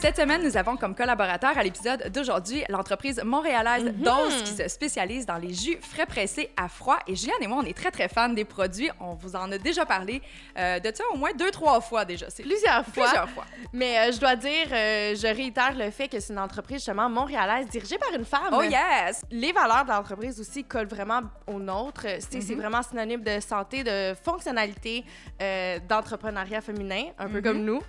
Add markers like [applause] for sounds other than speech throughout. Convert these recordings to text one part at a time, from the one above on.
Cette semaine, nous avons comme collaborateur à l'épisode d'aujourd'hui l'entreprise montréalaise Mhm. Dose qui se spécialise dans les jus frais pressés à froid. Et Juliane et moi, on est très, très fans des produits. On vous en a déjà parlé euh, de ça au moins deux, trois fois déjà. Plusieurs fois. plusieurs fois. Mais euh, je dois dire, euh, je réitère le fait que c'est une entreprise justement montréalaise dirigée par une femme. Oh yes! Les valeurs de l'entreprise aussi collent vraiment aux nôtres. C'est Mhm. vraiment synonyme de santé, de fonctionnalité, d'entrepreneuriat féminin, un peu Mhm. comme nous.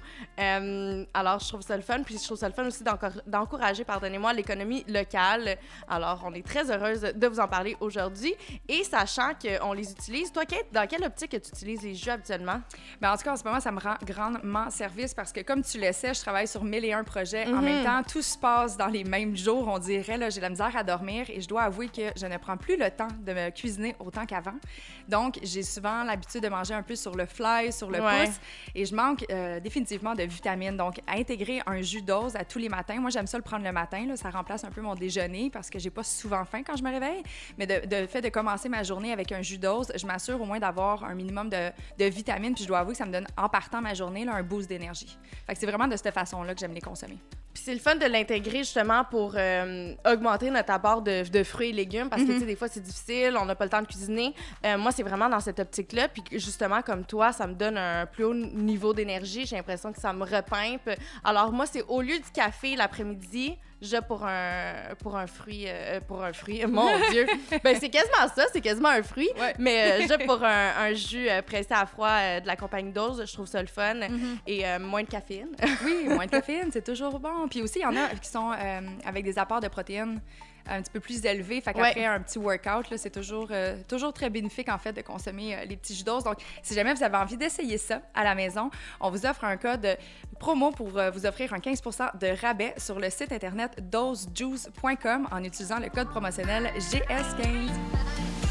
Alors, je trouve ça le fun. Puis, je trouve ça le fun aussi d'encourager, pardonnez-moi, l'économie locale. Alors, on est très heureuse de vous en parler aujourd'hui. Et sachant qu'on les utilise, toi, Kate, dans quelle optique que tu utilises les jus habituellement? Ben, en tout cas, en ce moment, ça me rend grandement service parce que, comme tu le sais, je travaille sur mille et un projets. En Mhm. même temps, tout se passe dans les mêmes jours, on dirait. Là, j'ai la misère à dormir et je dois avouer que je ne prends plus le temps de me cuisiner autant qu'avant. Donc, j'ai souvent l'habitude de manger un peu sur le fly, sur le Ouais. pouce et je manque euh, définitivement de vitamines. Donc, intégrer un jus d'ose à tous les matins, moi, j'aime ça le prendre le matin. Ça remplace un peu mon déjeuner parce que j'ai pas souvent faim quand je me réveille. Mais de, fait de commencer ma journée avec un jus d'ose, je m'assure au moins d'avoir un minimum de, de vitamines. Puis je dois avouer que ça me donne, en partant ma journée, là, un boost d'énergie. Fait que c'est vraiment de cette façon-là que j'aime les consommer. Puis c'est le fun de l'intégrer justement pour euh, augmenter notre apport de, de fruits et légumes parce que Mhm. tu sais des fois c'est difficile, on n'a pas le temps de cuisiner. Euh, moi c'est vraiment dans cette optique-là puis justement comme toi ça me donne un plus haut niveau d'énergie, j'ai l'impression que ça me repimpe. Alors moi c'est au lieu du café l'après-midi, je pour un pour un fruit euh, pour un fruit [laughs] mon dieu. ben c'est quasiment ça, c'est quasiment un fruit. Ouais. Mais euh, je [laughs] pour un, un jus euh, pressé à froid euh, de la compagnie Dose, je trouve ça le fun et euh, moins de caféine. Oui, moins de [laughs] caféine, c'est toujours bon. Puis aussi, il y en a qui sont avec des apports de protéines un petit peu plus élevés. Fait qu'après Ouais. un petit workout, c'est toujours, euh, toujours très bénéfique, en fait, de consommer euh, les petits jus d'ose. Donc, si jamais vous avez envie d'essayer ça à la maison, on vous offre un code promo pour euh, vous offrir un 15% de rabais sur le site internet dosejuice.com en utilisant le code promotionnel GS15.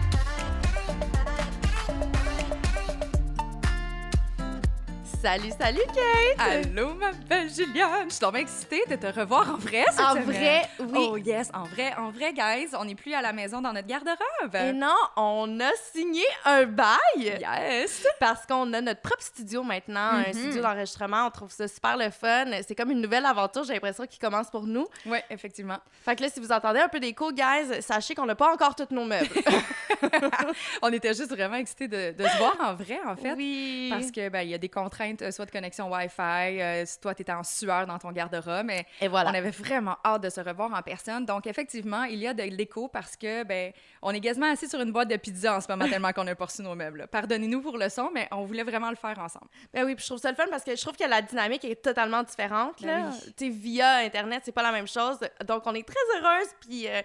Salut, salut, Kate! Allô, ma belle Juliane! Je suis tellement excitée de te revoir en vrai cette En semaine. vrai, oui. Oh yes, en vrai, en vrai, guys, on n'est plus à la maison dans notre garde-robe. Et non, on a signé un bail Yes! parce qu'on a notre propre studio maintenant, un Mhm. studio d'enregistrement. On trouve ça super le fun. C'est comme une nouvelle aventure, j'ai l'impression, qui commence pour nous. Oui, effectivement. Fait que là, si vous entendez un peu d'écho, guys, sachez qu'on n'a pas encore tous nos meubles. [laughs] On était juste vraiment excités de, de se voir en vrai, en fait. oui. Parce que ben il y a des contraintes, euh, soit de connexion Wi-Fi, euh, si toi, tu étais en sueur dans ton garde-robe, mais Et voilà. on avait vraiment hâte de se revoir en personne. Donc, effectivement, il y a de l'écho parce que, ben, on est quasiment assis sur une boîte de pizza en ce moment [laughs] tellement qu'on a reçu nos meubles. Pardonnez-nous pour le son, mais on voulait vraiment le faire ensemble. Ben oui, puis je trouve ça le fun parce que je trouve que la dynamique est totalement différente. Ben Là. oui. Sais, via Internet, c'est pas la même chose. Donc, on est très heureuse, puis euh,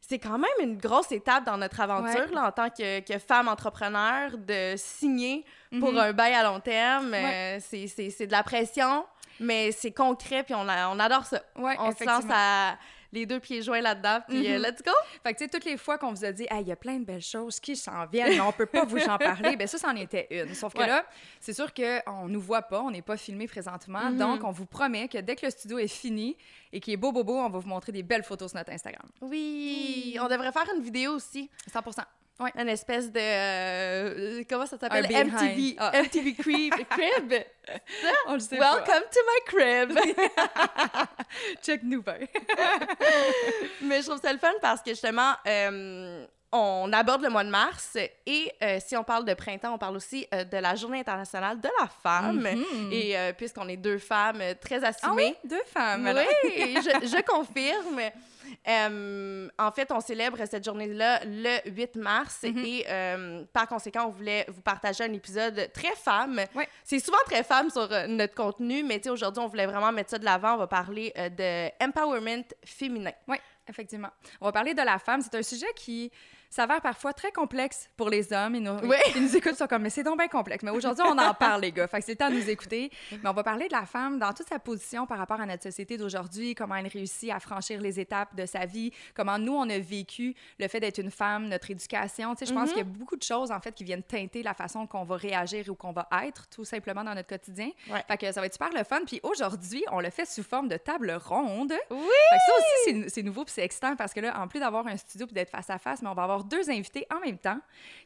c'est quand même une grosse étape dans notre aventure Ouais. là, en tant que, que femme entrepreneur de signer pour Mhm. un bail à long terme. Ouais. Euh, c'est- c'est c'est de la pression, mais c'est concret, puis on, a- on adore ça. Ouais, on se lance à les deux pieds joints là-dedans, puis euh, Mhm. let's go! Fait que, tu sais, toutes les fois qu'on vous a dit, Hey, il y a plein de belles choses qui s'en viennent, mais on peut pas vous en parler, ben ça, c'en était une. Sauf que Ouais. là, c'est sûr qu'on nous voit pas, on n'est pas filmé présentement. Mhm. Donc, on vous promet que dès que le studio est fini et qu'il est beau, beau, beau, on va vous montrer des belles photos sur notre Instagram. Oui, on devrait faire une vidéo aussi. 100 Ouais. Une espèce de. euh, comment ça s'appelle? MTV. Ah. [laughs] MTV Crib. Crib? On le sait pas. Welcome to my crib. [laughs] Check nous. [laughs] Mais je trouve ça le fun parce que justement, euh, on aborde le mois de mars et euh, si on parle de printemps, on parle aussi euh, de la Journée internationale de la femme. Mhm. Et euh, puisqu'on est deux femmes très Ah assumées. oui, deux femmes. Oui, je, je confirme. Euh, en fait, on célèbre cette journée-là le 8 mars Mhm. et euh, par conséquent, on voulait vous partager un épisode très femme. C'est souvent très femme sur euh, notre contenu, mais aujourd'hui, on voulait vraiment mettre ça de l'avant. On va parler de empowerment féminin. Oui, effectivement. On va parler de la femme. C'est un sujet qui s'avère parfois très complexe pour les hommes. Ils nous, Oui. ils nous écoutent, ils sont comme, mais c'est donc bien complexe. Mais aujourd'hui, on en parle, les gars. Fait que c'est le temps de nous écouter. Mais on va parler de la femme dans toute sa position par rapport à notre société d'aujourd'hui, comment elle réussit à franchir les étapes de sa vie, comment nous, on a vécu le fait d'être une femme, notre éducation. Tu sais, je pense qu'il y a beaucoup de choses, en fait, qui viennent teinter la façon qu'on va réagir ou qu'on va être, tout simplement, dans notre quotidien. Ouais. Fait que ça va être super le fun. Puis aujourd'hui, on le fait sous forme de table ronde. Oui! Fait que ça aussi, c'est- c'est nouveau puis c'est excitant parce que là, en plus d'avoir un studio puis d'être face à face, mais on va avoir deux invités en même temps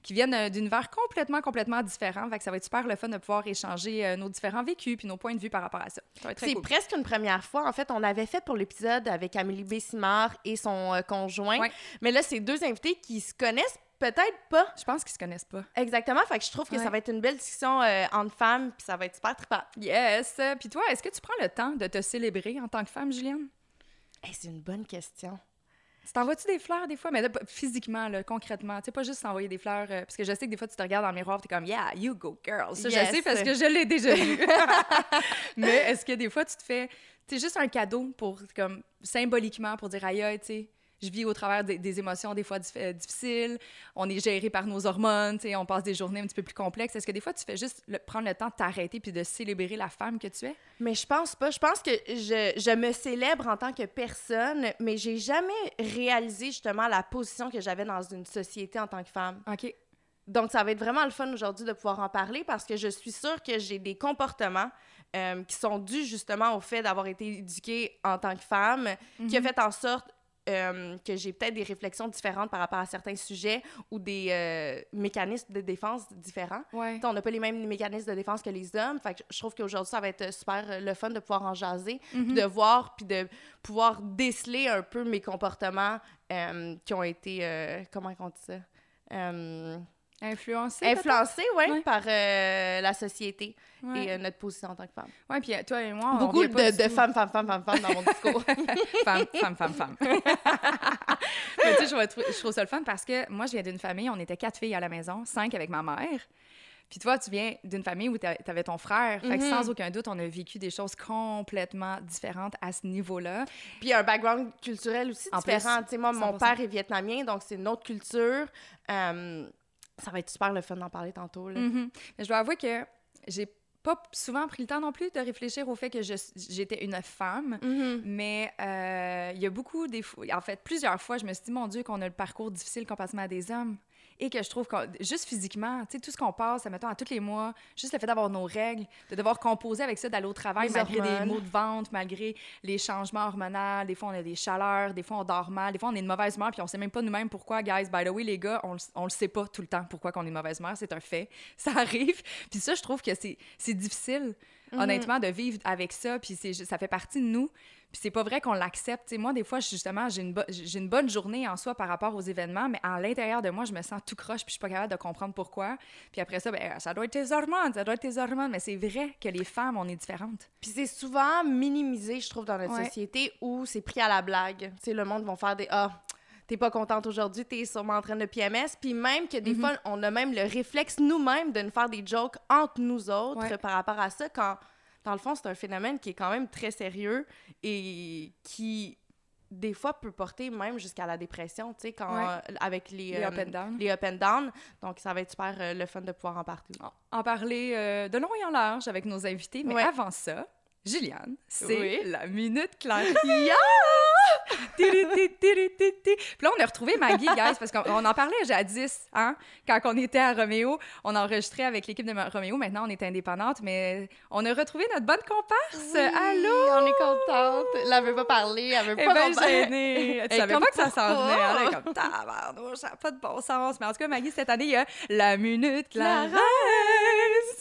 qui viennent euh, d'univers complètement, complètement différents. Fait que ça va être super le fun de pouvoir échanger euh, nos différents vécus puis nos points de vue par rapport à ça. C'est cool. presque une première fois. En fait, on avait fait pour l'épisode avec Amélie Bessimard et son euh, conjoint. Ouais. Mais là, c'est deux invités qui se connaissent peut-être pas Je pense qu'ils se connaissent pas. exactement. Fait que je trouve que Ouais. ça va être une belle discussion euh, entre femmes, puis ça va être super trippant. Yes! Puis toi, est-ce que tu prends le temps de te célébrer en tant que femme, Juliane? Hey, c'est une bonne question. Tu t'envoies-tu des fleurs des fois? Mais là, physiquement, là, concrètement. Tu sais, pas juste t'envoyer des fleurs. euh, parce que je sais que des fois, tu te regardes dans le miroir et t'es comme, yeah, you go, girl. Ça, Yes. je sais parce que je l'ai déjà vu. [laughs] Mais est-ce que des fois, tu te fais. Tu juste un cadeau pour, comme, symboliquement, pour dire, aïe, aïe, tu sais. Je vis au travers des, des émotions des fois euh, difficiles. On est géré par nos hormones, on passe des journées un petit peu plus complexes. Est-ce que des fois, tu fais juste le- prendre le temps de t'arrêter puis de célébrer la femme que tu es? Mais je pense pas. Je pense que je, je me célèbre en tant que personne, mais j'ai jamais réalisé justement la position que j'avais dans une société en tant que femme. OK. Donc, ça va être vraiment le fun aujourd'hui de pouvoir en parler parce que je suis sûre que j'ai des comportements euh, qui sont dus justement au fait d'avoir été éduquée en tant que femme, qui a fait en sorte euh, que j'ai peut-être des réflexions différentes par rapport à certains sujets ou des euh, mécanismes de défense différents. Ouais. On n'a pas les mêmes mécanismes de défense que les hommes. Fait que je trouve qu'aujourd'hui, ça va être super euh, le fun de pouvoir en jaser, Mhm. de voir, puis de pouvoir déceler un peu mes comportements euh, qui ont été, comment on dit ça? Euh, Influencé. influencés, ouais, par euh, la société Ouais. et euh, notre position en tant que femme. Ouais, puis euh, toi et moi, on Beaucoup pas de, de femmes, femmes, femmes, femmes, femmes dans mon discours. [laughs] femme, femme, femme, femme. [laughs] Mais tu sais, je, je trouve ça le fun parce que moi, je viens d'une famille, on était quatre filles à la maison, cinq avec ma mère. Puis toi, tu viens d'une famille où tu avais ton frère. Fait que Mhm. sans aucun doute, on a vécu des choses complètement différentes à ce niveau-là. Puis un background culturel aussi En différent. Tu sais, moi, mon 100%. père est vietnamien, donc c'est une autre culture. Ça va être super le fun d'en parler tantôt. Là. Mhm. Mais je dois avouer que j'ai pas souvent pris le temps non plus de réfléchir au fait que j'étais une femme. Mhm. Mais euh, il y a beaucoup des fois, en fait, plusieurs fois, je me suis dit, mon Dieu, qu'on a le parcours difficile comparativement à des hommes. Et que je trouve que, juste physiquement, tu sais, tout ce qu'on passe, mettons, à tous les mois, juste le fait d'avoir nos règles, de devoir composer avec ça, d'aller au travail, Les malgré des maux de ventre, malgré les changements hormonaux, des fois on a des chaleurs, des fois on dort mal, des fois on est de mauvaise humeur, puis on sait même pas nous-mêmes pourquoi, guys. By the way, les gars, on, on le sait pas tout le temps pourquoi qu'on est de mauvaise humeur, c'est un fait. [laughs] Ça arrive. Puis ça, je trouve que c'est difficile Mhm. honnêtement, de vivre avec ça, puis ça fait partie de nous. Puis c'est pas vrai qu'on l'accepte. Moi, des fois, justement, j'ai une, bo- j'ai une bonne journée en soi par rapport aux événements, mais à l'intérieur de moi, je me sens tout croche, puis je suis pas capable de comprendre pourquoi. Puis après ça, ben, ça doit être tes hormones, ça doit être tes hormones. Mais c'est vrai que les femmes, on est différentes. Puis c'est souvent minimisé, je trouve, dans notre Ouais. société où c'est pris à la blague. Tu sais, le monde vont faire des Ah, t'es pas contente aujourd'hui, t'es sûrement en train de PMS. Puis même que Mhm. des fois, on a même le réflexe nous-mêmes de nous faire des jokes entre nous autres Ouais. par rapport à ça, quand dans le fond, c'est un phénomène qui est quand même très sérieux et qui, des fois, peut porter même jusqu'à la dépression, tu sais, quand, Ouais. euh, avec les, Les euh, up and down. les up and down. Donc, ça va être super euh, le fun de pouvoir en parler. En parler de long et en large avec nos invités. Mais Ouais. avant ça, Juliane, c'est Oui. la minute claire. [laughs] Yeah! [laughs] Puis là, on a retrouvé Maggie, guys, parce qu'on on en parlait jadis, hein, quand on était à Roméo. On enregistrait avec l'équipe de Roméo. Maintenant, on est indépendante, mais on a retrouvé notre bonne comparse. Allô? On est contente. Elle veut pas parler, elle veut Elle pas parle. gênée. Tu savais pas que ça s'en venait. Elle est comme, tabarnouche, ça n'a pas de bon sens. Mais en tout cas, Maggie, cette année, il y a la minute Clarence.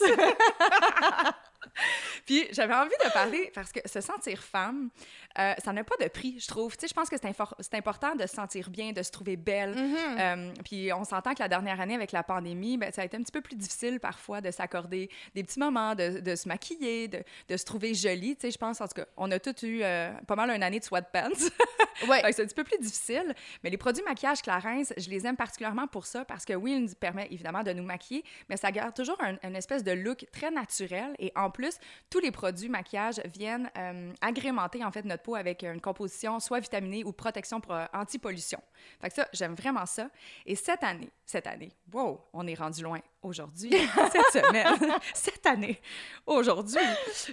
[laughs] [laughs] Puis j'avais envie de parler parce que se sentir femme, euh, ça n'a pas de prix, je trouve. Tu sais, je pense que c'est important de se sentir bien, de se trouver belle. Mhm. Euh, puis on s'entend que la dernière année avec la pandémie, ben, ça a été un petit peu plus difficile parfois de s'accorder des petits moments, de, de se maquiller, de, de se trouver jolie. Tu sais, je pense, en tout cas, on a tous eu euh, pas mal une année de sweatpants. [laughs] Ouais. C'est un petit peu plus difficile. Mais les produits maquillage Clarins, je les aime particulièrement pour ça parce que oui, ils nous permettent évidemment de nous maquiller, mais ça garde toujours un, une espèce de look très naturel et en plus plus, tous les produits maquillage viennent euh, agrémenter en fait notre peau avec une composition soit vitaminée ou protection pour euh, anti-pollution. Fait que ça, j'aime vraiment ça. Et cette année, cette année, wow, on est rendu loin aujourd'hui, [laughs] cette semaine, [laughs] cette année, aujourd'hui,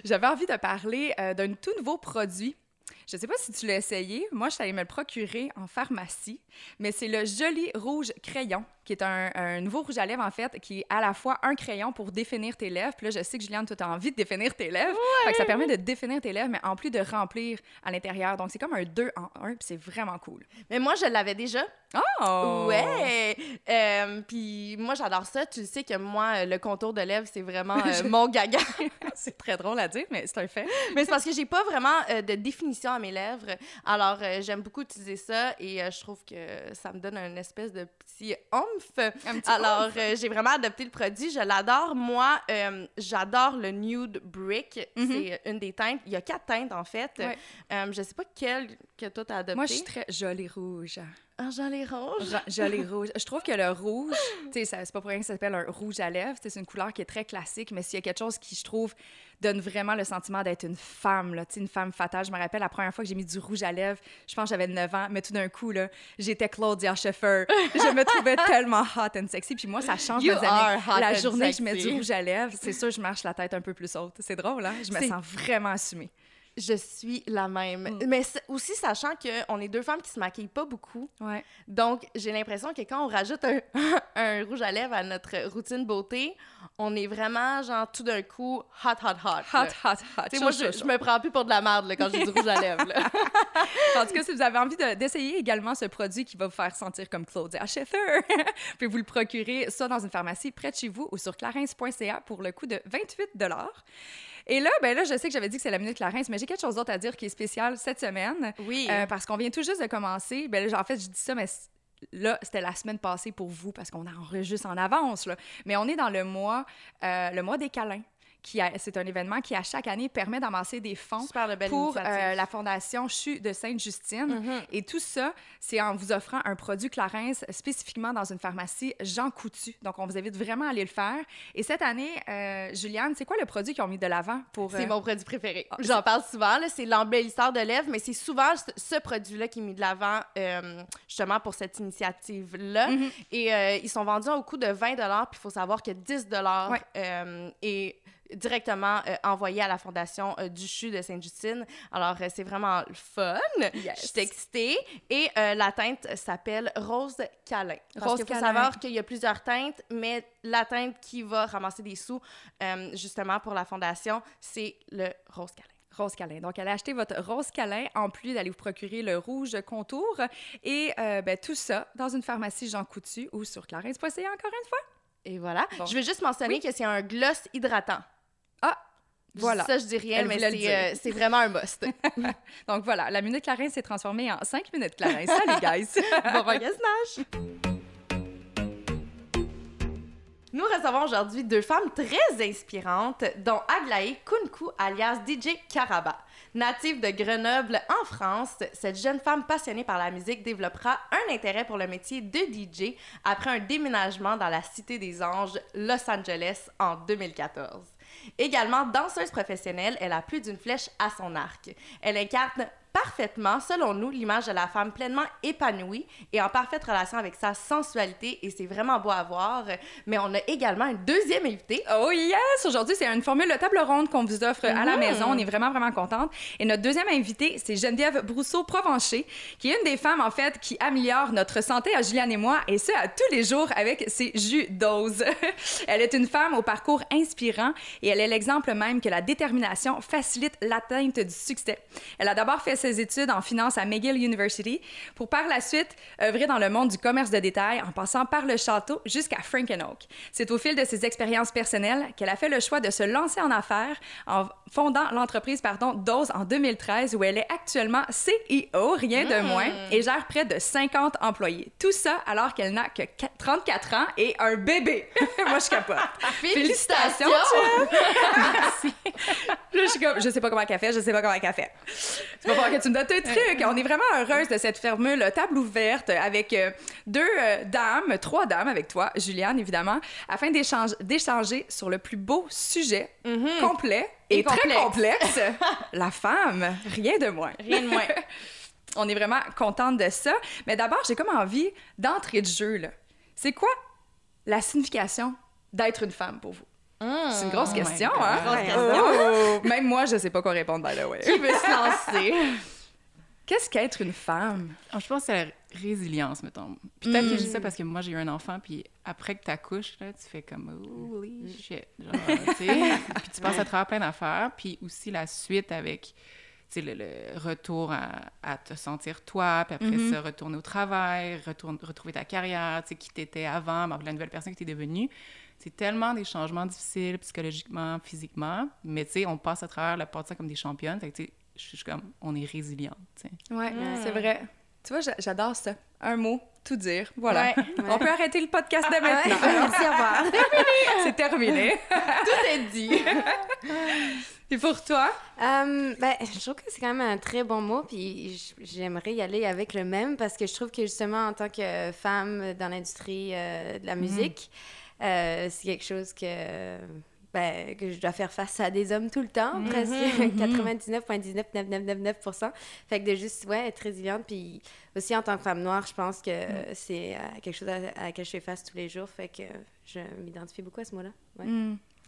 j'avais envie de parler euh, d'un tout nouveau produit je ne sais pas si tu l'as essayé. Moi, je suis allée me le procurer en pharmacie, mais c'est le Joli Rouge Crayon, qui est un, nouveau rouge à lèvres, en fait, qui est à la fois un crayon pour définir tes lèvres. Puis là, je sais que Juliane, toi, tu as envie de définir tes lèvres. Fait que ça permet de définir tes lèvres, mais en plus de remplir à l'intérieur. Donc, c'est comme un deux en un, puis c'est vraiment cool. Mais moi, je l'avais déjà. Oh! Ouais! Euh, puis moi, j'adore ça. Tu sais que moi, le contour de lèvres, c'est vraiment [laughs] euh, mon gaga. [laughs] c'est très drôle à dire, mais c'est un fait. mais c'est parce que j'ai pas vraiment euh, de définition à mes lèvres. Alors, j'aime beaucoup utiliser ça et je trouve que ça me donne une espèce de petit oomph. Alors, j'ai vraiment adopté le produit. Je l'adore. Moi, j'adore le Nude Brick. Mhm. C'est une des teintes. Il y a quatre teintes, en fait. Ouais. je sais pas quelle que toi, t'as adopté. Moi, je suis très jolie rouge. Ah, jolie rouge? Jolie [laughs] rouge. Je trouve que le rouge, tu sais, c'est pas pour rien que ça s'appelle un rouge à lèvres. C'est une couleur qui est très classique, mais s'il y a quelque chose qui, je trouve, donne vraiment le sentiment d'être une femme, là, une femme fatale. Je me rappelle la première fois que j'ai mis du rouge à lèvres, je pense que j'avais 9 ans, mais tout d'un coup, là, j'étais Claudia Schiffer. je me trouvais [laughs] tellement hot and sexy. Puis moi, ça change you are La journée que je mets du rouge à lèvres, c'est sûr, je marche la tête un peu plus haute. C'est drôle, hein? Je me sens vraiment assumée. Je suis la même. Mm. Mais aussi, sachant qu'on est deux femmes qui se maquillent pas beaucoup. Ouais. Donc, j'ai l'impression que quand on rajoute un, [laughs] un, rouge à lèvres à notre routine beauté, on est vraiment, genre, tout d'un coup, hot, hot, hot. Hot, hot, hot. moi, je, me prends plus pour de la merde là, quand j'ai du rouge à lèvres. [laughs] en tout cas, si vous avez envie d'essayer également ce produit qui va vous faire sentir comme Claudia Schiffer, [laughs] puis vous le procurer soit dans une pharmacie près de chez vous ou sur clarins.ca pour le coût de 28 et là, ben là, je sais que j'avais dit que c'est la minute Clarence, mais j'ai quelque chose d'autre à dire qui est spécial cette semaine. Oui. Euh, parce qu'on vient tout juste de commencer. Ben là, en fait, je dis ça, mais là, c'était la semaine passée pour vous parce qu'on enregistre en avance. Là. Mais on est dans le mois, euh, le mois des câlins c'est un événement qui, à chaque année, permet d'amasser des fonds pour euh, la Fondation CHU de Sainte-Justine. Mm-hmm. Et tout ça, c'est en vous offrant un produit Clarence spécifiquement dans une pharmacie Jean Coutu. Donc, on vous invite vraiment à aller le faire. Et cette année, euh, Juliane, c'est quoi le produit qu'ils ont mis de l'avant pour... C'est euh, mon produit préféré. Ah, J'en parle souvent. C'est l'embellisseur de lèvres, mais c'est souvent ce, produit-là qui est mis de l'avant justement pour cette initiative-là. Mm-hmm. Et ils sont vendus au coût de 20 puis il faut savoir que 10 ouais. et directement euh, envoyé à la fondation euh, du CHU de Sainte-Justine. Alors, euh, c'est vraiment fun. Je suis excitée. Et la teinte s'appelle Rose Câlin. Parce qu'il faut savoir qu'il y a plusieurs teintes, mais la teinte qui va ramasser des sous, justement, pour la fondation, c'est le Rose Câlin. Rose Câlin. Donc, allez acheter votre Rose Câlin en plus d'aller vous procurer le rouge contour. Et ben, tout ça dans une pharmacie Jean Coutu ou sur clarins.ca encore une fois. Et voilà. Je vais juste mentionner que c'est un gloss hydratant. Ah! Voilà. Ça, je dis rien, mais euh, c'est vraiment un must. [laughs] Donc voilà, la minute Clarins s'est transformée en 5 minutes Clarins. Salut, [laughs] guys! bon [laughs] magasinage! Nous recevons aujourd'hui deux femmes très inspirantes, dont Aglaé Kunku, alias DJ Caraba. Native de Grenoble, en France, cette jeune femme passionnée par la musique développera un intérêt pour le métier de DJ après un déménagement dans la Cité des Anges, Los Angeles, en 2014. Également danseuse professionnelle, elle a plus d'une flèche à son arc. Elle incarne parfaitement, selon nous, l'image de la femme pleinement épanouie et en parfaite relation avec sa sensualité et c'est vraiment beau à voir. Mais on a également une deuxième invitée. Oh yes! Aujourd'hui, c'est une formule de table ronde qu'on vous offre à la mhm. maison. On est vraiment, vraiment contente. Et notre deuxième invitée, c'est Geneviève Brousseau-Provencher, qui est une des femmes, en fait, qui améliore notre santé à Juliane et moi, et ce, à tous les jours avec ses jus doses. [laughs] elle est une femme au parcours inspirant et elle est l'exemple même que la détermination facilite l'atteinte du succès. Elle a d'abord fait ses études en finance à McGill University pour par la suite œuvrer dans le monde du commerce de détail en passant par le château jusqu'à Frankenhoek. C'est au fil de ses expériences personnelles qu'elle a fait le choix de se lancer en affaires en fondant l'entreprise pardon Dose en 2013 où elle est actuellement CEO, rien de hmm. moins, et gère près de 50 employés. Tout ça alors qu'elle n'a que 34 ans et un bébé. [laughs] Moi je capote. [laughs] Félicitations. [laughs] Merci. je suis comme je sais pas comment elle fait, je sais pas comment elle fait. Tu vas voir que tu me donnes un truc. On est vraiment heureuse de cette formule table ouverte avec euh, deux euh, dames, trois dames avec toi, Juliane évidemment, afin d'échanger sur le plus beau sujet mm-hmm. complet Et, très complexe, [laughs] la femme, rien de moins. Rien de moins. [laughs] On est vraiment contente de ça. Mais d'abord, j'ai comme envie d'entrer de jeu, là. C'est quoi la signification d'être une femme pour vous? C'est une grosse Oh question, hein? Grosse question. Oh! Même moi, je sais pas quoi répondre, by the way. Qui veut se lancer? [laughs] Qu'est-ce qu'être une femme? Ah, je pense que c'est la résilience, mettons. Peut-être que je dis Mm. ça parce que moi, j'ai eu un enfant, puis après que tu accouches, là, tu fais comme Mm. holy shit. Genre, tu sais. [laughs] puis tu passes à travers plein d'affaires. Puis aussi la suite avec tu sais, le, le retour à, à te sentir toi, puis après Mhm. ça, retourner au travail, retourne- retrouver ta carrière, tu sais, qui t'étais avant, mais la nouvelle personne que tu es devenue. C'est tellement des changements difficiles psychologiquement, physiquement, mais tu sais, on passe à travers le passé comme des championnes. Fait que je suis comme, on est résiliente. Ouais, Mm. c'est vrai. Tu vois, j'a- j'adore ça. Un mot, tout dire. Voilà. Ouais. [laughs] On peut arrêter le podcast dès maintenant. Merci, au revoir. [laughs] C'est terminé. [laughs] Tout est dit. Et pour toi? Euh, ben, je trouve que c'est quand même un très bon mot, puis j'aimerais y aller avec le même parce que je trouve que justement, en tant que femme dans l'industrie euh, de la musique, euh, c'est quelque chose que, ben, que je dois faire face à des hommes tout le temps, presque [laughs] 99,19999%. Fait que de juste, ouais, être résiliente, puis aussi en tant que femme noire, je pense que c'est euh, quelque chose à, à laquelle je fais face tous les jours, fait que je m'identifie beaucoup à ce mot-là. Ouais.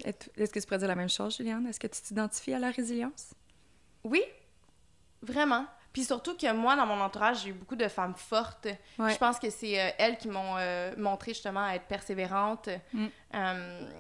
T- Est-ce que tu pourrais dire la même chose, Juliane? Est-ce que tu t'identifies à la résilience? Oui, vraiment. Puis surtout que moi, dans mon entourage, j'ai eu beaucoup de femmes fortes. Ouais. Je pense que c'est euh, elles qui m'ont euh, montré justement à être persévérante. Mm. Euh,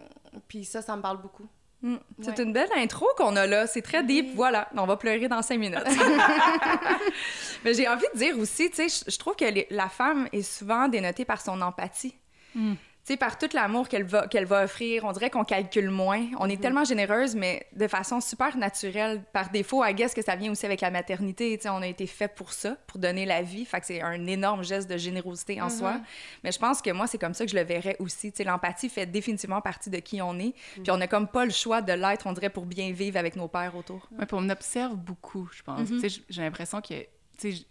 puis ça, ça me parle beaucoup. Hmm. C'est Ouais. une belle intro qu'on a là. C'est très deep. Voilà, on va pleurer dans cinq minutes. [laughs] [laughs] Mais j'ai envie de dire aussi, tu sais, je- je trouve que les- la femme est souvent dénotée par son empathie. Mm. Tu sais, par tout l'amour qu'elle va, qu'elle va offrir, on dirait qu'on calcule moins. On est tellement généreuse, mais de façon super naturelle. Par défaut, I guess que ça vient aussi avec la maternité. Tu sais, on a été fait pour ça, pour donner la vie. Fait que c'est un énorme geste de générosité en soi. Mais je pense que moi, c'est comme ça que je le verrais aussi. Tu sais, l'empathie fait définitivement partie de qui on est. Puis on a comme pas le choix de l'être, on dirait, pour bien vivre avec nos pères autour. Ouais, puis on observe beaucoup, je pense. Mhm. Tu sais, J'ai l'impression que.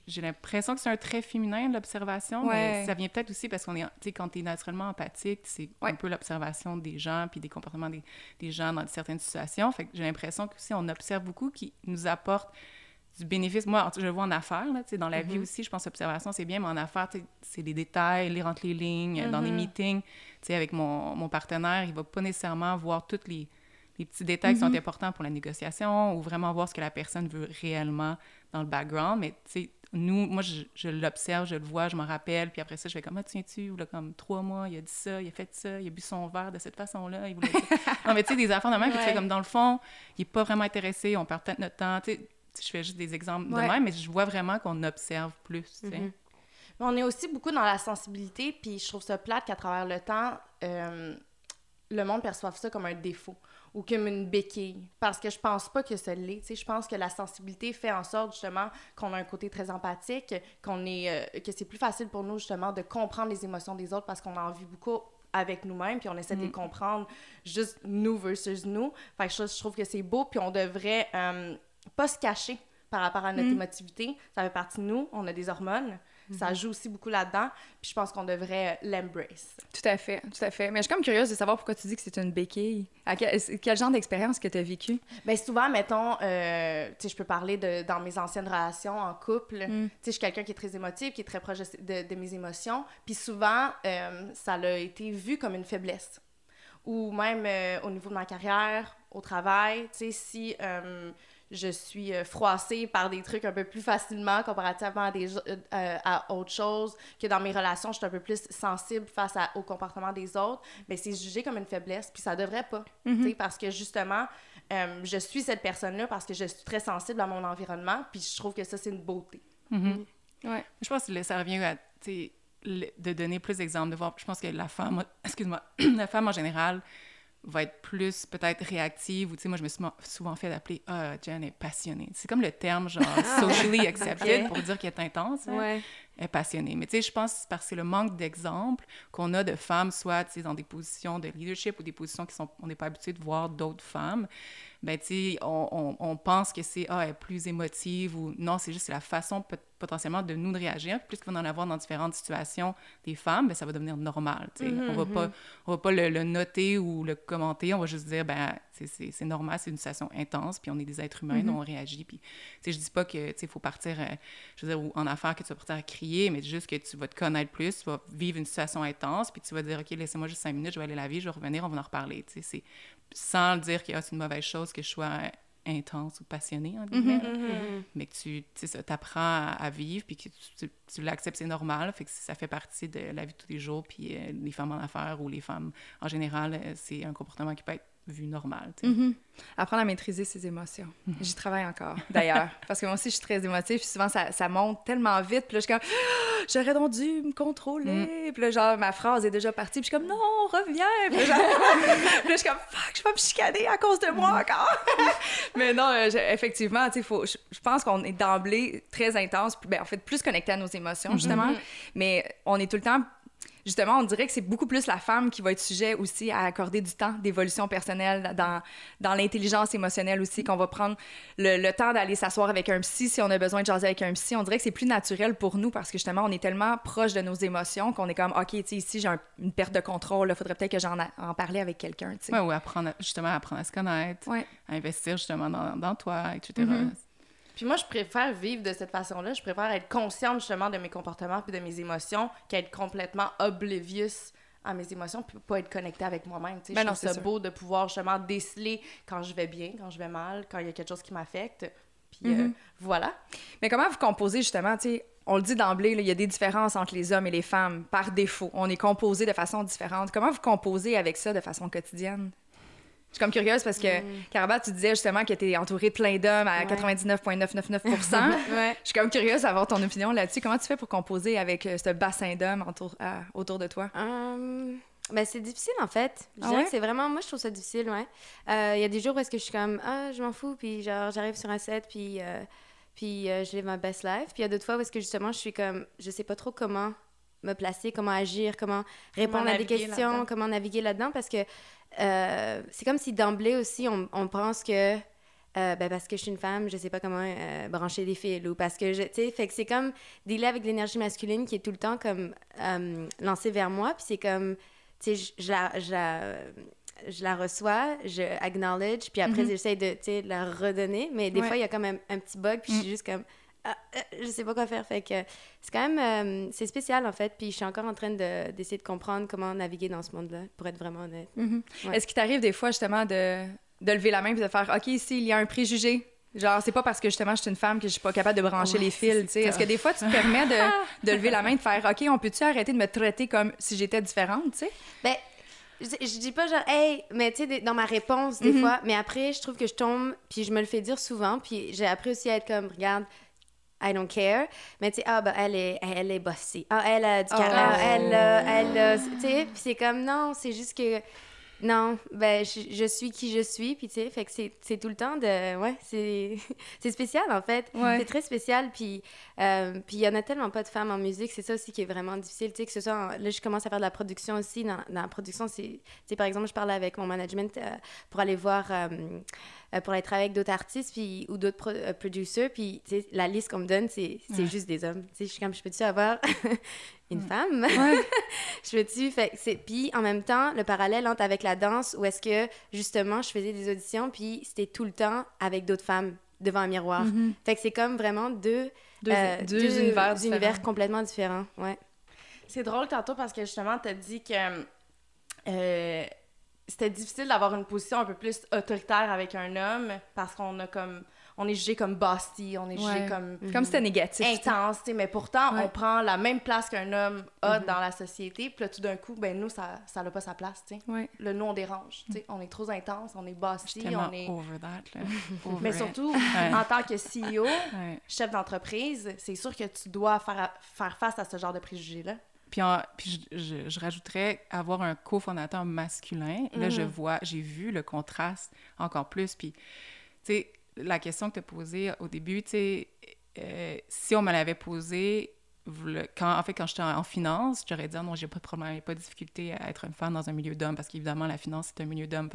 J'ai l'impression que c'est un trait féminin, l'observation, Ouais. mais ça vient peut-être aussi parce qu'on est, tu sais, quand tu es naturellement empathique, c'est Ouais. un peu l'observation des gens, puis des comportements des, des gens dans certaines situations. Fait que j'ai l'impression que aussi on observe beaucoup qui nous apporte du bénéfice. Moi, je le vois en affaires, là, tu sais, dans la vie aussi, je pense que l'observation, c'est bien, mais en affaires, c'est des détails, lire entre les lignes, dans des meetings, tu sais, avec mon, mon partenaire, il va pas nécessairement voir toutes les, les petits détails qui sont importants pour la négociation ou vraiment voir ce que la personne veut réellement dans le background. Mais, tu sais, nous, moi, je, je l'observe, je le vois, je m'en rappelle, puis après ça, je fais comme, ah, tiens-tu, ou là, comme trois mois, il a dit ça, il a fait ça, il a bu son verre de cette façon-là, il voulait ça. Non, mais tu sais, des enfants de même, puis tu fais comme, dans le fond, il est pas vraiment intéressé, on perd peut-être notre temps, tu sais, je fais juste des exemples Ouais. de même, mais je vois vraiment qu'on observe plus, tu sais. Mais on est aussi beaucoup dans la sensibilité, puis je trouve ça plate qu'à travers le temps, euh, le monde perçoive ça comme un défaut ou comme une béquille. Parce que je pense pas que ça l'est. Je pense que la sensibilité fait en sorte justement qu'on a un côté très empathique, qu'on est, euh, que c'est plus facile pour nous justement de comprendre les émotions des autres parce qu'on en vit beaucoup avec nous-mêmes, puis on essaie de les comprendre juste nous versus nous. Fait que je, je trouve que c'est beau, puis on devrait euh, pas se cacher par rapport à notre émotivité. Ça fait partie de nous, on a des hormones, ça joue aussi beaucoup là-dedans, puis je pense qu'on devrait euh, l'embrace. Tout à fait, tout à fait. Mais je suis comme curieuse de savoir pourquoi tu dis que c'est une béquille. À quel, quel genre d'expérience que tu as vécu? Ben souvent, mettons, euh, tu sais, je peux parler de dans mes anciennes relations en couple. Mm. Tu sais, je suis quelqu'un qui est très émotif, qui est très proche de, mes émotions. Puis souvent, euh, ça a été vu comme une faiblesse. Ou même euh, au niveau de ma carrière, au travail, tu sais, si je suis euh, froissée par des trucs un peu plus facilement comparativement à, des, euh, à autre chose, que dans mes relations, je suis un peu plus sensible face à- au comportement des autres, mais c'est jugé comme une faiblesse, puis ça devrait pas, sais, parce que justement, euh, je suis cette personne-là parce que je suis très sensible à mon environnement, puis je trouve que ça, c'est une beauté. Mhm. Ouais. Je pense que ça revient à, le- de donner plus d'exemples, de voir. Je pense que la femme, [clears throat] excuse-moi, [clears throat] la femme en général va être plus peut-être réactive ou tu sais moi je me suis souvent fait appeler ah Jen est passionnée c'est comme le terme genre socially accepted pour dire qu'elle est intense hein. Ouais. est passionné. Mais tu sais, je pense que c'est parce que c'est le manque d'exemples qu'on a de femmes, soit dans des positions de leadership ou des positions qui sont, on n'est pas habitué de voir d'autres femmes ben, tu sais, on, on, on, pense que c'est, ah, elle est plus émotive ou non, c'est juste la façon potentiellement de nous de réagir. Plus qu'on en avoir dans différentes situations des femmes, ben, ça va devenir normal, tu sais. on va pas, mm-hmm. on va pas le, le, noter ou le commenter, on va juste dire, ben, c'est normal, c'est une situation intense, puis on est des êtres humains, donc mm-hmm. on réagit. Puis, je dis pas que, tu sais, il faut partir, euh, je veux dire, en affaires, que tu vas partir à crier, mais juste que tu vas te connaître plus, tu vas vivre une situation intense, puis tu vas dire, OK, laissez-moi juste cinq minutes, je vais aller laver, je vais revenir, on va en reparler, tu sais sans dire que c'est une mauvaise chose que je sois intense ou passionnée, en mm-hmm, mm-hmm. mais que tu apprends à, vivre, puis que tu, l'acceptes, c'est normal, fait que ça fait partie de la vie de tous les jours, puis euh, les femmes en affaires ou les femmes en général, euh, c'est un comportement qui peut être vu normal. Mm-hmm. Apprendre à maîtriser ses émotions. Mm-hmm. J'y travaille encore, d'ailleurs. [laughs] parce que moi aussi, je suis très émotive. Puis souvent, ça, ça monte tellement vite. Puis là, je suis comme, ah, j'aurais donc dû me contrôler. Mm. Puis là, genre, ma phrase est déjà partie. Puis je suis comme, non, reviens. Puis là, [laughs] je suis comme, fuck, je vais me chicaner à cause de moi mm. encore. [laughs] Mais non, euh, effectivement, tu sais, faut, je, pense qu'on est d'emblée très intense. Puis, ben, en fait, plus connecté à nos émotions, justement. Mm-hmm. Mais on est tout le temps justement, on dirait que c'est beaucoup plus la femme qui va être sujet aussi à accorder du temps d'évolution personnelle dans, dans l'intelligence émotionnelle aussi, qu'on va prendre le, temps d'aller s'asseoir avec un psy si on a besoin de jaser avec un psy. On dirait que c'est plus naturel pour nous parce que justement, on est tellement proche de nos émotions qu'on est comme, OK, tu sais, ici, j'ai une perte de contrôle, il faudrait peut-être que j'en en parler avec quelqu'un. Oui, ou apprendre, justement, apprendre à se connaître, à investir justement dans, dans toi, etc. Puis moi, je préfère vivre de cette façon-là. Je préfère être consciente justement de mes comportements puis de mes émotions qu'être complètement oblivious à mes émotions puis pas être connectée avec moi-même. Ben je trouve ça beau de pouvoir justement déceler quand je vais bien, quand je vais mal, quand il y a quelque chose qui m'affecte. Puis euh, mm-hmm. voilà. Mais comment vous composez justement, tu sais, on le dit d'emblée, il y a des différences entre les hommes et les femmes par défaut. On est composé de façon différente. Comment vous composez avec ça de façon quotidienne? Je suis comme curieuse parce que, mm. tu disais justement que tu es entourée de plein d'hommes à 99,999% [laughs] Je suis comme curieuse d'avoir ton opinion là-dessus. Comment tu fais pour composer avec euh, ce bassin d'hommes autour, autour de toi? Hum, ben, c'est difficile, en fait. Je ah dirais que c'est vraiment... Moi, je trouve ça difficile, ouais. Il euh, y a des jours où est-ce que je suis comme, ah, je m'en fous, puis genre, j'arrive sur un set, puis, euh, puis je live ma best life. Puis il y a d'autres fois où est-ce que, justement, je suis comme, je sais pas trop comment me placer, comment agir, comment répondre à des questions, comment naviguer là-dedans, parce que euh, c'est comme si d'emblée aussi, on, on pense que euh, ben parce que je suis une femme, je sais pas comment euh, brancher des fils ou parce que je, tu sais, fait que c'est comme dealer avec l'énergie masculine qui est tout le temps comme lancée vers moi, puis c'est comme, tu sais, je, la, je, la, reçois, je acknowledge, puis après mm-hmm. j'essaie de, la redonner, mais des fois il y a quand même un, petit bug, puis je suis mm. juste comme, ah, euh, je sais pas quoi faire. Fait que c'est quand même euh, c'est spécial en fait. Puis je suis encore en train d'essayer de, comprendre comment naviguer dans ce monde-là, pour être vraiment honnête. Mm-hmm. Est-ce qu'il t'arrive des fois justement de, de lever la main et de faire OK, ici il y a un préjugé. Genre, c'est pas parce que justement je suis une femme que je suis pas capable de brancher les fils. Est-ce que des fois tu te permets de, [laughs] de, lever la main et de faire OK, on peut-tu arrêter de me traiter comme si j'étais différente, tu sais? Ben, je, dis pas genre, hey, mais tu sais, dans ma réponse, des mm-hmm. fois, mais après, je trouve que je tombe, puis je me le fais dire souvent, puis j'ai appris aussi à être comme, regarde, I don't care. Mais tu sais, ah, ben, elle est, elle est bossée. Ah, elle a du caractère. Oh. Elle, elle, tu sais, puis c'est comme, non, c'est juste que non, ben je, suis qui je suis, puis tu sais, fait que c'est tout le temps de... Ouais, c'est [laughs] spécial, en fait. C'est très spécial, puis euh, puis il y en a tellement pas de femmes en musique, c'est ça aussi qui est vraiment difficile, tu sais, que ce soit... là, je commence à faire de la production aussi. Dans, dans la production, c'est... Tu sais, par exemple, je parle avec mon management euh, pour aller voir... Euh, pour aller travailler avec d'autres artistes puis, ou d'autres pro producers, puis tu sais, la liste qu'on me donne, c'est juste des hommes. Tu sais, je suis comme, je peux-tu avoir [laughs] une mm. femme? [laughs] je c'est puis en même temps le parallèle entre avec la danse où est-ce que justement je faisais des auditions puis c'était tout le temps avec d'autres femmes devant un miroir. Mm-hmm. Fait que c'est comme vraiment deux deux, euh, deux, univers, univers complètement différents, ouais. C'est drôle tantôt parce que justement tu as dit que euh, c'était difficile d'avoir une position un peu plus autoritaire avec un homme parce qu'on a comme on est jugé comme bossy, on est jugé comme comme c'était négatif, intense, mais pourtant on prend la même place qu'un homme a mm-hmm. dans la société, puis là tout d'un coup ben nous ça ça n'a pas sa place, tu sais. Le nous on dérange, tu sais, on est trop intense, on est bossy, on est over that là. [laughs] mais surtout en tant que CEO, chef d'entreprise, c'est sûr que tu dois faire faire face à ce genre de préjugés là. Puis, puis je, je, rajouterais avoir un cofondateur masculin. Là, je mm-hmm. vois, j'ai vu le contraste encore plus. Puis, tu sais, la question que tu as posée au début, tu sais, euh, si on me l'avait posée quand, en fait, quand j'étais en, en finance, j'aurais dit, Ah non, j'ai pas de problème, j'ai pas de difficulté à être une femme dans un milieu d'hommes, parce qu'évidemment, la finance, c'est un milieu d'hommes.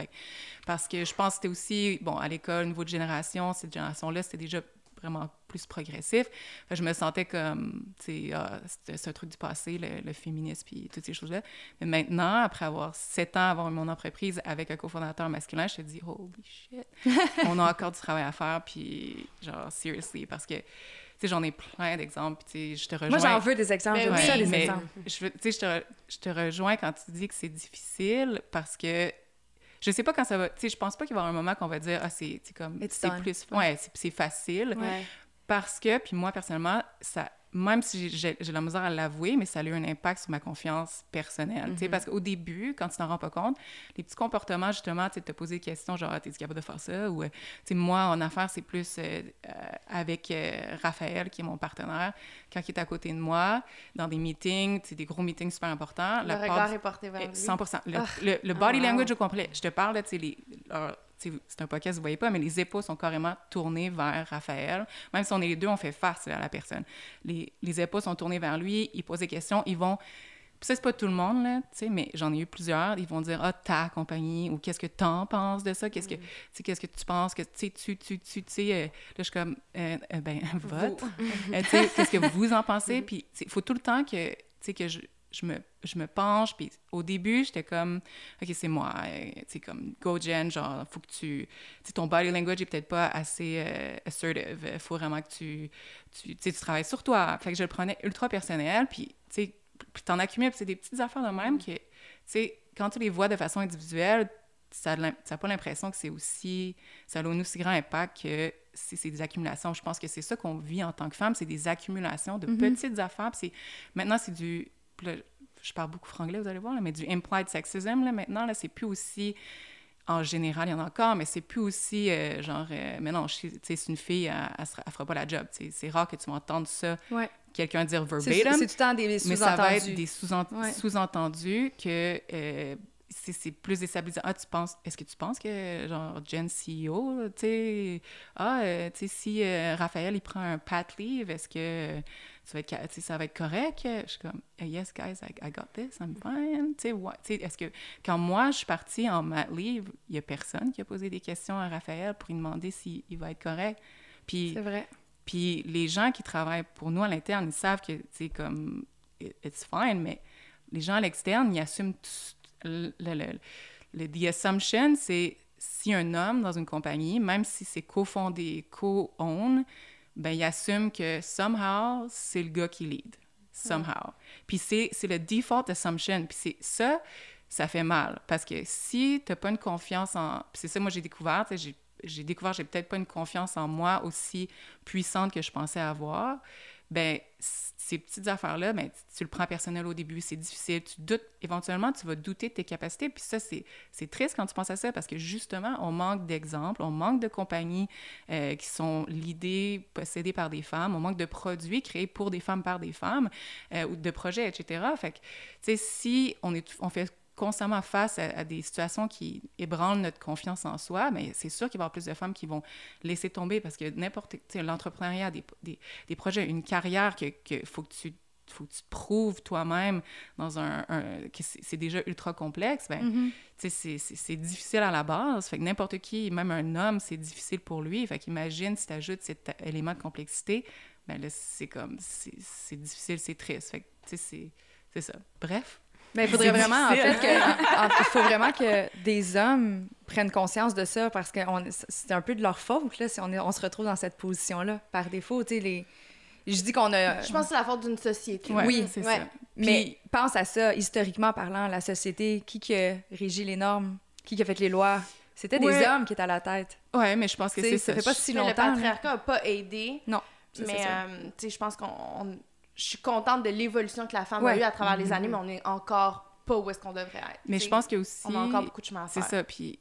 Parce que je pense que c'était aussi, bon, à l'école, au niveau de génération, cette génération-là, c'était déjà vraiment plus progressif. Fait je me sentais comme, tu sais, ah, c'est un truc du passé, le, le féminisme, puis toutes ces choses-là. Mais maintenant, après avoir sept ans, avoir mon entreprise avec un cofondateur masculin, je te dis, holy shit, [laughs] on a encore du travail à faire, puis genre, seriously, parce que, tu sais, j'en ai plein d'exemples, puis tu sais, je te rejoins. Moi, j'en veux des exemples. Ben J'aime oui, ça, les mais exemples. je, tu sais, je te, re- je te rejoins quand tu dis que c'est difficile parce que je sais pas quand ça va. Tu sais, je pense pas qu'il va y avoir un moment qu'on va dire, ah, c'est comme. It's C'est plus. Ouais, c'est c'est facile. Ouais. Parce que, puis moi, personnellement, ça. Même si j'ai la misère à l'avouer, mais ça a eu un impact sur ma confiance personnelle. tu sais, Parce qu'au début, quand tu t'en rends pas compte, les petits comportements, justement, tu te poser des questions, genre, t'es capable de faire ça? Ou, euh, moi, en affaires, c'est plus euh, euh, avec euh, Raphaël, qui est mon partenaire, quand il est à côté de moi, dans des meetings, des gros meetings super importants. Le la part regard du- est porté vers eh, lui. 100 Le, Ah. le, le body Ah, language au complet. Je te parle, tu sais, c'est un podcast, vous voyez pas, mais les épaules sont carrément tournées vers Raphaël. Même si on est les deux, on fait face à la personne. Les, les épaules sont tournées vers lui, il pose des questions, ils vont... Puis ça, c'est pas tout le monde, là, tu sais, mais j'en ai eu plusieurs. Ils vont dire, ah, ta compagnie, ou qu'est-ce que t'en penses de ça? Qu'est-ce que, qu'est-ce que tu penses? Que, tu sais, tu, tu, tu, tu sais, euh, là, je suis comme, euh, euh, ben, [laughs] vote. Tu sais, qu'est-ce que [laughs] vous en pensez? Puis, il faut tout le temps que, tu sais, que je, je me, je me penche. Puis au début, j'étais comme, OK, c'est moi. euh, Tu sais, comme, go Jen, genre, faut que tu. Tu sais, ton body language est peut-être pas assez euh, assertive. Il faut vraiment que tu. Tu, tu sais, tu travailles sur toi. Fait que je le prenais ultra personnel. Puis, tu sais, puis t'en accumules. Puis c'est des petites affaires de même que, tu sais, quand tu les vois de façon individuelle, ça n'a pas l'impression que c'est aussi. Ça a un aussi grand impact que c'est c'est des accumulations. Je pense que c'est ça qu'on vit en tant que femme, c'est des accumulations de petites affaires. Maintenant, c'est du. Je parle beaucoup franglais, vous allez voir, là, mais du implied sexism, là, maintenant, là, c'est plus aussi. En général, il y en a encore, mais c'est plus aussi euh, genre, euh, mais non, c'est une fille, elle, elle fera pas la job. C'est rare que tu vas entendre ça, Ouais. quelqu'un dire verbatim. c'est tout le temps des Mais ça va être sous-entendus. des Ouais. sous-entendus que euh, c'est plus déstabilisant. Ah, tu penses, est-ce que tu penses que, genre, Jen CEO, tu sais, ah, euh, tu sais, si euh, Raphaël, il prend un pat leave, est-ce que ça va être, tu sais, ça va être correct? Je suis comme, yes, guys, I, I got this, I'm fine. Tu sais. Tu sais, est-ce que, quand moi, je suis partie en mat leave, il y a personne qui a posé des questions à Raphaël pour lui demander s'il il va être correct. Puis, C'est vrai. puis les gens qui travaillent pour nous à l'interne, ils savent que, c'est comme, it- it's fine, mais les gens à l'externe, ils assument tout- le, le, le, the assumption, c'est si un homme dans une compagnie, même si c'est cofondé, co-own, ben il assume que somehow, c'est le gars qui lead. Somehow. Puis c'est le default assumption. Puis c'est ça, ça fait mal. Parce que si tu n'as pas une confiance en... C'est ça, moi, j'ai découvert, j'ai découvert j'ai peut-être pas une confiance en moi aussi puissante que je pensais avoir, ben ces petites affaires-là, ben, tu, le prends personnel au début, c'est difficile, tu doutes, éventuellement, tu vas douter de tes capacités, puis ça, c'est c'est triste quand tu penses à ça, parce que justement, on manque d'exemples, on manque de compagnies euh, qui sont l'idée possédées par des femmes, on manque de produits créés pour des femmes par des femmes, euh, ou de projets, etc. Fait que, tu sais, si on, est, on fait constamment face à, à des situations qui ébranlent notre confiance en soi, mais c'est sûr qu'il va y avoir plus de femmes qui vont laisser tomber parce que n'importe, l'entrepreneuriat, des, des, des projets, une carrière que, que faut que tu faut que tu prouves toi-même dans un, un- que c'est déjà ultra complexe, ben, tu sais, c'est- difficile à la base. Fait que n'importe qui, même un homme, c'est difficile pour lui. Fait qu'imagine si tu ajoutes cet élément de complexité, ben là, c'est comme, c'est difficile, c'est triste. Fait que, c'est ça. Bref. Mais il faudrait vraiment, en fait, que, [laughs] en- il faut vraiment que des hommes prennent conscience de ça parce que c'est un peu de leur faute, là, si on, est- on se retrouve dans cette position-là, par défaut, tu sais, les... Je dis qu'on a... Je pense que c'est la faute d'une société. Ouais, Oui, c'est ouais. ça. Mais pense à ça, historiquement parlant, la société, qui qui a régi les normes, qui qui a fait les lois? C'était des hommes qui étaient à la tête. Ouais, mais je pense que c'est ça ça. fait pas si le longtemps. là. patriarcat n'a pas aidé. Non, ça, Mais euh, tu sais, je pense qu'on. Je suis contente de l'évolution que la femme a eue à travers les années, mais on est encore pas où est-ce qu'on devrait être. Mais je pense que aussi. On a encore beaucoup de chemin à C'est faire. ça. Puis,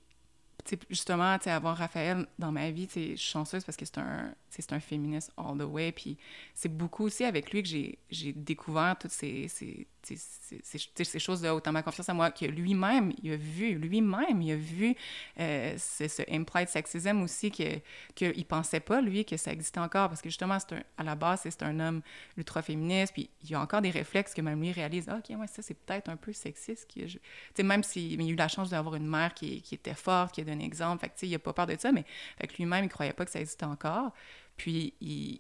justement, tu sais, avoir Raphaël dans ma vie, je suis chanceuse parce que c'est un, c'est un féministe all the way. Puis, c'est beaucoup aussi avec lui que j'ai, j'ai découvert toutes ces, ces, ces, choses-là, autant ma confiance en moi, que lui-même, il a vu, lui-même, il a vu euh, ce, implied sexism aussi, qu'il que il pensait pas, lui, que ça existait encore, parce que justement, un, à la base, c'est un homme ultra-féministe, puis il y a encore des réflexes que même lui réalise, ah, OK, ouais, ça, c'est peut-être un peu sexiste. Qui, je... même s'il a eu la chance d'avoir une mère qui, était forte, qui a donné exemple, fait que, il a pas peur de ça, mais lui-même, il croyait pas que ça existait encore. Puis il,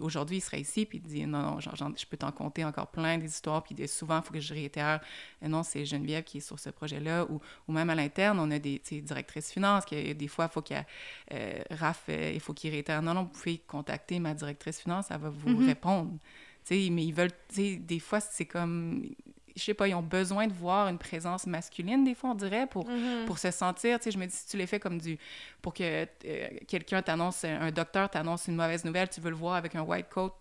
aujourd'hui, il serait ici, puis il dit non, non, genre, je peux t'en compter encore plein des histoires, puis souvent, il faut que je réitère non, c'est Geneviève qui est sur ce projet-là, ou, ou, même à l'interne, on a des directrices finances, qui, des fois, il faut qu'il euh, Raph, euh, il faut qu'il réitère non, non, vous pouvez contacter ma directrice finance, elle va vous mm-hmm. répondre. sais mais ils veulent, des fois, c'est comme, je sais pas, ils ont besoin de voir une présence masculine, des fois, on dirait, pour, mm-hmm. pour se sentir, tu sais, je me dis, si tu les fais comme du, pour que euh, quelqu'un t'annonce, un docteur t'annonce une mauvaise nouvelle, tu veux le voir avec un white coat,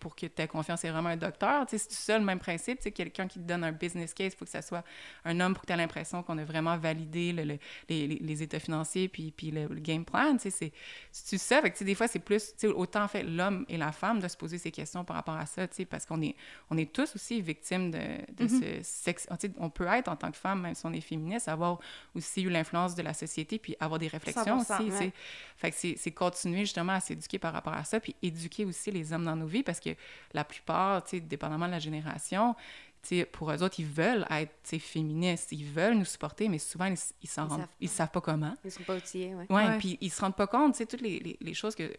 pour que tu aies confiance, c'est vraiment un docteur. C'est tout ça le même principe. Quelqu'un qui te donne un business case, il faut que ça soit un homme pour que tu aies l'impression qu'on a vraiment validé le, les, les, états financiers puis, puis le, game plan. C'est tout ça. Fait que, des fois, c'est plus autant fait l'homme et la femme de se poser ces questions par rapport à ça, parce qu'on est, on est tous aussi victimes de, de mm-hmm. ce sexe. On peut être en tant que femme, même si on est féministe, avoir aussi eu l'influence de la société puis avoir des réflexions aussi. Fait que c'est continuer justement à s'éduquer par rapport à ça puis éduquer aussi les hommes dans nos vies parce que la plupart, dépendamment de la génération, pour eux autres, ils veulent être féministes, ils veulent nous supporter, mais souvent, ils, ils s'en rendent, ils savent pas comment. Ils sont pas outillés, oui. Ouais, ouais, puis ils se rendent pas compte, tu sais, toutes les, les, choses que,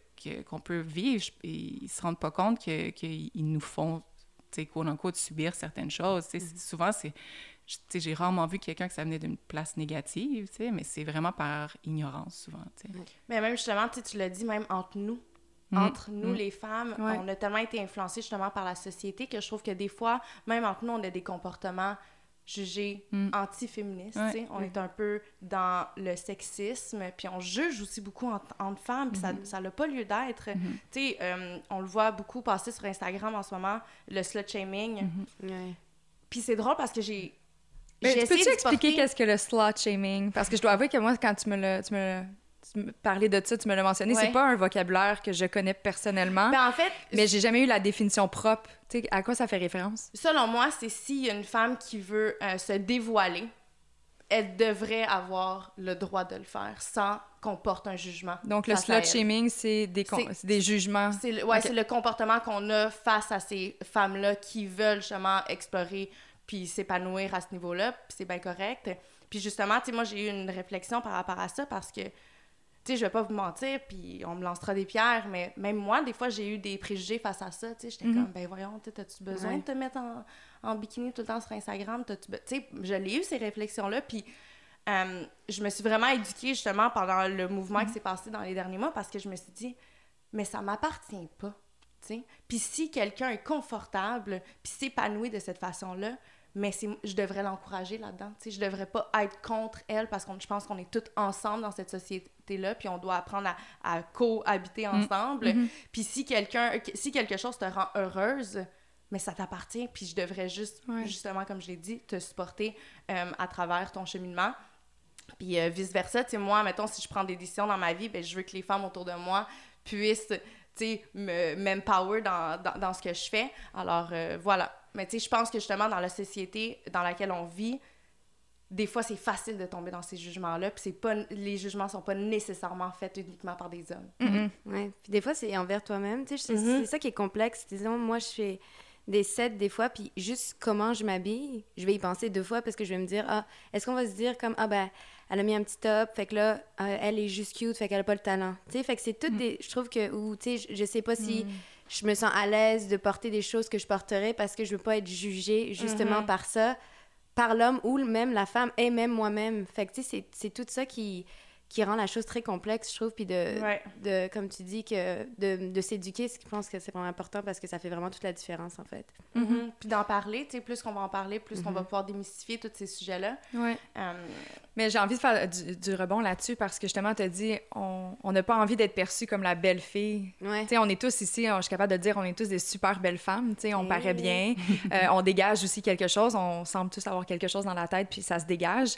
qu'on peut vivre, ils se rendent pas compte qu'ils que nous font, tu sais, quote subir certaines choses. Mm-hmm. Souvent, c'est... J'ai rarement vu quelqu'un que ça venait d'une place négative, mais c'est vraiment par ignorance, souvent. Mais même justement, tu l'as dit, même entre nous, Mm. entre nous, mm. les femmes, on a tellement été influencés justement par la société que je trouve que des fois, même entre nous, on a des comportements jugés mm. anti-féministes. On est un peu dans le sexisme, puis on juge aussi beaucoup entre, femmes, puis mm-hmm. ça n'a pas lieu d'être. Mm-hmm. Tu sais, euh, on le voit beaucoup passer sur Instagram en ce moment, le slut-shaming. Mm-hmm. Puis c'est drôle parce que j'ai... Mais tu peux-tu expliquer qu'est-ce que le slut-shaming? Parce que je dois avouer que moi, quand tu me le, tu me parler de ça, tu me l'as mentionné, c'est pas un vocabulaire que je connais personnellement. Ben en fait, mais j'ai jamais eu la définition propre. sais, à quoi ça fait référence? Selon moi, c'est a une femme qui veut euh, se dévoiler, elle devrait avoir le droit de le faire sans qu'on porte un jugement. Donc le slut shaming, c'est des, des jugements. C'est le, ouais, c'est le comportement qu'on a face à ces femmes-là qui veulent justement explorer puis s'épanouir à ce niveau-là, puis c'est bien correct. Puis justement, tu sais, moi j'ai eu une réflexion par rapport à ça parce que tu sais, je vais pas vous mentir, puis on me lancera des pierres, mais même moi, des fois, j'ai eu des préjugés face à ça, tu sais, j'étais mhm. comme, ben voyons, as-tu besoin de te mettre en, en, bikini tout le temps sur Instagram? Tu sais, je l'ai eu, ces réflexions-là, puis euh, je me suis vraiment éduquée, justement, pendant le mouvement qui mhm. s'est passé dans les derniers mois, parce que je me suis dit, mais ça m'appartient pas, tu sais. Puis si quelqu'un est confortable, puis s'épanouit de cette façon-là, mais je devrais l'encourager là-dedans. Je devrais pas être contre elle parce que je pense qu'on est toutes ensemble dans cette société-là, puis on doit apprendre à, cohabiter mm. ensemble. Mm-hmm. Puis si quelqu'un, si quelque chose te rend heureuse, mais ça t'appartient, puis je devrais juste, justement, comme je l'ai dit, te supporter euh, à travers ton cheminement. Puis euh, vice-versa, tu sais, moi, mettons, si je prends des décisions dans ma vie, ben, je veux que les femmes autour de moi puissent, tu sais, m'empower dans, dans, dans, ce que je fais. Alors, euh, voilà. Mais tu sais, je pense que justement, dans la société dans laquelle on vit, des fois, c'est facile de tomber dans ces jugements-là. Puis c'est pas, les jugements sont pas nécessairement faits uniquement par des hommes. Mm-hmm. Ouais. Puis des fois, c'est envers toi-même. Tu sais, mm-hmm. c'est ça qui est complexe. Disons, moi, je fais des sets des fois, puis juste comment je m'habille, je vais y penser deux fois parce que je vais me dire, ah, est-ce qu'on va se dire comme, ah ben, elle a mis un petit top, fait que là, euh, elle est juste cute, fait qu'elle a pas le talent. Tu sais, fait que c'est toutes mm. des. Je trouve que, ou tu sais, je, je sais pas si. Mm je me sens à l'aise de porter des choses que je porterais parce que je veux pas être jugée justement mhm. par ça, par l'homme ou même la femme et même moi-même. Fait que tu sais, c'est tout ça qui, qui rend la chose très complexe, je trouve, puis de, de comme tu dis, que de, de s'éduquer, je pense que c'est vraiment important parce que ça fait vraiment toute la différence, en fait. Mm-hmm. Puis d'en parler, tu sais, plus qu'on va en parler, plus qu'on va mm-hmm. pouvoir démystifier tous ces sujets-là. Ouais. Euh, Mais j'ai envie de faire du, rebond là-dessus parce que justement, tu as dit, on n'a pas envie d'être perçu comme la belle fille. Ouais. Tu sais, on est tous ici, je suis capable de dire, on est tous des super belles femmes, tu sais, on paraît bien, [laughs] euh, on dégage aussi quelque chose, on semble tous avoir quelque chose dans la tête, puis ça se dégage.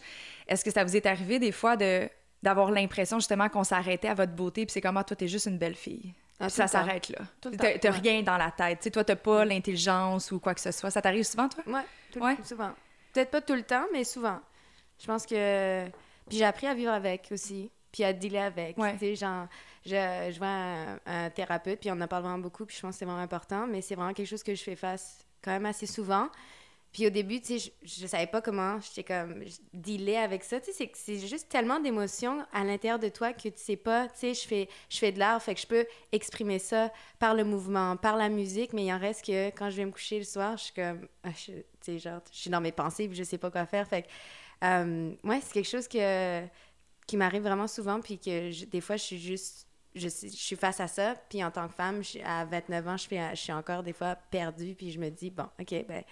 Est-ce que ça vous est arrivé des fois de d'avoir l'impression justement qu'on s'arrêtait à votre beauté, puis c'est comme, ah, toi, t'es juste une belle fille. Ah, ça s'arrête là. T'as ouais. rien dans la tête. Tu sais, toi, t'as pas l'intelligence ou quoi que ce soit. Ça t'arrive souvent, toi? Tout le- Ouais. souvent. Peut-être pas tout le temps, mais souvent. Je pense que. Puis j'ai appris à vivre avec aussi, puis à dealer avec. Ouais. Tu sais, genre, je, je vois un, un thérapeute, puis on en parle vraiment beaucoup, puis je pense que c'est vraiment important, mais c'est vraiment quelque chose que je fais face quand même assez souvent. Puis au début, tu sais, je, je savais pas comment j'étais comme je avec ça. Tu sais, c'est juste tellement d'émotions à l'intérieur de toi que tu sais pas. Tu sais, je fais, je fais de l'art, fait que je peux exprimer ça par le mouvement, par la musique, mais il en reste que quand je vais me coucher le soir, je suis comme, ah, je- tu sais, genre, je suis dans mes pensées, puis je sais pas quoi faire. Fait que, euh, ouais, c'est quelque chose que, qui m'arrive vraiment souvent, puis que des fois, je suis juste je, suis- face à ça, puis en tant que femme, je- à 29 ans, je, je suis encore des fois perdue, puis je me dis, bon, OK, ben,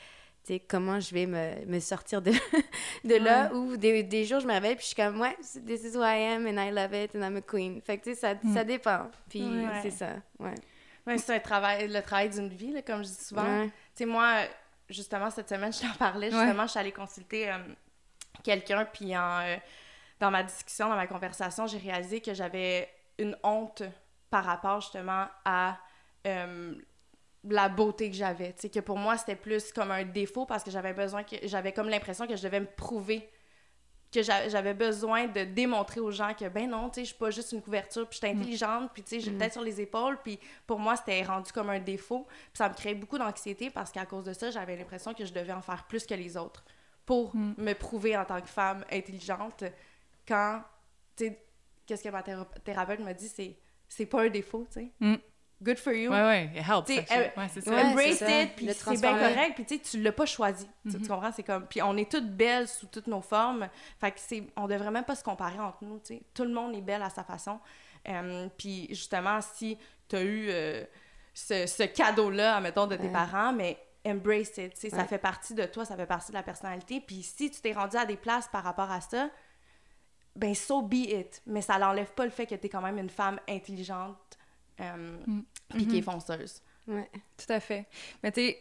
comment je vais me, me sortir de, [laughs] de là, ou des, des jours, je me réveille, puis je suis comme, ouais, this is who I am, and I love it, and I'm a queen. Fait que, tu sais, ça, ça dépend, puis Ouais. c'est ça, ouais. Ouais, c'est un travail, le travail d'une vie, là, comme je dis souvent. Ouais. Tu sais, moi, justement, cette semaine, [laughs] je t'en parlais. Justement, je suis allée consulter euh, quelqu'un, puis en, euh, dans ma discussion, dans ma conversation, j'ai réalisé que j'avais une honte par rapport, justement, à euh, la beauté que j'avais. Tu sais, que pour moi, c'était plus comme un défaut parce que j'avais besoin, que j'avais comme l'impression que je devais me prouver que j'a- j'avais besoin de démontrer aux gens que ben non, tu sais, je suis pas juste une couverture, puis je suis intelligente, puis tu sais, j'ai le tête sur les épaules, puis pour moi, c'était rendu comme un défaut, puis ça me créait beaucoup d'anxiété parce qu'à cause de ça, j'avais l'impression que je devais en faire plus que les autres pour me prouver en tant que femme intelligente quand, tu sais, qu'est-ce que ma théra- thérapeute m'a dit, c'est c'est pas un défaut, tu sais. Mm. Good for you. Ouais, ouais, it helps. Euh, ouais, c'est ça. Embrace ça, it, puis c'est bien correct, puis tu sais, tu l'as pas choisi. Tu- Tu comprends? C'est comme... Puis on est toutes belles sous toutes nos formes, fait que c'est... On devrait même pas se comparer entre nous, tu sais. Tout le monde est belle à sa façon. Euh, puis justement, si tu as eu euh, ce, ce cadeau-là, admettons, de tes Ouais. parents, mais embrace it, tu sais, ça fait partie de toi, ça fait partie de la personnalité. Puis si tu t'es rendu à des places par rapport à ça, ben so be it. Mais ça n'enlève pas le fait que tu es quand même une femme intelligente, euh, puis qui est fonceuse. Ouais. Tout à fait. Mais tu sais,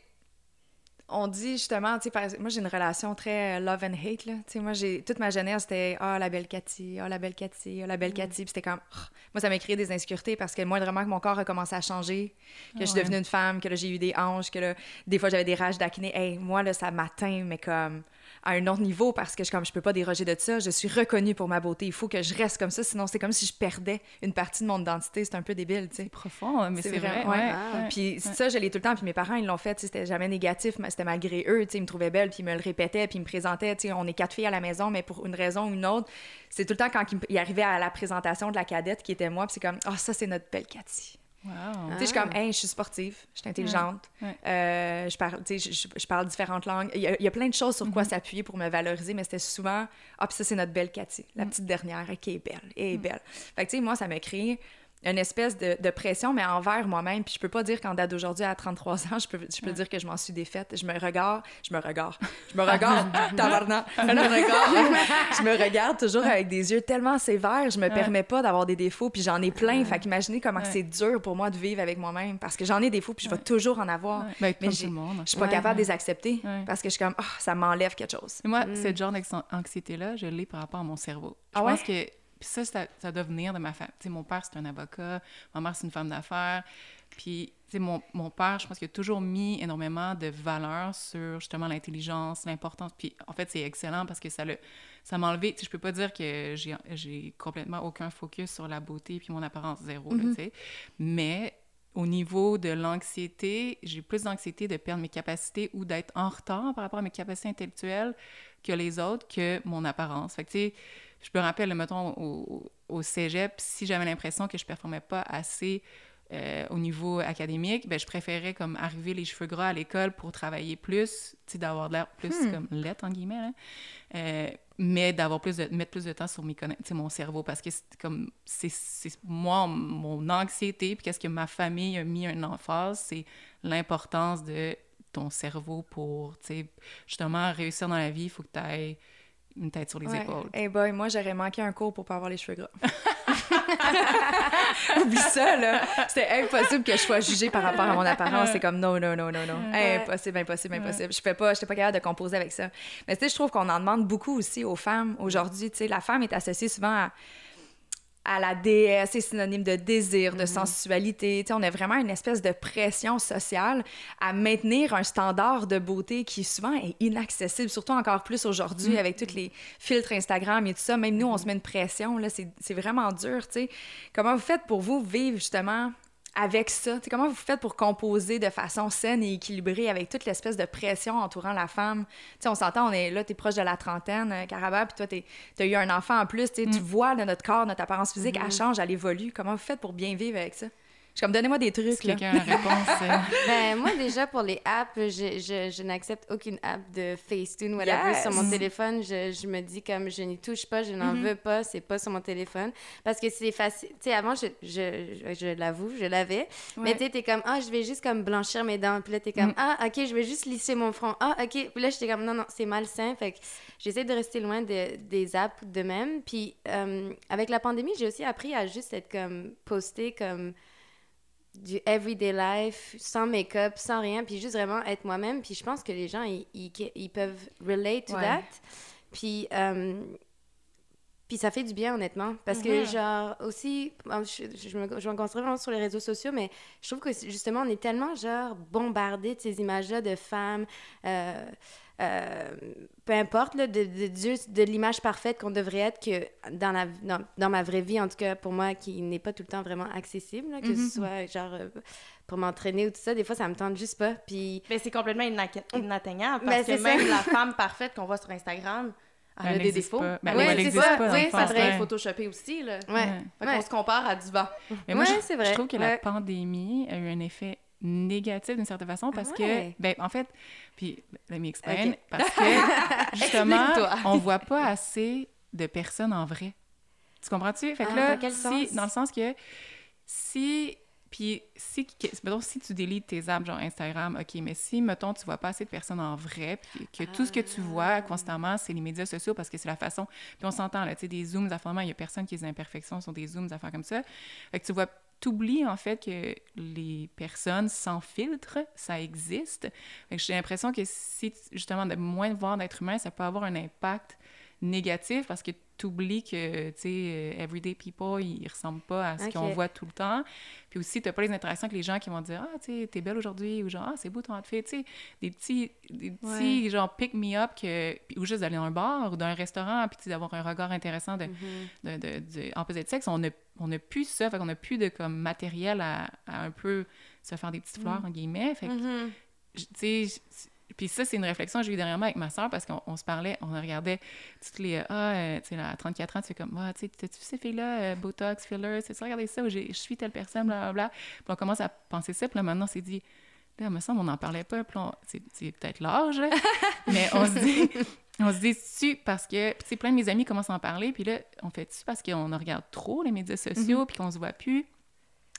on dit justement, tu sais, moi j'ai une relation très euh, love and hate, là. Tu sais, moi j'ai, toute ma jeunesse c'était « Ah, la belle Cathy, ah, la belle Cathy, ah, la belle Cathy », puis c'était comme, Ah. moi ça m'a créé des insécurités parce que moindrement que mon corps a commencé à changer, que je suis devenue une femme, que là j'ai eu des hanches, que là, des fois j'avais des rages d'acné, hey, moi là ça m'atteint, mais comme à un autre niveau parce que je, comme je peux pas déroger de ça, je suis reconnue pour ma beauté, il faut que je reste comme ça, sinon c'est comme si je perdais une partie de mon identité, c'est un peu débile, tu sais. Profond, mais C'est vrai. ouais. Ah. ouais. Puis ça, je l'ai tout le temps. Puis mes parents, ils l'ont fait. C'était jamais négatif, mais c'était malgré eux. tu sais, Ils me trouvaient belle, puis ils me le répétaient, puis ils me présentaient. tu sais, On est quatre filles à la maison, mais pour une raison ou une autre, c'est tout le temps quand ils, ils arrivaient à la présentation de la cadette qui était moi, puis c'est comme, ah, ça, c'est notre belle Cathy. Wow. Sais, je suis comme, hey, je suis sportive, je suis intelligente, Ouais. euh, je, parle, je, je- parle différentes langues. Il y, a, il y a plein de choses sur quoi s'appuyer pour me valoriser, mais c'était souvent, ah, puis ça, c'est notre belle Cathy, la Mm. petite dernière, qui est belle, elle est belle. Fait que, tu sais, moi, ça m'a créé une espèce de, de pression, mais envers moi-même. Puis je peux pas dire qu'en date d'aujourd'hui, à 33 ans, je peux, je peux dire que je m'en suis défaite. Je me regarde, je me regarde, je me regarde, [laughs] tabarnak, je me regarde, je me regarde toujours avec des yeux tellement sévères, je me permets pas d'avoir des défauts, puis j'en ai plein. Fait qu'imaginez comment Ouais. c'est dur pour moi de vivre avec moi-même, parce que j'en ai des défauts, puis je vais toujours en avoir. Ouais. Mais comme j'ai- tout le monde. Je suis pas Ouais. capable de les accepter, Ouais. parce que je suis comme, Ah, ça m'enlève quelque chose. Et moi, ce genre d'anxiété-là, je l'ai par rapport à mon cerveau. Je Ah ouais? pense que puis ça, ça, ça doit venir de ma famille. Tu sais, mon père, c'est un avocat, ma mère, c'est une femme d'affaires. Puis, tu sais, mon, mon père, je pense qu'il a toujours mis énormément de valeur sur, justement, l'intelligence, l'importance. Puis, en fait, c'est excellent parce que ça le, ça m'a enlevé... Tu sais, je peux pas dire que j'ai, j'ai complètement aucun focus sur la beauté puis mon apparence zéro, là, tu sais. Mais au niveau de l'anxiété, j'ai plus d'anxiété de perdre mes capacités ou d'être en retard par rapport à mes capacités intellectuelles que les autres, que mon apparence. Fait que, tu sais, je me rappelle, mettons, au, au cégep, si j'avais l'impression que je performais pas assez euh, au niveau académique, ben, je préférais comme arriver les cheveux gras à l'école pour travailler plus, d'avoir de l'air plus comme lettre, en guillemets, là. Euh, mais d'avoir plus de mettre plus de temps sur mes mon cerveau parce que c'est comme c'est moi mon anxiété puis qu'est-ce que ma famille a mis un emphase c'est l'importance de ton cerveau pour justement réussir dans la vie il faut que tu aies une tête sur les Ouais. épaules Hey boy, moi, j'aurais manqué un cours pour pas avoir les cheveux gras. [laughs] [laughs] Oublie ça, là. C'était impossible que je sois jugée par rapport à mon apparence. C'est comme non, non, non, non, non. Impossible, impossible, impossible. Je fais pas, j'étais pas capable de composer avec ça. Mais tu sais, je trouve qu'on en demande beaucoup aussi aux femmes aujourd'hui. Tu sais, la femme est associée souvent à à la déesse, c'est synonyme de désir, Mm-hmm. de sensualité. Tu sais, on a vraiment une espèce de pression sociale à maintenir un standard de beauté qui souvent est inaccessible, surtout encore plus aujourd'hui Mm-hmm. avec tous les filtres Instagram et tout ça. Même nous, on se met une pression, là, c'est vraiment dur, tu sais. Comment vous faites pour vous vivre justement avec ça? Comment vous faites pour composer de façon saine et équilibrée avec toute l'espèce de pression entourant la femme? On s'entend, on est là, tu es proche de la trentaine, euh, Caraba, puis toi, tu as eu un enfant en plus. Tu tu vois là, notre corps, notre apparence physique, elle change, elle évolue. Comment vous faites pour bien vivre avec ça? Je suis comme, donnez-moi des trucs, Si quelqu'un a la réponse, [laughs] euh, Ben, moi, déjà, pour les apps, je, je, je n'accepte aucune app de Facetune, whatever, Yes! sur mon téléphone. Je, je me dis comme, je n'y touche pas, je n'en veux pas, c'est pas sur mon téléphone. Parce que c'est facile. Tu sais, avant, je, je, je, je l'avoue, je l'avais. Mais tu sais, t'es comme, ah, je vais juste comme blanchir mes dents. Puis là, t'es comme, ah, ok, je vais juste lisser mon front. Ah, ok. Puis là, j'étais comme, non, non, c'est malsain. Fait que j'essaie de rester loin de, des apps de même. Puis euh, avec la pandémie, j'ai aussi appris à juste être comme, posté comme du everyday life, sans make-up, sans rien, puis juste vraiment être moi-même. Puis je pense que les gens, ils, peuvent relate to Ouais. that. Puis, euh, puis ça fait du bien, honnêtement. Parce que, genre, aussi, je, je, me, je me concentre vraiment sur les réseaux sociaux, mais je trouve que, justement, on est tellement, genre, bombardé de ces images-là de femmes, euh, euh, peu importe, là, de, de, de, de l'image parfaite qu'on devrait être, que dans, la, dans, dans, ma vraie vie, en tout cas, pour moi, qui n'est pas tout le temps vraiment accessible, là, que ce soit, genre, euh, pour m'entraîner ou tout ça, des fois, ça me tente juste pas. Puis... Mais c'est complètement inatteignable, parce c'est que ça. même la femme parfaite qu'on voit sur Instagram, elle, Elle a des défauts. pas. Ben oui, ouais, elle pas, Oui, ça serait ouais. photoshopé aussi, là. Ouais. Ouais. Fait Ouais. qu'on se compare à du vent. Mais moi, Ouais, je, vrai. je trouve que la pandémie a eu un effet négatif d'une certaine façon parce ouais? que, ben, en fait, puis, let me explain, parce que, [laughs] justement, on voit pas assez de personnes en vrai. Tu comprends-tu? Fait que Ah, là, dans quel si, sens? dans le sens que si, puis si, mettons, si tu délites tes apps, genre Instagram, OK, mais si, mettons, tu vois pas assez de personnes en vrai, puis que tout ce que tu Ah. vois constamment, c'est les médias sociaux parce que c'est la façon, puis on s'entend, là, tu sais, des zooms, à il y a personne qui a des imperfections sur des zooms, des affaires comme ça. Fait que tu vois, t'oublies en fait que les personnes sans filtre, ça existe. J'ai l'impression que si, justement, de moins voir d'êtres humains, ça peut avoir un impact négatif parce que tu oublies que, tu sais, euh, everyday people, ils ressemblent pas à ce qu'on voit tout le temps. Puis aussi, t'as pas les interactions avec les gens qui vont dire « Ah, tu sais, t'es belle aujourd'hui » ou genre « Ah, c'est beau ton outfit », tu sais, des petits, des petits genre pick me up que, puis- ou juste d'aller dans un bar ou dans un restaurant puis d'avoir un regard intéressant de, de, de, de- en sexe. On a, on a plus ça, fait qu'on a plus de comme matériel à, à un peu se faire des petites fleurs, en guillemets. Fait que, Mhm. je- tu sais, je- puis ça, c'est une réflexion que j'ai eue dernièrement avec ma soeur parce qu'on on se parlait, on regardait toutes les. Ah, euh, tu sais, à 34 ans, tu fais comme, ah, tu sais, vu ces filles-là, euh, Botox, fillers, tu regardez ça, où je suis telle personne, blablabla. Puis on commence à penser ça, puis là, maintenant, on s'est dit, là, il me semble, on n'en parlait pas, puis c'est peut-être l'âge, [laughs] mais on se dit. On se dit, tu parce que, tu sais, plein de mes amis commencent à en parler, puis là, on fait tu parce qu'on regarde trop les médias sociaux, puis qu'on se voit plus.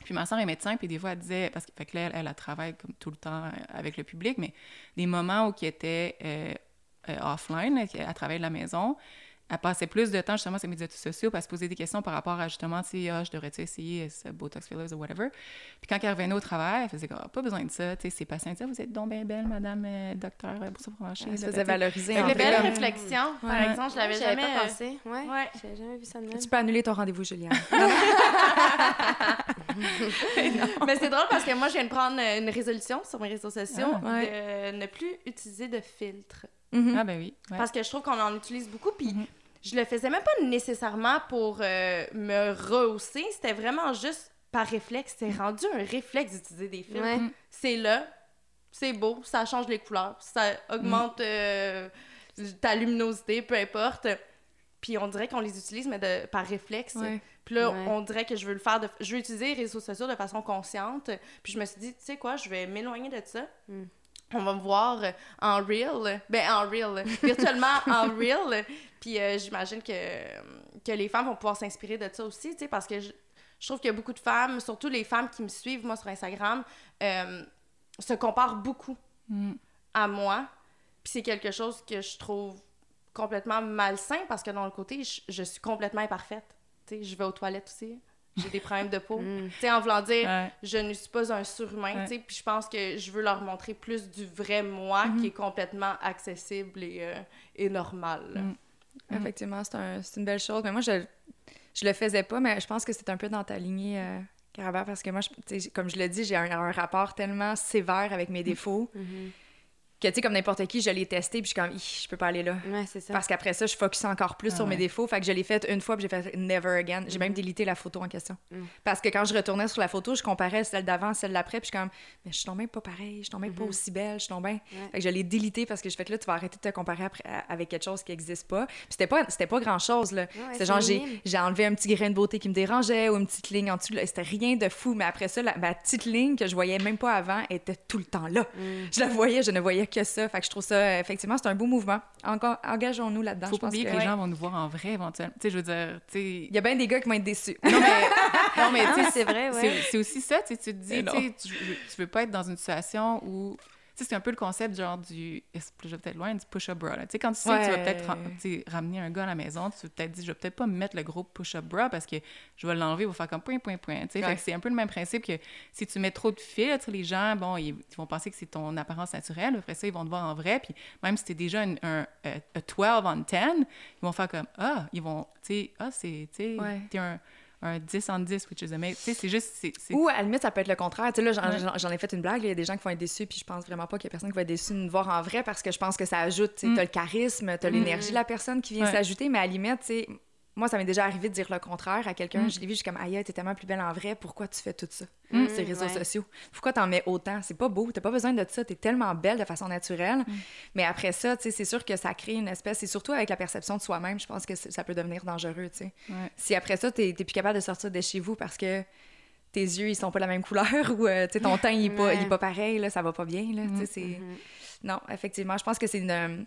Puis ma soeur est médecin, puis des fois, elle disait, parce que, fait que là, elle, elle, elle travaille comme tout le temps euh, avec le public, mais des moments où qui était euh, euh, offline, là, qu'elle travaillait de la maison, elle passait plus de temps justement sur les médias sociaux pour se poser des questions par rapport à justement, tu sais, ah, je devrais-tu essayer ce Botox fillers ou whatever. Puis quand elle revenait au travail, elle faisait comme, Ah, pas besoin de ça, tu sais, ses patients disaient, vous êtes donc bien belle, madame euh, docteur, euh, pour ça, pour marcher. Elle se faisait valoriser. Fait, belles comme- réflexions, par exemple, je l'avais jamais... pas euh, pensé. Ouais. Ouais. J'avais jamais vu ça de même. Tu peux annuler ton rendez-vous, Juliane. [laughs] Mais c'est drôle parce que moi, je viens de prendre une résolution sur mes réseaux sociaux Ah. de ne plus utiliser de filtre. Mhm. Ah, ben oui. ouais. Parce que je trouve qu'on en utilise beaucoup, puis Mhm. Je le faisais même pas nécessairement pour euh, me rehausser, c'était vraiment juste par réflexe. C'est rendu un réflexe d'utiliser des. Ouais. C'est là, c'est beau, ça change les couleurs, ça augmente euh, ta luminosité, peu importe. Puis on dirait qu'on les utilise, mais de, par réflexe. Ouais. Puis là, Ouais. on dirait que je veux le faire, de, je veux utiliser les réseaux sociaux de façon consciente. Puis je me suis dit, tu sais quoi, je vais m'éloigner de ça. Mm. On va me voir euh, en real, ben en real, [laughs] virtuellement en real. Puis euh, j'imagine que, que les femmes vont pouvoir s'inspirer de ça aussi, tu sais, parce que je, je trouve qu'il y a beaucoup de femmes, surtout les femmes qui me suivent, moi, sur Instagram, euh, se comparent beaucoup Mm. à moi. Puis c'est quelque chose que je trouve complètement malsain parce que dans le côté, je, je suis complètement imparfaite. Tu sais, je vais aux toilettes aussi. J'ai des problèmes de peau. Mm. Tu sais, en voulant dire, Ouais. je ne suis pas un surhumain, Ouais. tu sais, puis je pense que je veux leur montrer plus du vrai moi Mhm. qui est complètement accessible et, euh, et normal. Mm. Effectivement, c'est un- c'est une belle chose. Mais moi, je, Je le faisais pas, mais je pense que c'est un peu dans ta lignée, euh, Carabert, parce que moi, je- tu sais, comme je le dis, j'ai un, un rapport tellement sévère avec mes [laughs] défauts Mhm. Que, tu sais, comme n'importe qui, je l'ai testé, puis je suis comme, je peux pas aller là. Ouais, c'est ça. Parce qu'après ça, je focus encore plus Ah sur mes défauts. Fait que je l'ai fait une fois, puis j'ai fait never again. J'ai même délité la photo en question. Mm. Parce que quand je retournais sur la photo, je comparais celle d'avant, celle d'après, puis je suis comme, mais je suis même pas pareil, je suis donc même pas Mhm. aussi belle, je suis bien. Ouais. Fait que je l'ai délité parce que je fais que là, tu vas arrêter de te comparer après- avec quelque chose qui n'existe pas. Puis c'était pas, c'était pas grand chose, là. Ouais, c'est c'est genre, j'ai, enlevé un petit grain de beauté qui me dérangeait ou une petite ligne en dessous. là. C'était rien de fou. Mais après ça, la, ma petite ligne que je voyais même pas avant était tout le temps là. Mm. Je la voyais, je ne voyais que ça. Fait que je trouve ça, euh, effectivement, c'est un beau mouvement. Encore, engageons-nous là-dedans. Faut je pas oublier que, que- les gens vont nous voir en vrai éventuellement. Tu sais, je veux dire, tu sais... Il y a bien des gars qui vont être déçus. Non, mais, non, mais tu sais, Ah, c'est vrai, ouais. c'est- aussi ça, tu sais, tu te dis, tu tu veux pas être dans une situation où... Sais, c'est un peu le concept genre du... Je vais peut-être loin, du push-up bra. Tu sais, quand tu sais que tu vas peut-être ramener un gars à la maison, tu vas peut-être dire, je vais peut-être pas mettre le gros push-up bra parce que je vais l'enlever, il va faire comme point, point, point. Tu sais, Ouais. c'est un peu le même principe que si tu mets trop de sais, les gens, bon, ils, ils vont penser que c'est ton apparence naturelle. Après ça, ils vont te voir en vrai. Puis même si t'es déjà un, un, euh, a 12 on 10, ils vont faire comme, ah, ils vont, tu sais, ah, c'est, tu sais, Ouais. t'es un, un 10 en 10, which is amazing. Tu sais, c'est juste, c'est... c'est- Ou à la limite, ça peut être le contraire. Tu sais, là, j'en, ai fait une blague. Il y a des gens qui vont être déçus, puis je pense vraiment pas qu'il y a personne qui va être déçu de nous voir en vrai parce que je pense que ça ajoute. Tu Mm. t'as le charisme, t'as l'énergie de la personne qui vient Ouais. s'ajouter, mais à la limite, tu sais, moi, ça m'est déjà arrivé de dire le contraire à quelqu'un. Mm. Je l'ai vu, je suis comme, aïe, t'es tellement plus belle en vrai, pourquoi tu fais tout ça? Mm, Ces réseaux ouais. sociaux. Pourquoi t'en mets autant? C'est pas beau, t'as pas besoin de ça, t'es tellement belle de façon naturelle. Mm. Mais après ça, tu sais, c'est sûr que ça crée une espèce, et surtout avec la perception de soi-même, je pense que c'est- ça peut devenir dangereux, tu sais. Ouais. Si après ça, t'es plus capable de sortir de chez vous parce que tes yeux, ils sont pas la même couleur [laughs] ou euh, tu sais, ton teint, il est, pas, il est pas pareil, là, ça va pas bien, là, Mhm. c'est... Mhm. Non, effectivement, je pense que c'est une...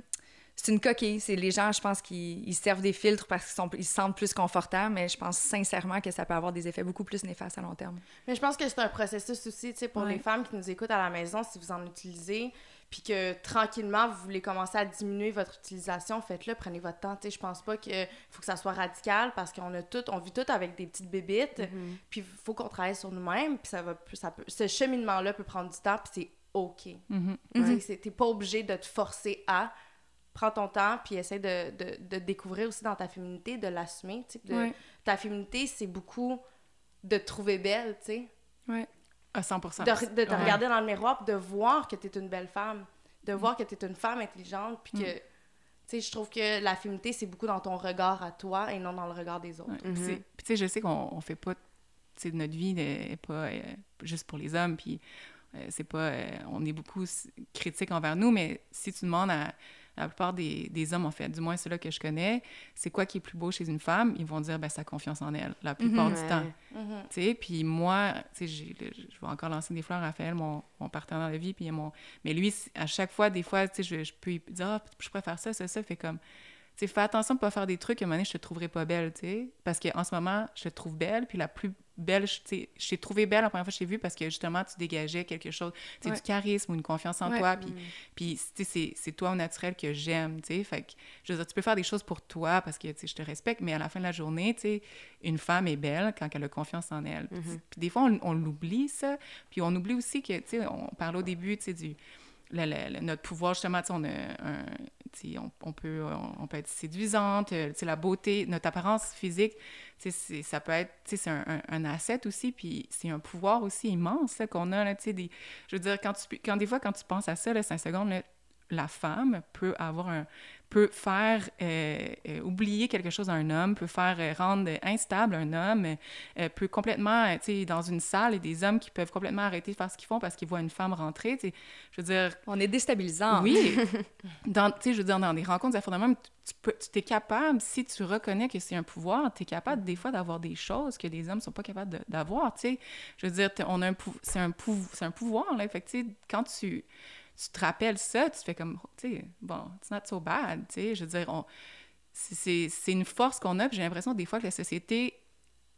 C'est une coquille. C'est les gens, je pense, qui ils servent des filtres parce qu'ils sont- ils se sentent plus confortables, mais je pense sincèrement que ça peut avoir des effets beaucoup plus néfastes à long terme. Mais je pense que c'est un processus aussi, tu sais, pour Ouais. les femmes qui nous écoutent à la maison, si vous en utilisez, puis que tranquillement, vous voulez commencer à diminuer votre utilisation, faites-le, prenez votre temps, tu sais. Je pense pas qu'il faut que ça soit radical parce qu'on a tout, on vit tout avec des petites bébites, Mhm. puis il faut qu'on travaille sur nous-mêmes, puis ça va, ça peut, ce cheminement-là peut prendre du temps, puis c'est OK. Tu sais, c'est- T'es pas obligé de te forcer à. Prends ton temps, puis essaie de, de, de découvrir aussi dans ta féminité, de l'assumer. tu sais, de- Ouais. Ta féminité, c'est beaucoup de te trouver belle, tu sais. À 100 De, de te Ouais. regarder dans le miroir, puis de voir que tu es une belle femme. De voir que tu es une femme intelligente, puis que. Mm. Tu sais, je trouve que la féminité, c'est beaucoup dans ton regard à toi et non dans le regard des autres. Ouais. Mhm. puis tu sais, je sais qu'on on fait pas, tu sais, notre vie n'est pas euh, juste pour les hommes, puis euh, c'est pas, euh, on est beaucoup critique envers nous, mais si tu demandes à, la plupart des, des hommes, en fait, du moins ceux-là que je connais, c'est quoi qui est plus beau chez une femme, ils vont dire, ben, sa confiance en elle, la plupart du Ouais. temps. Mhm. Tu sais, puis moi, tu sais, je vais encore lancer des fleurs à Raphaël, mon, mon partenaire de vie, puis mon... Mais lui, à chaque fois, des fois, tu sais, je, je peux lui dire, ah, je préfère ça, ça, ça, fait comme... Tu sais, fais attention de pas faire des trucs, à un moment donné, je te trouverai pas belle, tu sais, parce qu'en ce moment, je te trouve belle, puis la plus belle, je- tu sais, je t'ai trouvée belle la première fois que je t'ai vue parce que, justement, tu dégageais quelque chose, tu sais, Ouais. du charisme ou une confiance en Ouais. toi, puis puis, tu sais, c'est- toi au naturel que j'aime, tu sais. Fait que, je veux dire, tu peux faire des choses pour toi parce que, tu sais, je te respecte, mais à la fin de la journée, tu sais, une femme est belle quand elle a confiance en elle. Puis- Puis des fois, on, on l'oublie, ça. Puis on oublie aussi que, tu sais, on parlait au début, tu sais, du... le- le- le- notre pouvoir, justement, tu sais, on a un... On, peut, on, peut être séduisante, euh, la beauté, notre apparence physique, ça peut être, c'est un, un, un asset aussi, puis c'est un pouvoir aussi immense qu'on a, là, des... Je veux dire, quand, tu, quand des fois, quand tu penses à ça, là, cinq secondes, là, la femme peut avoir un peut faire euh, euh, oublier quelque chose à un homme, peut faire euh, rendre instable un homme, peut complètement, tu sais, dans une salle, il y a des hommes qui peuvent complètement arrêter de faire ce qu'ils font parce qu'ils voient une femme rentrer, tu sais. Je veux dire, On est déstabilisant. oui. [laughs] Dans, tu sais, je veux dire, dans des rencontres même, tu, tu peux, tu es capable, si tu reconnais que c'est un pouvoir, tu es capable des fois d'avoir des choses que les hommes sont pas capables d'avoir, tu sais. Je veux dire, on a un c'est un, pou- c'est un pouvoir, là. Fait que, tu sais, quand tu, tu te rappelles ça, tu fais comme, tu sais, bon, it's not so bad, tu sais. Je veux dire, on, c'est- c'est une force qu'on a, j'ai l'impression des fois que la société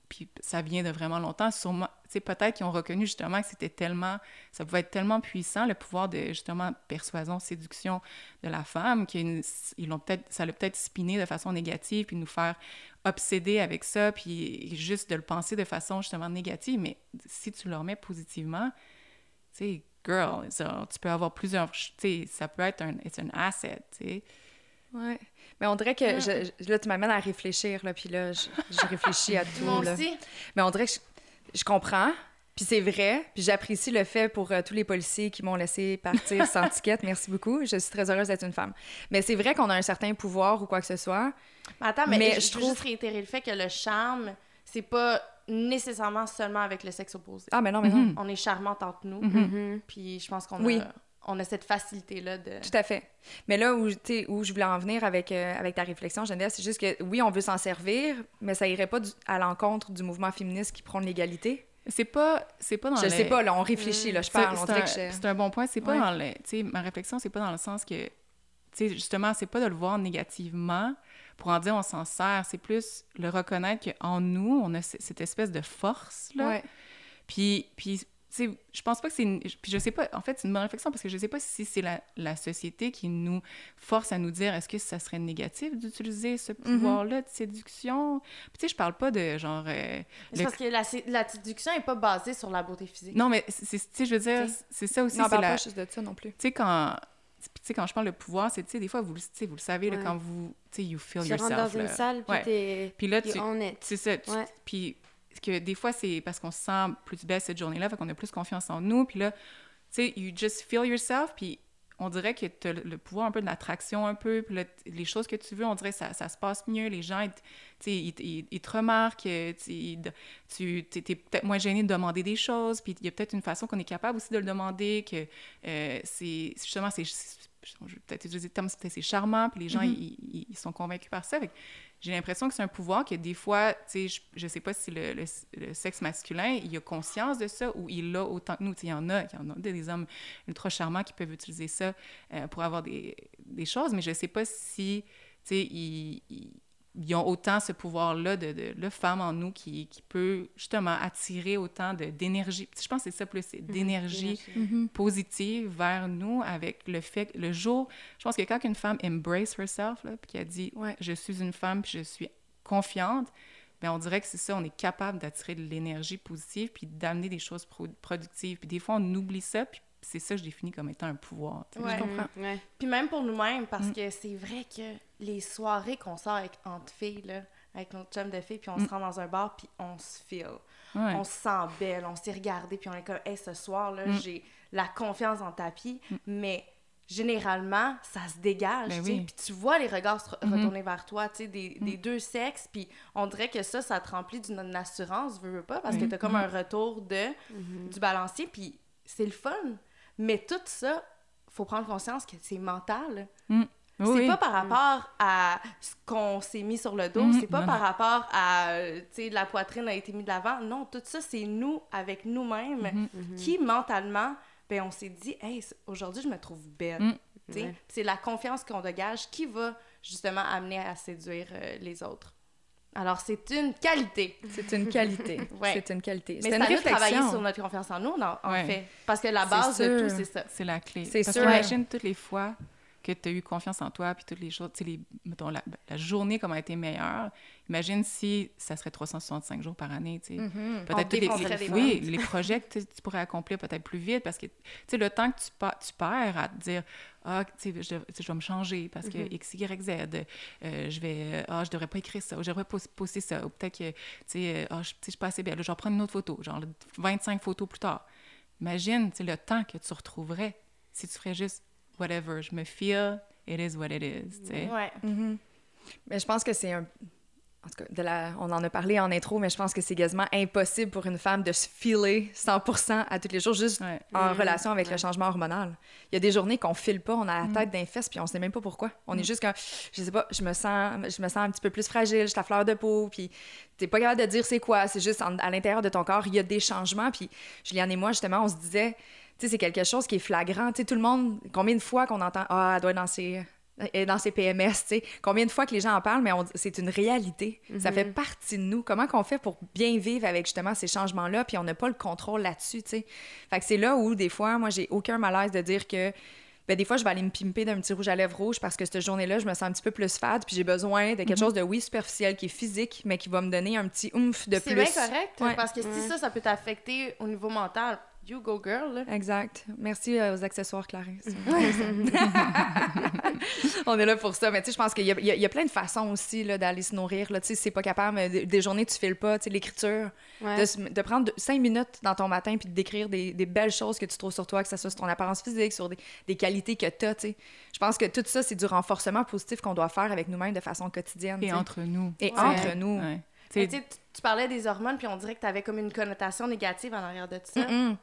puis ça vient de vraiment longtemps, sûrement, tu sais, peut-être qu'ils ont reconnu justement que c'était tellement, ça pouvait être tellement puissant, le pouvoir de, justement, persuasion, séduction de la femme, qu'ils ils l'ont peut-être, ça l'a peut-être spiné de façon négative, puis nous faire obséder avec ça, puis juste de le penser de façon, justement, négative, mais si tu le remets positivement, tu sais, girl, tu peux avoir plusieurs, tu sais, ça peut être un, it's an asset, tu sais. Ouais. Mais on dirait que je- je- là, tu m'amènes à réfléchir, là, puis là, je, je réfléchis à [laughs] tout. Moi là. aussi. Mais on dirait que je, je comprends, puis c'est vrai, puis j'apprécie le fait pour euh, tous les policiers qui m'ont laissé partir [laughs] sans ticket. Merci beaucoup. Je suis très heureuse d'être une femme. Mais c'est vrai qu'on a un certain pouvoir ou quoi que ce soit. Mais attends, mais, Mais je, je trouve- juste réitérer le fait que le charme, c'est pas nécessairement seulement avec le sexe opposé. Ah, mais non, mais non. Mhm. On est charmante entre nous, Mhm. puis je pense qu'on Oui. a, on a cette facilité-là de... Tout à fait. Mais là où, où je voulais en venir avec, euh, avec ta réflexion, Geneviève, c'est juste que oui, on veut s'en servir, mais ça irait pas du- à l'encontre du mouvement féministe qui prône l'égalité. C'est pas, c'est pas dans Je le- sais pas, là, on réfléchit, là, je parle, on c'est dirait un, que je... c'est un bon point. C'est pas Ouais. dans le. Tu sais, ma réflexion, c'est pas dans le sens que. Tu sais, justement, c'est pas de le voir négativement pour en dire on s'en sert. C'est plus le reconnaître qu'en nous, on a cette espèce de force, là. Ouais. Puis, puis tu sais, je pense pas que c'est une... Puis je sais pas... En fait, c'est une bonne réflexion parce que je sais pas si c'est la, la société qui nous force à nous dire est-ce que ça serait négatif d'utiliser ce pouvoir-là de séduction? Puis tu sais, je parle pas de genre... euh, C'est le- parce que la, la séduction est pas basée sur la beauté physique. Non, mais c'est- c'est- tu sais, je veux dire, c'est ça aussi, Non, on c'est parle la... pas juste de ça non plus. Tu sais, quand... Tu sais, quand je parle de pouvoir, c'est, tu sais, des fois, vous, tu vous le savez, là, Ouais. quand vous... Tu sais, you feel Tu yourself, rentres dans là. une salle, puis Ouais. Puis là, tu... C'est ça. tu- Ouais. Puis que des fois, c'est parce qu'on se sent plus belle cette journée-là, fait qu'on a plus confiance en nous. Puis là, tu sais, you just feel yourself. Puis on dirait que tu le pouvoir un peu de l'attraction, un peu. Puis les choses que tu veux, on dirait que ça, ça se passe mieux. Les gens, ils, ils, ils- ils te remarquent. euh, tu es, peut-être moins gêné de demander des choses. Puis il y a peut-être une façon qu'on est capable aussi de le demander, que euh, c'est justement, c'est je vais peut-être utiliser le terme, c'est c'est charmant, puis les gens, ils, ils- ils sont convaincus par ça. J'ai l'impression que c'est un pouvoir que des fois, tu sais, je, je sais pas si le, le- le sexe masculin, il a conscience de ça ou il l'a autant que nous. Tu sais, il y en a, il y en a des hommes ultra charmants qui peuvent utiliser ça euh, pour avoir des, des choses, mais je sais pas si, tu sais, ils, ils- ils ont autant ce pouvoir-là de, de, le femme en nous qui, qui peut justement attirer autant de- d'énergie. Je pense que c'est ça plus, c'est d'énergie positive vers nous avec le fait que le jour, je pense que quand une femme embrace herself, là, puis qu'elle dit Ouais. je suis une femme puis je suis confiante, ben on dirait que c'est ça, on est capable d'attirer de l'énergie positive puis d'amener des choses pro- productives. Puis des fois, on oublie ça, puis c'est ça que je définis comme étant un pouvoir. Ouais. Je comprends. Mhm, ouais. Puis même pour nous-mêmes, parce Mm. que c'est vrai que les soirées qu'on sort avec, entre filles, là, avec notre chum de filles, puis on Mm. se rend dans un bar, puis on se feel. Ouais. On se sent belle, on s'est regardé, puis on est comme, hey, ce soir-là, Mm. j'ai la confiance dans le tapis, mais généralement, ça se dégage, Ben tu sais. oui. Puis tu vois les regards se re- Mhm. retourner vers toi, tu sais, des, des deux sexes, puis on dirait que ça, ça te remplit d'une assurance, veux, veux pas, parce que t'as comme un retour de, Mhm. du balancier, puis c'est le fun. Mais tout ça, faut prendre conscience que c'est mental. Oui, C'est oui. pas par rapport à ce qu'on s'est mis sur le dos, Mhm. c'est pas Non, par non. rapport à, tu sais, la poitrine a été mise de l'avant. Non, tout ça, c'est nous, avec nous-mêmes, Mhm. Mhm. qui, mentalement, ben, on s'est dit, hey, aujourd'hui, je me trouve belle. Tu sais, Ouais. C'est la confiance qu'on dégage qui va justement amener à séduire euh, les autres. Alors, c'est une qualité. C'est une qualité. [laughs] Ouais. C'est une qualité. Mais C'est c'est une à nous de travailler réflexion. sur notre confiance en nous, en, en Ouais. fait. Parce que la base de tout, c'est ça. C'est la clé. C'est Parce sûr. qu'imagine toutes les fois que tu as eu confiance en toi, puis toutes les choses, tu sais, mettons, la, la journée comme a été meilleure. Imagine si ça serait 365 jours par année, tu sais. Mhm. On Peut-être les, les- oui, les projets que tu pourrais accomplir peut-être plus vite parce que, tu sais, le temps que tu, pa- tu perds à te dire, ah, tu sais, je, je vais me changer parce que X, Y, Z, euh, je vais, ah, je devrais pas écrire ça, ou je devrais pas poster ça, ou peut-être que, tu sais, euh, ah, je, tu sais, je suis pas assez belle, je vais prendre une autre photo, genre 25 photos plus tard. Imagine, tu sais, le temps que tu retrouverais si tu ferais juste whatever, je me feel, it is what it is, tu sais. Ouais. Mhm. Mais je pense que c'est un. En tout cas, de la... on en a parlé en intro, mais je pense que c'est quasiment impossible pour une femme de se filer 100 à tous les jours, juste Ouais. en Mhm. relation avec le changement hormonal. Il y a des journées qu'on file pas, on a la Mm. tête d'un fesse, puis on sait même pas pourquoi. On est juste comme, je sais pas, je me sens, je me sens un petit peu plus fragile, je suis la fleur de peau, puis t'es pas capable de dire c'est quoi. C'est juste en- à l'intérieur de ton corps, il y a des changements. Puis Juliane et moi, justement, on se disait, tu sais, c'est quelque chose qui est flagrant. Tu sais, tout le monde, combien de fois qu'on entend, ah, elle doit être dans ses, dans PMS, tu sais, combien de fois que les gens en parlent, mais on- c'est une réalité. Ça fait partie de nous. Comment qu'on fait pour bien vivre avec justement ces changements-là, puis on n'a pas le contrôle là-dessus, tu sais? Fait que c'est là où, des fois, moi, j'ai aucun malaise de dire que ben, des fois, je vais aller me pimper d'un petit rouge à lèvres rouge parce que cette journée-là, je me sens un petit peu plus fade, puis j'ai besoin de quelque chose de, oui, superficiel, qui est physique, mais qui va me donner un petit oomph de C'est plus. bien correct, Ouais. parce que si Ouais. ça, ça peut t'affecter au niveau mental, You go girl, là. Exact. Merci euh, aux accessoires Clarisse. [laughs] [laughs] On est là pour ça. Mais tu sais, je pense qu'il y, a- y y plein de façons aussi là, d'aller se nourrir. Là. Tu sais, si c'est pas capable, mais des, des journées tu files pas, tu sais, l'écriture, Ouais. de, prendre deux- cinq minutes dans ton matin puis de décrire des, des belles choses que tu trouves sur toi, que ce soit sur ton apparence physique, sur des, des qualités que tu as. Je pense que tout ça, c'est du renforcement positif qu'on doit faire avec nous-mêmes de façon quotidienne. tu Et sais. entre nous. Et Ouais. entre nous. Ouais. Mais Tu sais, tu sais, tu- tu parlais des hormones, puis on dirait que tu avais comme une connotation négative en arrière de ça. Mm-mm.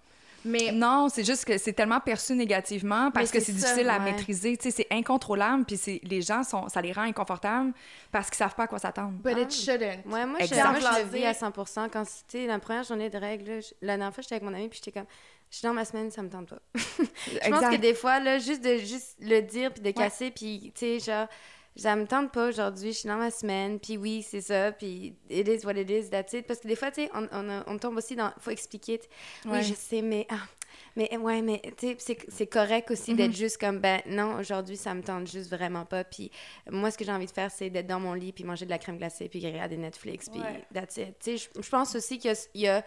Mais Non, c'est juste que c'est tellement perçu négativement parce que c'est ça, difficile à ouais. maîtriser. Tu sais, c'est incontrôlable, puis c'est- les gens, sont, ça les rend inconfortables parce qu'ils savent pas à quoi s'attendre. but it shouldn't. Ouais, moi, je, moi, je le vis à 100 Quand c'était la première journée de règles, la dernière fois, j'étais avec mon ami, puis j'étais comme, je suis dans ma semaine, ça me tente pas. [laughs] Je pense que des fois, là, juste de juste le dire, puis de casser, puis, tu sais, genre, ça me tente pas aujourd'hui, je suis dans ma semaine, puis oui, c'est ça, puis it is what it is, that's it. Parce que des fois, tu sais, on, on, on tombe aussi dans, faut expliquer, Ouais. oui, je sais, mais, ah, mais ouais, mais, tu sais, c'est- correct aussi d'être juste comme, ben non, aujourd'hui, ça me tente juste vraiment pas, puis moi, ce que j'ai envie de faire, c'est d'être dans mon lit, puis manger de la crème glacée, puis regarder Netflix, puis Ouais. that's it. Tu sais, je- pense aussi qu'il y a... il y a,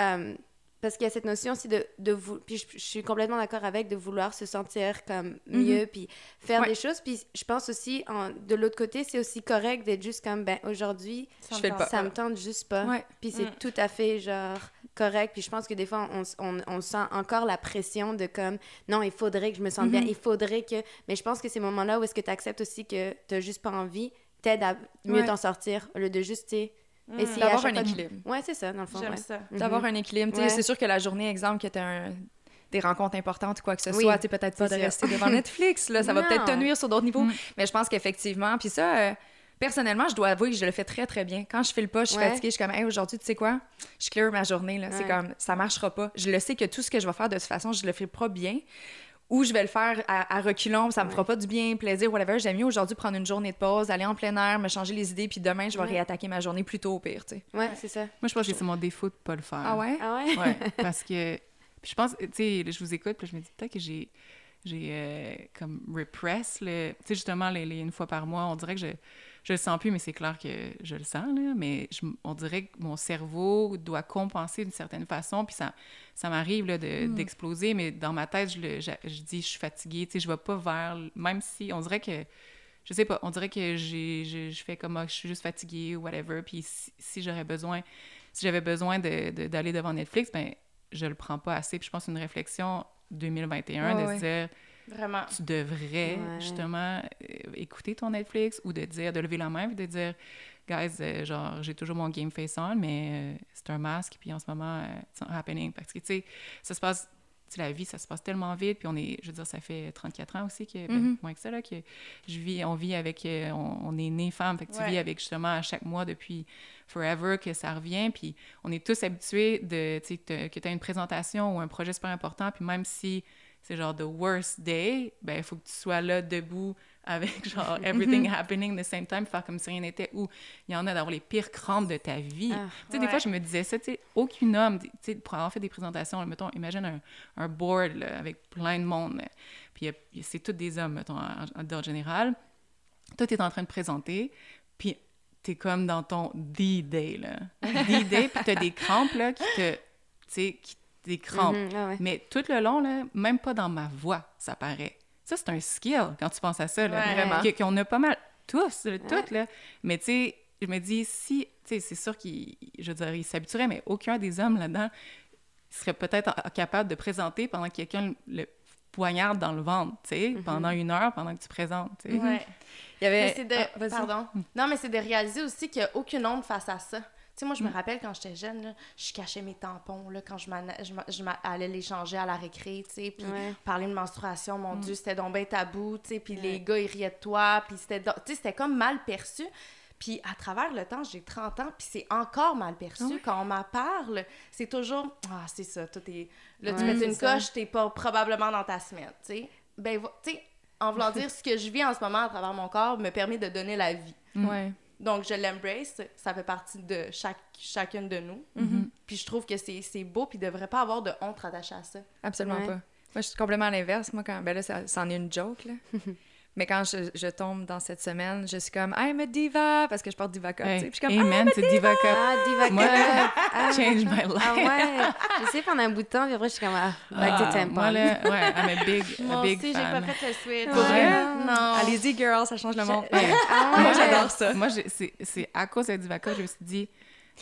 euh, parce qu'il y a cette notion aussi de, de vous puis je, je suis complètement d'accord avec de vouloir se sentir comme mieux puis faire Ouais. des choses puis je pense aussi en- de l'autre côté c'est aussi correct d'être juste comme ben aujourd'hui Ça me ça me tente juste pas Ouais. puis c'est Mm. tout à fait genre correct puis je pense que des fois on, on, on sent encore la pression de comme non il faudrait que je me sente bien il faudrait que mais je pense que ces moments là où est-ce que tu acceptes aussi que t'as juste pas envie t'aide à mieux Ouais. t'en sortir au lieu de juste Mm. à D'avoir un fois de- équilibre. ouais c'est ça dans le fond J'aime ouais. ça. Mhm. D'avoir un équilibre. Ouais. C'est sûr que la journée, exemple, que tu as des rencontres importantes ou quoi que ce Oui, soit, tu peut-être pas c'est de sûr. rester devant [laughs] Netflix, là, ça va Non. peut-être te nuire sur d'autres niveaux. Mm. Mais je pense qu'effectivement, puis ça, euh, personnellement, je dois avouer que je le fais très, très bien. Quand je fais le pas, je suis Ouais. fatiguée, je suis comme, hey, aujourd'hui, tu sais quoi, je clear ma journée, là. C'est comme, ça marchera pas. Je le sais que tout ce que je vais faire de toute façon, je le ferai pas bien. Ou je vais le faire à, à reculons, ça me fera pas du bien, plaisir, whatever. J'aime mieux aujourd'hui prendre une journée de pause, aller en plein air, me changer les idées, puis demain, je vais Ouais. réattaquer ma journée plus tôt au pire, tu sais. ouais c'est ça Moi, je pense que c'est mon défaut de pas le faire. Ah ouais? ah ouais? Ouais, [laughs] parce que puis je pense, tu sais, je vous écoute, puis je me dis peut-être que j'ai j'ai euh, comme repress le, tu sais justement les, les une fois par mois, on dirait que je je le sens plus, mais c'est clair que je le sens là, mais je- on dirait que mon cerveau doit compenser d'une certaine façon, puis ça ça m'arrive de- d'exploser, mais dans ma tête je, le, je, je dis je suis fatiguée, tu sais, je vais pas vers même si on dirait que je sais pas, on dirait que je, je fais comme ah, je suis juste fatiguée ou whatever. Puis si, si j'aurais besoin, si j'avais besoin de, de- d'aller devant Netflix, ben je le prends pas assez. Puis je pense que c'est une réflexion 2021 Ouais, de ouais. se dire Vraiment. tu devrais Ouais. justement euh, écouter ton Netflix ou de dire de lever la main puis de dire guys euh, genre j'ai toujours mon game face on mais euh, c'est un masque puis en ce moment euh, it's not happening parce que tu sais ça se passe tu la vie, ça se passe tellement vite, puis on est, je veux dire, ça fait 34 ans aussi, que, ben, Mhm. moins que ça, là, que je vis, on vit avec, on, on est né femme, fait que tu Ouais. vis avec justement à chaque mois depuis forever que ça revient, puis on est tous habitués de, tu sais, que tu as une présentation ou un projet super important, puis même si c'est genre the worst day, ben il faut que tu sois là debout avec [laughs] genre everything happening the same time, faire comme si rien n'était, ou il y en a d'avoir les pires crampes de ta vie. Ah, tu sais, des fois, je me disais ça, tu sais, aucun homme, tu sais, pour avoir fait des présentations, là, mettons, imagine un, un board là, avec plein de monde, là, puis c'est tous des hommes, mettons, d'ordre général. Toi, tu es en train de présenter, puis tu es comme dans ton D-Day, là. [laughs] D-Day, puis tu as des crampes, là, qui te, tu sais, qui des crampes. Mhm, ah ouais. Mais tout le long, là, même pas dans ma voix, ça paraît. Ça, c'est un skill quand tu penses à ça, là, Ouais. Qu'on a pas mal, tous, là, toutes, là. Mais tu sais, je me dis, si, tu sais, c'est sûr qu'ils, je veux dire, ils s'habitueraient, mais aucun des hommes là-dedans serait peut-être capable de présenter pendant que quelqu'un le poignarde dans le ventre, tu sais, pendant une heure, pendant que tu présentes, tu sais. Ouais. Il y avait... Mais c'est de... Ah, vas-y. Pardon. Non, mais c'est de réaliser aussi qu'il n'y a aucune honte face à ça. Sais, moi, je me rappelle quand j'étais jeune, là, je cachais mes tampons, là, quand je, allais les changer à la récré, tu sais, puis Ouais. parler de menstruation, mon Dieu, c'était donc bien tabou, tu sais, puis les gars, ils riaient de toi, puis c'était, tu sais, c'était comme mal perçu. Puis à travers le temps, j'ai 30 ans, puis c'est encore mal perçu. Quand on m'en parle, c'est toujours « Ah, c'est ça, toi, t'es... Là, tu mets une ça. coche, t'es pas probablement dans ta semaine, tu sais. Ben, tu sais, en voulant [laughs] dire ce que je vis en ce moment à travers mon corps me permet de donner la vie. Ouais. Donc, je l'embrace. Ça fait partie de chaque, chacune de nous. Mhm. Puis je trouve que c'est c'est beau, puis il devrait pas avoir de honte attachée à ça. Absolument Ouais. pas. Moi, je suis complètement à l'inverse. Moi, quand. Ben là, ça, c'en est une joke, là. [laughs] Mais quand je, je tombe dans cette semaine, je suis comme I'm a diva parce que je porte diva cup. tu sais. Hey, Puis je suis comme amen, c'est Diva Cup. Ah, Diva Moi. [laughs] Ah. Change my life. Ah ouais. Je sais pendant un bout de temps, puis après, je suis comme, ah, back to Ah, tampon. Moi, là, ouais, I'm a big, Moi a big aussi, j'ai fan. pas fait le switch. Pour vrai? Non. Allez-y, girl, ça change le monde. Ouais. Ah Moi, ouais. j'adore ça. Moi, j'ai- c'est c'est à cause de Diva Cup, je me suis dit,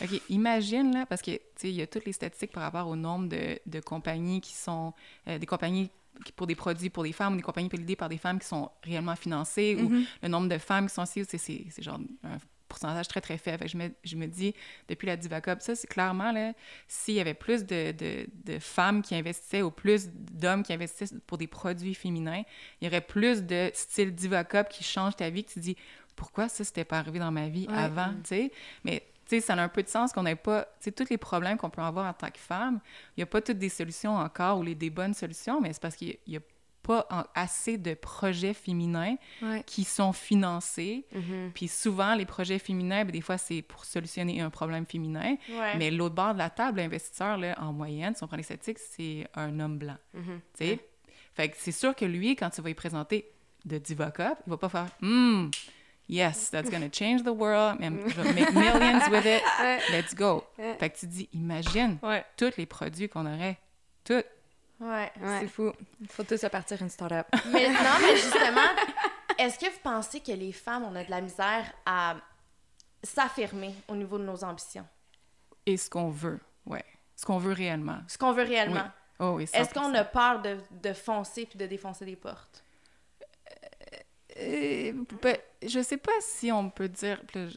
OK, imagine, là, parce que, tu sais, il y a toutes les statistiques par rapport au nombre de, de compagnies qui sont, euh, des compagnies pour des produits pour des femmes, ou des compagnies pilotées par des femmes qui sont réellement financées, ou le nombre de femmes qui sont aussi, c'est genre un pourcentage très, très faible. Je, me, je me dis, depuis la Diva Cup, ça, c'est clairement, là, s'il y avait plus de, de, de femmes qui investissaient ou plus d'hommes qui investissaient pour des produits féminins, il y aurait plus de style Diva Cup qui change ta vie, que tu dis, pourquoi ça, c'était pas arrivé dans ma vie Ouais. avant, tu sais? Mais, sais, ça a un peu de sens qu'on n'ait pas, tu sais, tous les problèmes qu'on peut avoir en tant que femme, il n'y a pas toutes des solutions encore ou les, des bonnes solutions, mais c'est parce qu'il n'y a pas en- assez de projets féminins Ouais. qui sont financés. Mhm. Puis souvent, les projets féminins, ben, des fois, c'est pour solutionner un problème féminin. Ouais. Mais l'autre bord de la table, l'investisseur, en moyenne, si on prend les statistiques, c'est un homme blanc. Tu sais? Fait que c'est sûr que lui, quand tu vas lui présenter de Diva Cup, il va pas faire Hmm, yes, that's gonna change the world, and je vais make millions with it, [laughs] let's go. Fait que tu dis, imagine Ouais. tous les produits qu'on aurait, tous. Ouais. Ouais. C'est fou. Il faut tous partir une start-up. [laughs] Mais non, mais [laughs] justement, est-ce que vous pensez que les femmes, on a de la misère à s'affirmer au niveau de nos ambitions? Et ce qu'on veut, ouais. Ce qu'on veut réellement. Ce qu'on veut réellement? Oh, oui, Est-ce qu'on 100%. a peur de, de foncer puis de défoncer des portes? Euh, ben, je sais pas si on peut dire. Je,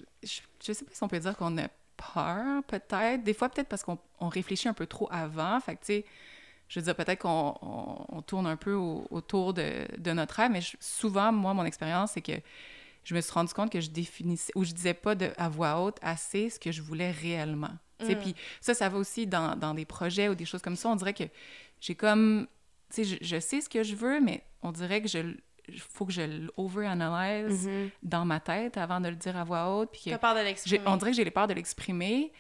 je sais pas si on peut dire qu'on a peur, peut-être. Des fois, peut-être parce qu'on on réfléchit un peu trop avant. Fait que, tu sais, je veux dire, peut-être qu'on on, on tourne un peu au- autour de, de notre rêve, mais je- souvent, moi, mon expérience, c'est que je me suis rendu compte que je définissais, ou je disais pas de, à voix haute assez ce que je voulais réellement. Mm. Puis ça, ça va aussi dans, dans des projets ou des choses comme ça. On dirait que j'ai comme. Tu sais, je, je sais ce que je veux, mais on dirait que je. Il faut que je l'over-analyse Mhm. dans ma tête avant de le dire à voix haute. Puis que T'as peur de j'ai- l'exprimer? on dirait que j'ai les peurs de l'exprimer.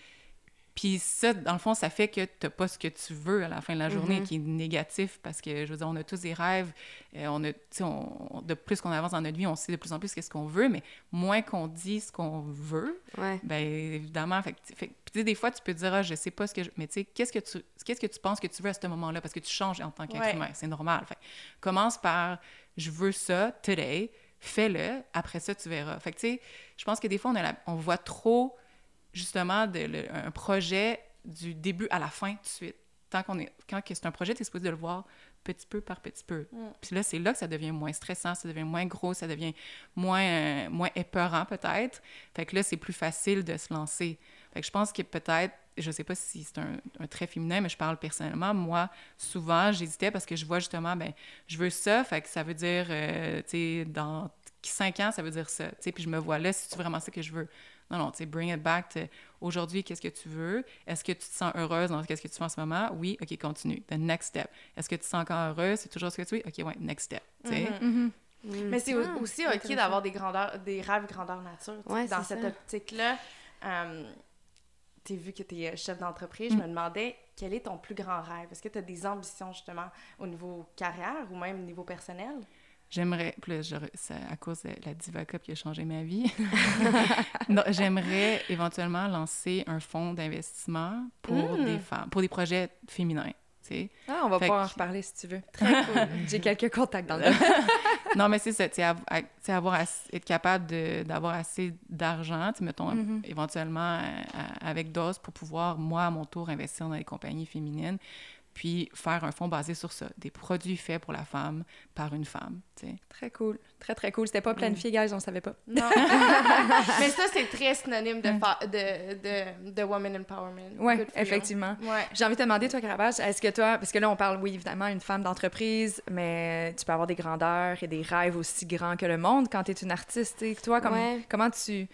Puis ça, dans le fond, ça fait que t'as pas ce que tu veux à la fin de la journée, Mhm. qui est négatif, parce que, je veux dire, on a tous des rêves. euh, on a, tu on- de plus qu'on avance dans notre vie, on sait de plus en plus qu'est-ce qu'on veut, mais moins qu'on dit ce qu'on veut, Ouais. ben évidemment, fait, fait puis tu des fois, tu peux te dire, ah, je sais pas ce que je... Mais tu sais, qu'est-ce que tu qu'est-ce que tu penses que tu veux à ce moment-là? Parce que tu changes en tant qu'être Ouais. humain, c'est normal. Fait commence par, je veux ça, today, fais-le, après ça, tu verras. Fait que tu sais, je pense que des fois, on, a la- on voit trop, justement, de, le- un projet du début à la fin tout de suite. Tant qu'on est... Quand c'est un projet, tu es supposé de le voir petit peu par petit peu. Mm. Puis là, c'est là que ça devient moins stressant, ça devient moins gros, ça devient moins, euh, moins épeurant peut-être. Fait que là, c'est plus facile de se lancer. Fait que je pense que peut-être, je sais pas si c'est un, un trait féminin, mais je parle personnellement. Moi, souvent, j'hésitais parce que je vois justement, ben, je veux ça, fait que ça veut dire, euh, tu sais, dans cinq ans, ça veut dire ça. Tu sais, puis je me vois là, c'est vraiment ça que je veux? Non, non, tu sais, bring it back. to Aujourd'hui, qu'est-ce que tu veux? Est-ce que tu te sens heureuse dans ce que tu fais en ce moment? Oui, OK, continue. The next step. Est-ce que tu te sens encore heureuse? C'est toujours ce que tu veux? OK, ouais, next step. Tu sais? Mhm. Mhm. Mais c'est Ah, aussi OK d'avoir des, grandeurs, des rêves grandeur nature. Ouais, dans cette optique-là, euh, tu vu que tu es chef d'entreprise, Mm. je me demandais quel est ton plus grand rêve? Est-ce que tu as des ambitions justement au niveau carrière ou même au niveau personnel? J'aimerais, je- c'est à cause de la Diva Cup qui a changé ma vie. [laughs] j'aimerais éventuellement lancer un fonds d'investissement pour Mm. des femmes, pour des projets féminins. Ah, on va Fait pouvoir en reparler si tu veux. Très [laughs] cool. J'ai quelques contacts dans le. [laughs] Non, mais c'est ça, tu sais, avoir être capable d'avoir assez d'argent, mettons, Mhm. éventuellement euh, à- avec DOS pour pouvoir, moi, à mon tour, investir dans les compagnies féminines, puis faire un fonds basé sur ça, des produits faits pour la femme par une femme, tu sais. Très cool. Très, très cool. C'était pas planifié, guys, on savait pas. Non. [laughs] Mais ça, c'est très synonyme de, de, de, de woman empowerment. Oui, effectivement. Ouais. J'ai envie de te demander, toi, Caravage, est-ce que toi, parce que là, on parle, oui, évidemment, une femme d'entreprise, mais tu peux avoir des grandeurs et des rêves aussi grands que le monde quand tu es une artiste. Toi, comme- Ouais. comment tu,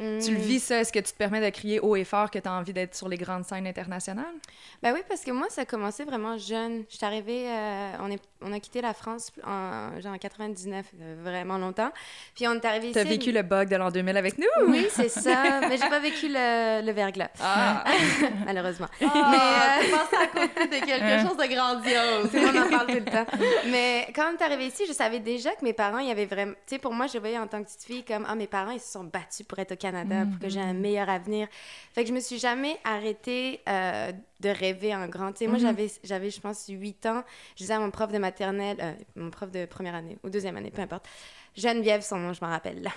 tu le Mhm. vis, ça? Est-ce que tu te permets de crier haut et fort que tu as envie d'être sur les grandes scènes internationales? Ben oui, parce que moi, ça a commencé vraiment jeune. Je suis arrivée, euh, on est on a quitté la France en, genre en 99, euh, vraiment longtemps. Puis on est arrivé ici. T'as vécu le bug de l'an 2000 avec nous? Oui, c'est ça. [laughs] Mais j'ai pas vécu le, le verglas. Ah! [laughs] Malheureusement. Mais Mais, tu penses à côté de quelque chose de grandiose. on en parle tout le temps. [laughs] Mais quand on est arrivé ici, je savais déjà que mes parents, il y avait vraiment. Tu sais, pour moi, je voyais en tant que petite fille comme, ah, mes parents, ils se sont battus pour être au Canada, pour que j'ai un meilleur avenir. Fait que je me suis jamais arrêtée euh, de rêver en grand. Tu sais, moi, j'avais, j'avais, je pense, 8 ans. Je disais à mon prof de maternelle, euh, mon prof de première année ou deuxième année, peu importe. Geneviève, son nom, je m'en rappelle. Là.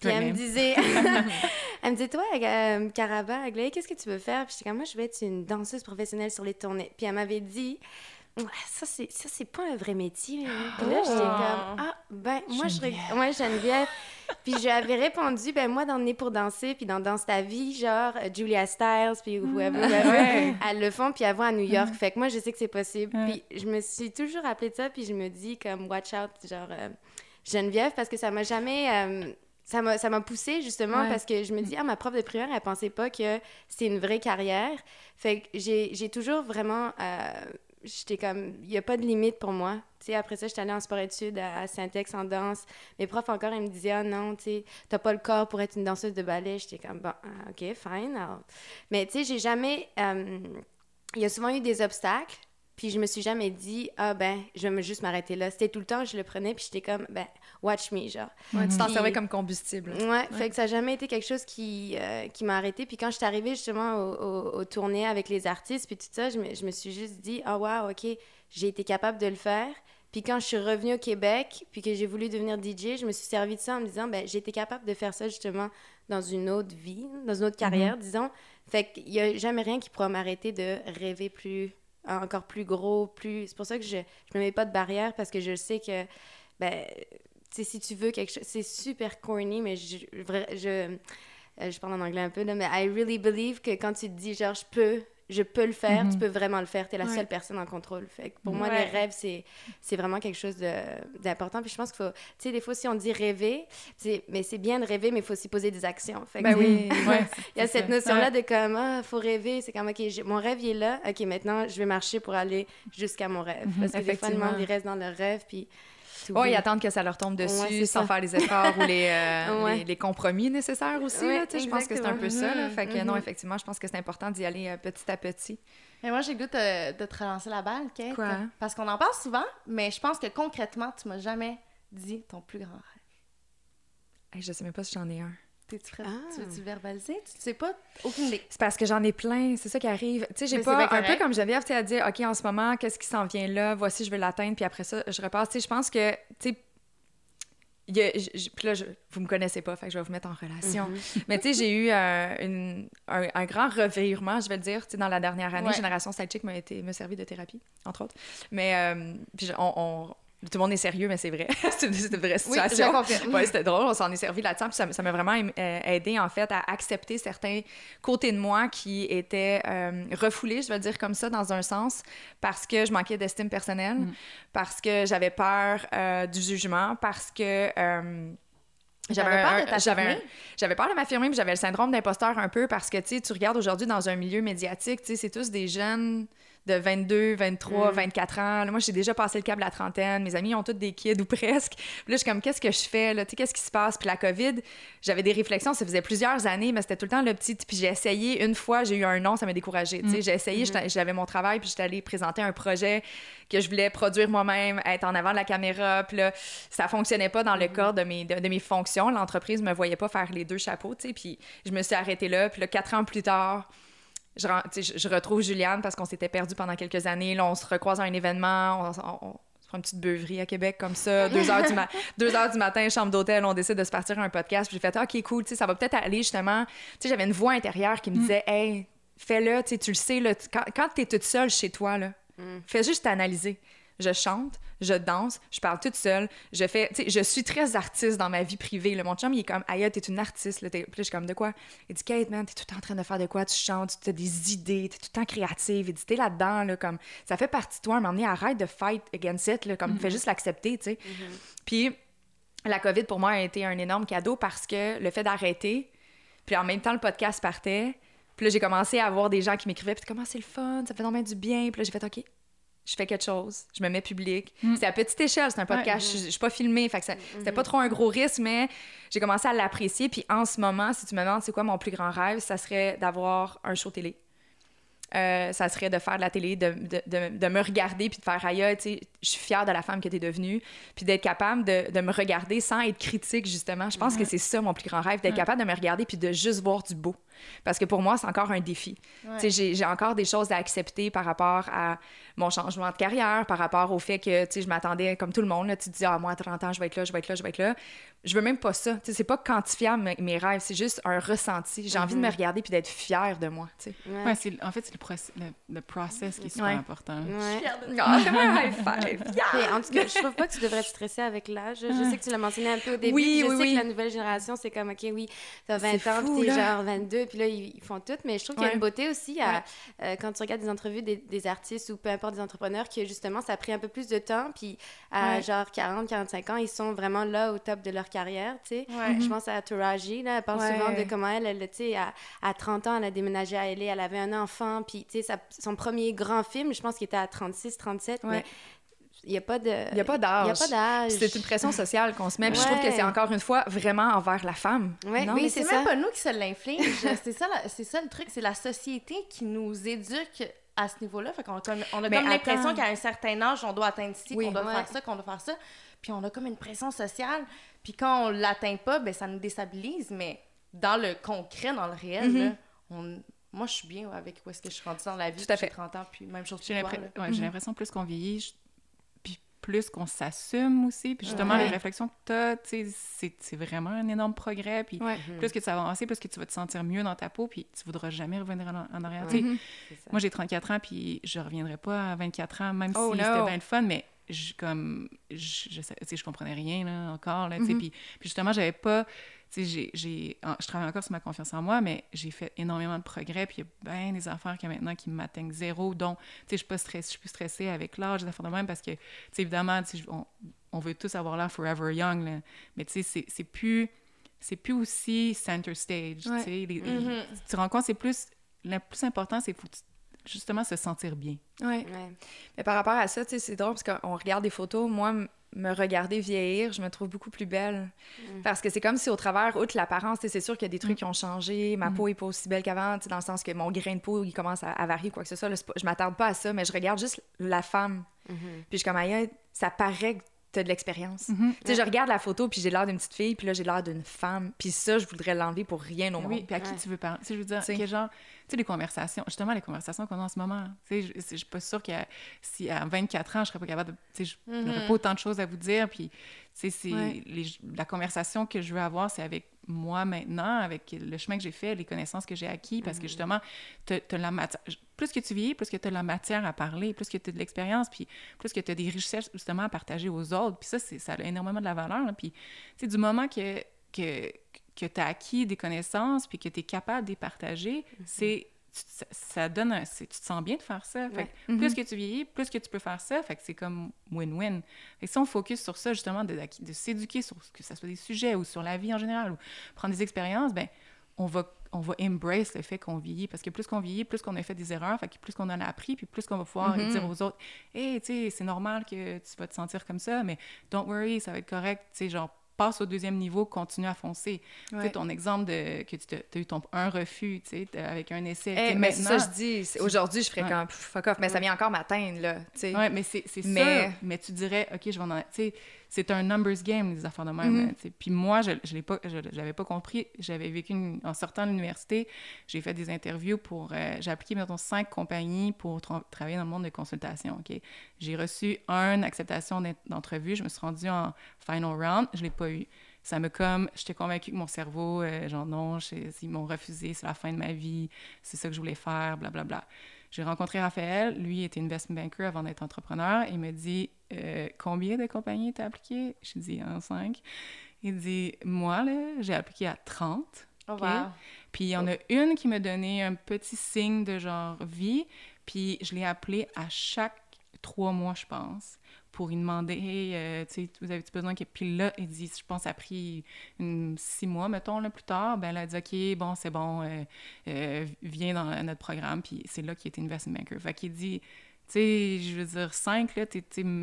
Puis elle me disait, [laughs] [laughs] elle me disait, toi, euh, Caraba, qu'est-ce que tu veux faire? Puis j'étais comme, moi, je veux être une danseuse professionnelle sur les tournées. Puis elle m'avait dit, ça, c'est, ça, c'est pas un vrai métier. hein. Puis là, j'étais comme, ah, ben, moi, je. reg- Ouais, Geneviève. puis j'avais répondu, ben, moi, dans Né pour danser, puis dans Danse ta vie, genre, euh, Julia Stiles, puis whoever, whoever, elles le font, puis vont à New York. Fait que moi, je sais que c'est possible. Puis je me suis toujours rappelé de ça, puis je me dis, comme, watch out, genre, euh, Geneviève, parce que ça m'a jamais. euh, ça m'a, ça m'a poussée justement Ouais. parce que je me dis, ah, ma prof de primaire, elle pensait pas que c'était une vraie carrière. Fait que j'ai, j'ai toujours vraiment. euh, j'étais comme, il n'y a pas de limite pour moi. Après ça, j'étais allée en sport-études à, à Saint-Ex en danse. Mes profs encore, ils me disaient, ah non, tu t'as pas le corps pour être une danseuse de ballet. J'étais comme, bon, ah, ok, fine. Mais tu sais, j'ai jamais. euh, il y a souvent eu des obstacles. Puis je me suis jamais dit, ah ben, je vais juste m'arrêter là. C'était tout le temps, je le prenais, puis j'étais comme, ben, watch me, genre. Ouais, tu t'en servais comme combustible. Ouais, fait que ça n'a jamais été quelque chose qui, euh, qui m'a arrêté. Puis quand je suis arrivée justement au, au, au tournée avec les artistes, puis tout ça, je me, je me suis juste dit, ah wow, ok, j'ai été capable de le faire. Puis quand je suis revenue au Québec, puis que j'ai voulu devenir DJ, je me suis servi de ça en me disant, ben j'ai été capable de faire ça justement dans une autre vie, dans une autre carrière, disons. Fait qu'il n'y a jamais rien qui pourra m'arrêter de rêver plus, encore plus gros, plus... C'est pour ça que je ne me mets pas de barrière, parce que je sais que, ben, tu sais, si tu veux quelque chose... C'est super corny, mais je... je euh, je parle en anglais un peu, là, mais I really believe que quand tu te dis, genre, je peux, je peux le faire, tu peux vraiment le faire. Tu es la Ouais. seule personne en contrôle. Fait que pour moi, les rêves, c'est, vraiment quelque chose de, d'important. Puis je pense qu'il faut, tu sais, des fois, si on dit rêver, c'est, mais c'est bien de rêver, mais il faut aussi poser des actions. Fait que, Ben oui. [laughs] Ouais, il y a cette notion-là de comme, ah, faut rêver. C'est comme, OK, mon rêve, il est là. OK, maintenant, je vais marcher pour aller jusqu'à mon rêve. Parce que des fois, le Effectivement. monde, il reste dans le rêve, puis... Oh, ils attendent que ça leur tombe dessus Ouais, sans ça. faire les efforts ou les, euh, [laughs] Ouais. les, les compromis nécessaires aussi. Ouais, là, tu sais, je pense que c'est un peu ça. là. Fait que Mhm, non, effectivement, je pense que c'est important d'y aller euh, petit à petit. Mais moi, j'ai le goût de, de te relancer la balle, Kate. Quoi? Parce qu'on en parle souvent, mais je pense que concrètement, tu m'as jamais dit ton plus grand rêve. Hey, je sais même pas si j'en ai un. T'es-tu prête? Ah. Tu veux-tu verbaliser? Tu sais pas? Aucune idée. C'est parce que j'en ai plein, c'est ça qui arrive. Tu sais, j'ai pas un peu comme Geneviève, tu à dire OK, en ce moment, qu'est-ce qui s'en vient là, voici je veux l'atteindre puis après ça, je repasse. Tu sais, je pense que tu sais il a- là, je- vous me connaissez pas, fait que je vais vous mettre en relation. Mhm. [laughs] Mais tu sais, j'ai eu euh, une- un, un grand revirement, je vais le dire, tu sais, dans la dernière année. Ouais. Génération Sidechick m'a servi de thérapie, entre autres. Mais euh, puis on- tout le monde est sérieux, mais c'est vrai. [laughs] c'est une, vraie Oui, situation. confirme. Ouais, c'était drôle, on s'en est servi là-dedans. Puis ça m'a vraiment aim- euh, aidé, en fait, à accepter certains côtés de moi qui étaient euh, refoulés, je vais le dire comme ça, dans un sens, parce que je manquais d'estime personnelle, parce que j'avais peur euh, du jugement, parce que. euh, j'avais peur de j'avais peur m'affirmer, puis j'avais le syndrome d'imposteur un peu parce que tu regardes aujourd'hui dans un milieu médiatique, c'est tous des jeunes de 22, 23, Mm. 24 ans. Là, moi, j'ai déjà passé le de la trentaine. Mes amis ont tous des kids ou presque. Puis là, je suis comme, qu'est-ce que je fais? Là? Tu sais, qu'est-ce qui se passe? Puis la COVID, j'avais des réflexions. Ça faisait plusieurs années, mais c'était tout le temps le petit. Puis j'ai essayé. Une fois, j'ai eu un non, ça m'a découragée. Tu sais, j'ai essayé, j'étais- j'avais mon travail, puis j'étais allée présenter un projet que je voulais produire moi-même, être en avant de la caméra. Puis là, ça fonctionnait pas dans le corps de mes, de, de mes fonctions. L'entreprise me voyait pas faire les deux chapeaux, tu sais. Puis je me suis arrêtée là. Puis là, quatre ans plus tard, je, retrouve Juliane parce qu'on s'était perdu pendant quelques années. Là, on se recroise à un événement, on, on- on se prend une petite beuverie à Québec comme ça. [laughs] Deux heures, du, ma- deux heures du matin, chambre d'hôtel, on décide de se partir à un podcast. J'ai fait, Ah, OK, cool, ça va peut-être aller justement. J'avais une voix intérieure qui me disait, Hey, fais-le, tu le sais, là, quand, quand tu es toute seule chez toi, là, fais juste t'analyser. Je chante, je danse, je parle toute seule, je fais, tu sais, je suis très artiste dans ma vie privée. Là. Mon chum, il est comme, aïe, t'es une artiste. Là. T'es- Puis là, je suis comme, de quoi? Il dit, Kate, man, t'es tout le temps en train de faire de quoi? Tu chantes, tu as des idées, t'es tout le temps créative. Il dit, t'es là-dedans, là, comme, ça fait partie de toi. À un arrête de fight against it, là, comme, fais juste l'accepter, tu sais. Puis la COVID, pour moi, a été un énorme cadeau parce que le fait d'arrêter, puis en même temps, le podcast partait. Puis là, j'ai commencé à avoir des gens qui m'écrivaient, puis comment c'est le fun, ça fait vraiment du bien. Puis là, j'ai fait, OK, je fais quelque chose, je me mets public. Mm. C'est à petite échelle, c'est un podcast, je, je suis pas filmée, fait que ça- c'était pas trop un gros risque, mais j'ai commencé à l'apprécier. Puis en ce moment, si tu me demandes c'est quoi mon plus grand rêve, ça serait d'avoir un show télé. Euh, ça serait de faire de la télé, de, de, de, de me regarder puis de faire aïe, tu sais, je suis fière de la femme que tu es devenue, puis d'être capable de, de me regarder sans être critique, justement. Je pense que c'est ça mon plus grand rêve, d'être capable de me regarder puis de juste voir du beau. Parce que pour moi, c'est encore un défi. Tu sais, j'ai- j'ai encore des choses à accepter par rapport à mon changement de carrière, par rapport au fait que, tu sais, je m'attendais comme tout le monde, là, tu te dis, ah, moi, à 30 ans, je vais être là, je vais être là, je vais être là. Je veux même pas ça. Tu sais, c'est pas quantifiable, mes, mes rêves, c'est juste un ressenti. J'ai envie de me regarder puis d'être fière de moi, tu sais. Ouais. En fait, c'est le, le, le process qui est super Ouais. important. Ouais. Ah, fais-moi un high five. [laughs] Puis, en tout cas, je trouve pas que tu devrais te stresser avec l'âge. Je sais que tu l'as mentionné un peu au début. Oui, je oui, sais oui. que la nouvelle génération, c'est comme, OK, oui, t'as 20 C'est ans, puis t'es genre 22, puis là, ils, ils font tout. Mais je trouve qu'il y a Ouais. une beauté aussi à, euh, quand tu regardes des entrevues des, des artistes ou peu importe des entrepreneurs, que justement, ça a pris un peu plus de temps. Puis à Ouais. genre 40, 45 ans, ils sont vraiment là au top de leur carrière, tu sais. Ouais. Je pense à Taraji, là, elle parle Ouais. souvent de comment elle, elle tu sais, à, à 30 ans, elle a déménagé à LA, elle avait un enfant, puis, tu sais, sa- son premier grand film, je pense qu'il était à 36, 37, Ouais. mais il n'y a pas de... Il n'y a pas d'âge. Il n'y a pas d'âge. Puis C'est une pression sociale qu'on se met. Puis je trouve que c'est encore une fois vraiment envers la femme. Ouais, non? oui, Mais c'est même pas nous qui se l'inflige. [laughs] c'est ça, c'est ça le truc, c'est la société qui nous éduque à ce niveau-là. Fait qu'on a comme, on a Mais comme l'impression qu'à un certain âge, on doit atteindre ci, Oui. qu'on doit Ouais. faire ça, qu'on doit faire ça. Puis on a comme une pression sociale. Puis quand on l'atteint pas, ben ça nous déstabilise. Mais dans le concret, dans le réel, Mhm. là, on... moi, je suis bien avec où est-ce que je suis rendue dans la vie. J'ai fait. 30 ans, puis même chose J'ai ouais, j'ai l'impression plus qu'on vieillit, je- puis plus qu'on s'assume aussi. Puis justement, Ouais. les réflexions que tu as, c'est vraiment un énorme progrès. Puis Ouais. plus que tu vas avancer, plus que tu vas te sentir mieux dans ta peau, puis tu voudras jamais revenir en, en arrière. Mhm. Moi, j'ai 34 ans, puis je reviendrai pas à 24 ans, même Oh si no. c'était bien le fun, mais je, comme, je, je, sais- je comprenais rien là, encore. Là, Mhm. puis, puis justement, j'avais pas. j'ai- j'ai- je travaille encore sur ma confiance en moi, mais j'ai fait énormément de progrès. Puis il y a bien des affaires qui maintenant qui m'atteignent zéro. Sais, je suis pas stressée, je suis plus stressée avec l'âge, des affaires de même, parce que, évidemment, on, on veut tous avoir l'air forever young, là. mais c'est- c'est plus, c'est plus aussi center stage. Ouais. Les- Mhm. tu te rends compte, c'est plus, le plus important, c'est que tu- justement se sentir bien. Ouais. Ouais. Mais par rapport à ça, tu sais, c'est drôle parce qu'on regarde des photos. Moi, me regarder vieillir, je me trouve beaucoup plus belle. Mm. Parce que c'est comme si au travers, outre l'apparence, tu sais, c'est sûr qu'il y a des trucs qui ont changé. Ma Mm. peau est pas aussi belle qu'avant, tu sais, dans le sens que mon grain de peau, il commence à, à varier, quoi que ce soit. là, je m'attarde pas à ça, mais je regarde juste la femme. Mhm. Puis je suis comme, aïe, ça paraît que t'as de l'expérience. Mhm. Tu sais, je regarde la photo, puis j'ai l'air d'une petite fille, puis là, j'ai l'air d'une femme. Puis ça, je voudrais l'enlever pour rien au monde. Oui, puis à qui Ouais. tu veux parler? Tu sais, je veux dire, Tu sais. quel genre... Sais, les conversations, justement, les conversations qu'on a en ce moment. Tu sais, je, je suis pas sûre qu'à si à 24 ans, je serais pas capable de... Tu sais, je n'aurais pas autant de choses à vous dire, puis... Tu sais, c'est... Ouais. les- la conversation que je veux avoir, c'est avec moi maintenant, avec le chemin que j'ai fait, les connaissances que j'ai acquis, parce que justement, tu as la matière... Plus que tu vieillis, plus que tu as la matière à parler, plus que tu as de l'expérience, puis plus que tu as des richesses, justement, à partager aux autres. Puis ça, c'est- ça a énormément de la valeur. là. Puis, tu sais, du moment que, que, que tu as acquis des connaissances, puis que tu es capable de les partager, c'est... tu- Ça, ça donne un, c'est- tu te sens bien de faire ça. Fait Ouais. que plus que tu vieillis, plus que tu peux faire ça. Fait que c'est comme win-win. Que si on focus sur ça, justement, de, de s'éduquer sur ce que ça soit des sujets ou sur la vie en général, ou prendre des expériences, ben on va, on va embrace le fait qu'on vieillit. Parce que plus qu'on vieillit, plus qu'on a fait des erreurs, fait que plus qu'on en a appris, puis plus qu'on va pouvoir Mhm. dire aux autres Hey, tu sais, c'est normal que tu vas te sentir comme ça, mais don't worry, ça va être correct. Tu sais, genre, passe au deuxième niveau, continue à foncer. Tu Ouais. sais, ton exemple de que tu as eu ton, un refus, tu sais, avec un essai. Eh, tu mais ça, je dis. Aujourd'hui, je ferais Ouais. comme fuck off, mais ça vient encore m'atteindre, là. Tu sais. Mais c'est c'est Mais-. Mais tu dirais, OK, je vais en... Tu sais, c'est un numbers game, les affaires de même. Mhm. Puis moi, je l'ai pas, je l'avais pas compris. J'avais vécu, une- en sortant de l'université, j'ai fait des interviews pour... euh, j'ai appliqué, mettons, cinq compagnies pour tra- travailler dans le monde de consultation, OK? J'ai reçu une acceptation d'entrevue. Je me suis rendue en final round. Je l'ai pas eu. Ça me comme... J'étais convaincue que mon cerveau, euh, genre, non, je- ils m'ont refusé, c'est la fin de ma vie, c'est ça que je voulais faire, blablabla. Bla, bla. J'ai rencontré Raphaël, lui était investment banker avant d'être entrepreneur. Il me dit Euh, Combien de compagnies t'as appliqué Je dis un 5. Il dit Moi, là, j'ai appliqué à 30. Oh, wow. Puis il y en a une qui me donnait un petit signe de genre vie. Puis je l'ai appelée à chaque trois mois, je pense, pour lui demander Hey, euh, tu sais, vous avez-tu besoin que. Puis là, il dit Je pense, après une, six mois, mettons, là, plus tard, ben là, elle a dit OK, bon, c'est bon, euh, euh, viens dans notre programme. Puis c'est là qu'il était investment banker. Fait qu'il dit tu sais, je veux dire, 5, là,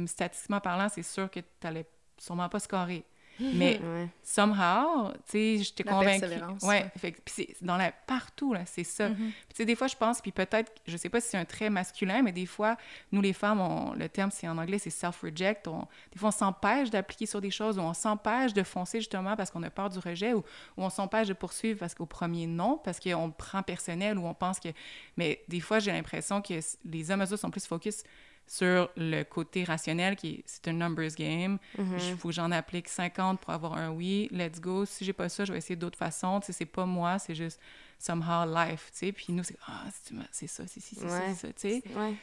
statistiquement parlant, c'est sûr que t'allais sûrement pas scorer. [laughs] Mais Ouais. somehow, tu sais, j'étais convaincue. Ouais, ouais. puis c'est dans la partout là, c'est ça. Mhm. Puis tu sais, des fois, je pense, puis peut-être, je sais pas si c'est un trait masculin, mais des fois, nous les femmes, on- le terme c'est en anglais, c'est self-reject. On, des fois, on s'empêche d'appliquer sur des choses, ou on s'empêche de foncer justement parce qu'on a peur du rejet, ou, ou on s'empêche de poursuivre parce qu'au premier non, parce qu'on prend personnel, ou on pense que. Mais des fois, j'ai l'impression que les hommes eux sont plus focus sur le côté rationnel qui est c'est un numbers game. Il faut que j'en applique 50 pour avoir un oui. Let's go. Si j'ai pas ça, je vais essayer d'autres façons. Tu sais, c'est pas moi, c'est juste somehow life, tu sais. Puis nous, c'est ah, c'est c'est ça, c'est ci, c'est ça, c'est ça, tu sais. Ouais.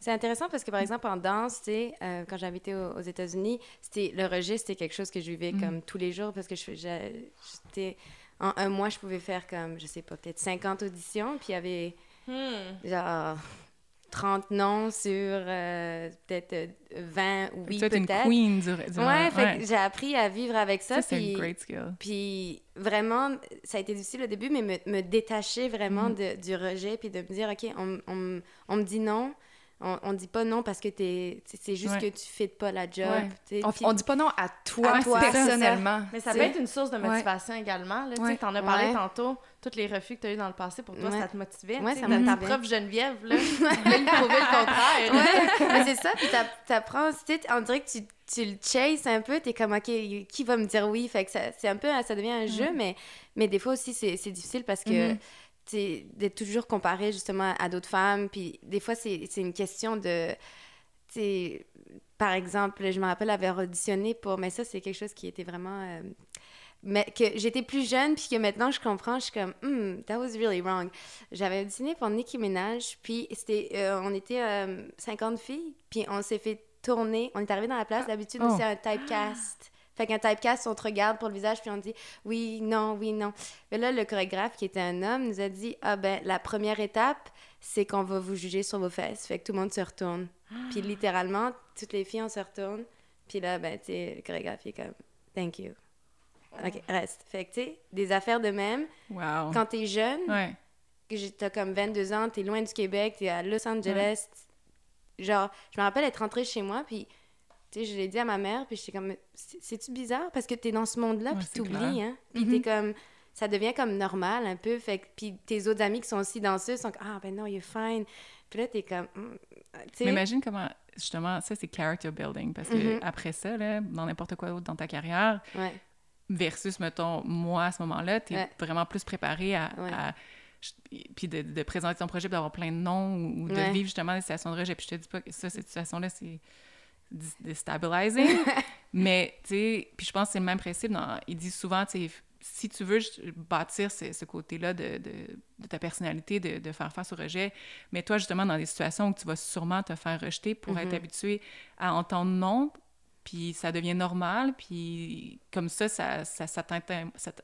C'est intéressant parce que, par exemple, en danse, tu sais, euh, quand j'habitais aux, aux États-Unis, c'était le rejet, c'était quelque chose que je vivais Mhm. comme tous les jours parce que j'étais... En un mois, je pouvais faire comme, je sais pas, peut-être 50 auditions, puis il y avait Hmm. genre 30 noms sur euh, peut-être euh, 20 Fait que oui, t'es une peut-être. queen du, du Ouais, fait que j'ai appris à vivre avec ça, Ça, c'est puis... un great skill. Puis vraiment, ça a été difficile au début, mais me, me détacher vraiment Mhm. de- du rejet, puis de me dire, OK, on, on, on me dit non, on, on dit pas non parce que t'es, c'est- juste Ouais. que tu fais pas la job. Ouais. On, on dit pas non à toi, À toi, c'est ça. personnellement. Mais ça peut être une source de motivation également. Tu t'en as parlé Ouais. tantôt, tous les refus que tu as eu dans le passé, pour toi, Ouais. ça te motivait. Ouais, ça ta- me Ta motivait. prof Geneviève, là, [laughs] lui prouver le contraire. Ouais, mais c'est ça, puis t'app- t'apprends, tu sais, on dirait que tu, tu le chases un peu, t'es comme, OK, qui va me dire oui? Fait que ça, c'est un peu, ça devient un jeu, mais, mais des fois aussi, c'est, c'est difficile parce que, Mhm. sais, d'être toujours comparé justement à d'autres femmes, puis des fois, c'est, c'est une question de, par exemple, je me rappelle avoir auditionné pour, mais ça, c'est quelque chose qui était vraiment... euh, mais que j'étais plus jeune, puis que maintenant je comprends, je suis comme, hmm, that was really wrong. J'avais auditionné pour Nicki Minaj, puis c'était, euh, on était euh, 50 filles, puis on s'est fait tourner. On est arrivé dans la place, d'habitude, Oh. c'est un typecast. Fait qu'un typecast, on te regarde pour le visage, puis on dit oui, non, oui, non. Mais là, le chorégraphe, qui était un homme, nous a dit ah ben, la première étape, c'est qu'on va vous juger sur vos fesses. Fait que tout le monde se retourne. Puis littéralement, toutes les filles, on se retourne. Puis là, ben, tu sais, le chorégraphe, il est comme thank you. OK, reste. Fait que, tu sais, des affaires de même. Wow. Quand t'es jeune, Ouais. t'as comme 22 ans, t'es loin du Québec, t'es à Los Angeles. Genre, je me rappelle être rentrée chez moi, puis, tu sais, je l'ai dit à ma mère, puis j'étais comme, C'est- c'est-tu bizarre? Parce que t'es dans ce monde-là, Ouais, puis t'oublies, hein? Puis t'es comme, ça devient comme normal un peu, fait que, puis tes autres amis qui sont aussi danseuses sont comme, ah, ben non, you're fine. Puis là, t'es comme, tu sais. Mais imagine comment, justement, ça, c'est character building. Parce que Mhm. après ça, là, dans n'importe quoi d'autre dans ta carrière, Ouais, versus, mettons, moi, à ce moment-là, tu es Ouais. vraiment plus préparé à... Ouais. à- puis de, de présenter ton projet, d'avoir plein de noms, ou, ou de Ouais. vivre justement des situations de rejet. Puis je te dis pas que ça, cette situation-là, c'est déstabilising. [laughs] mais, tu sais, puis je pense que c'est le même principe. Dans, ils disent souvent, tu sais, si tu veux bâtir ce, ce côté-là de, de, de ta personnalité, de, de faire face au rejet, mais toi, justement, dans des situations où tu vas sûrement te faire rejeter pour être habitué à entendre non, puis ça devient normal, puis comme ça, ça, ça, ça t'atteint ça,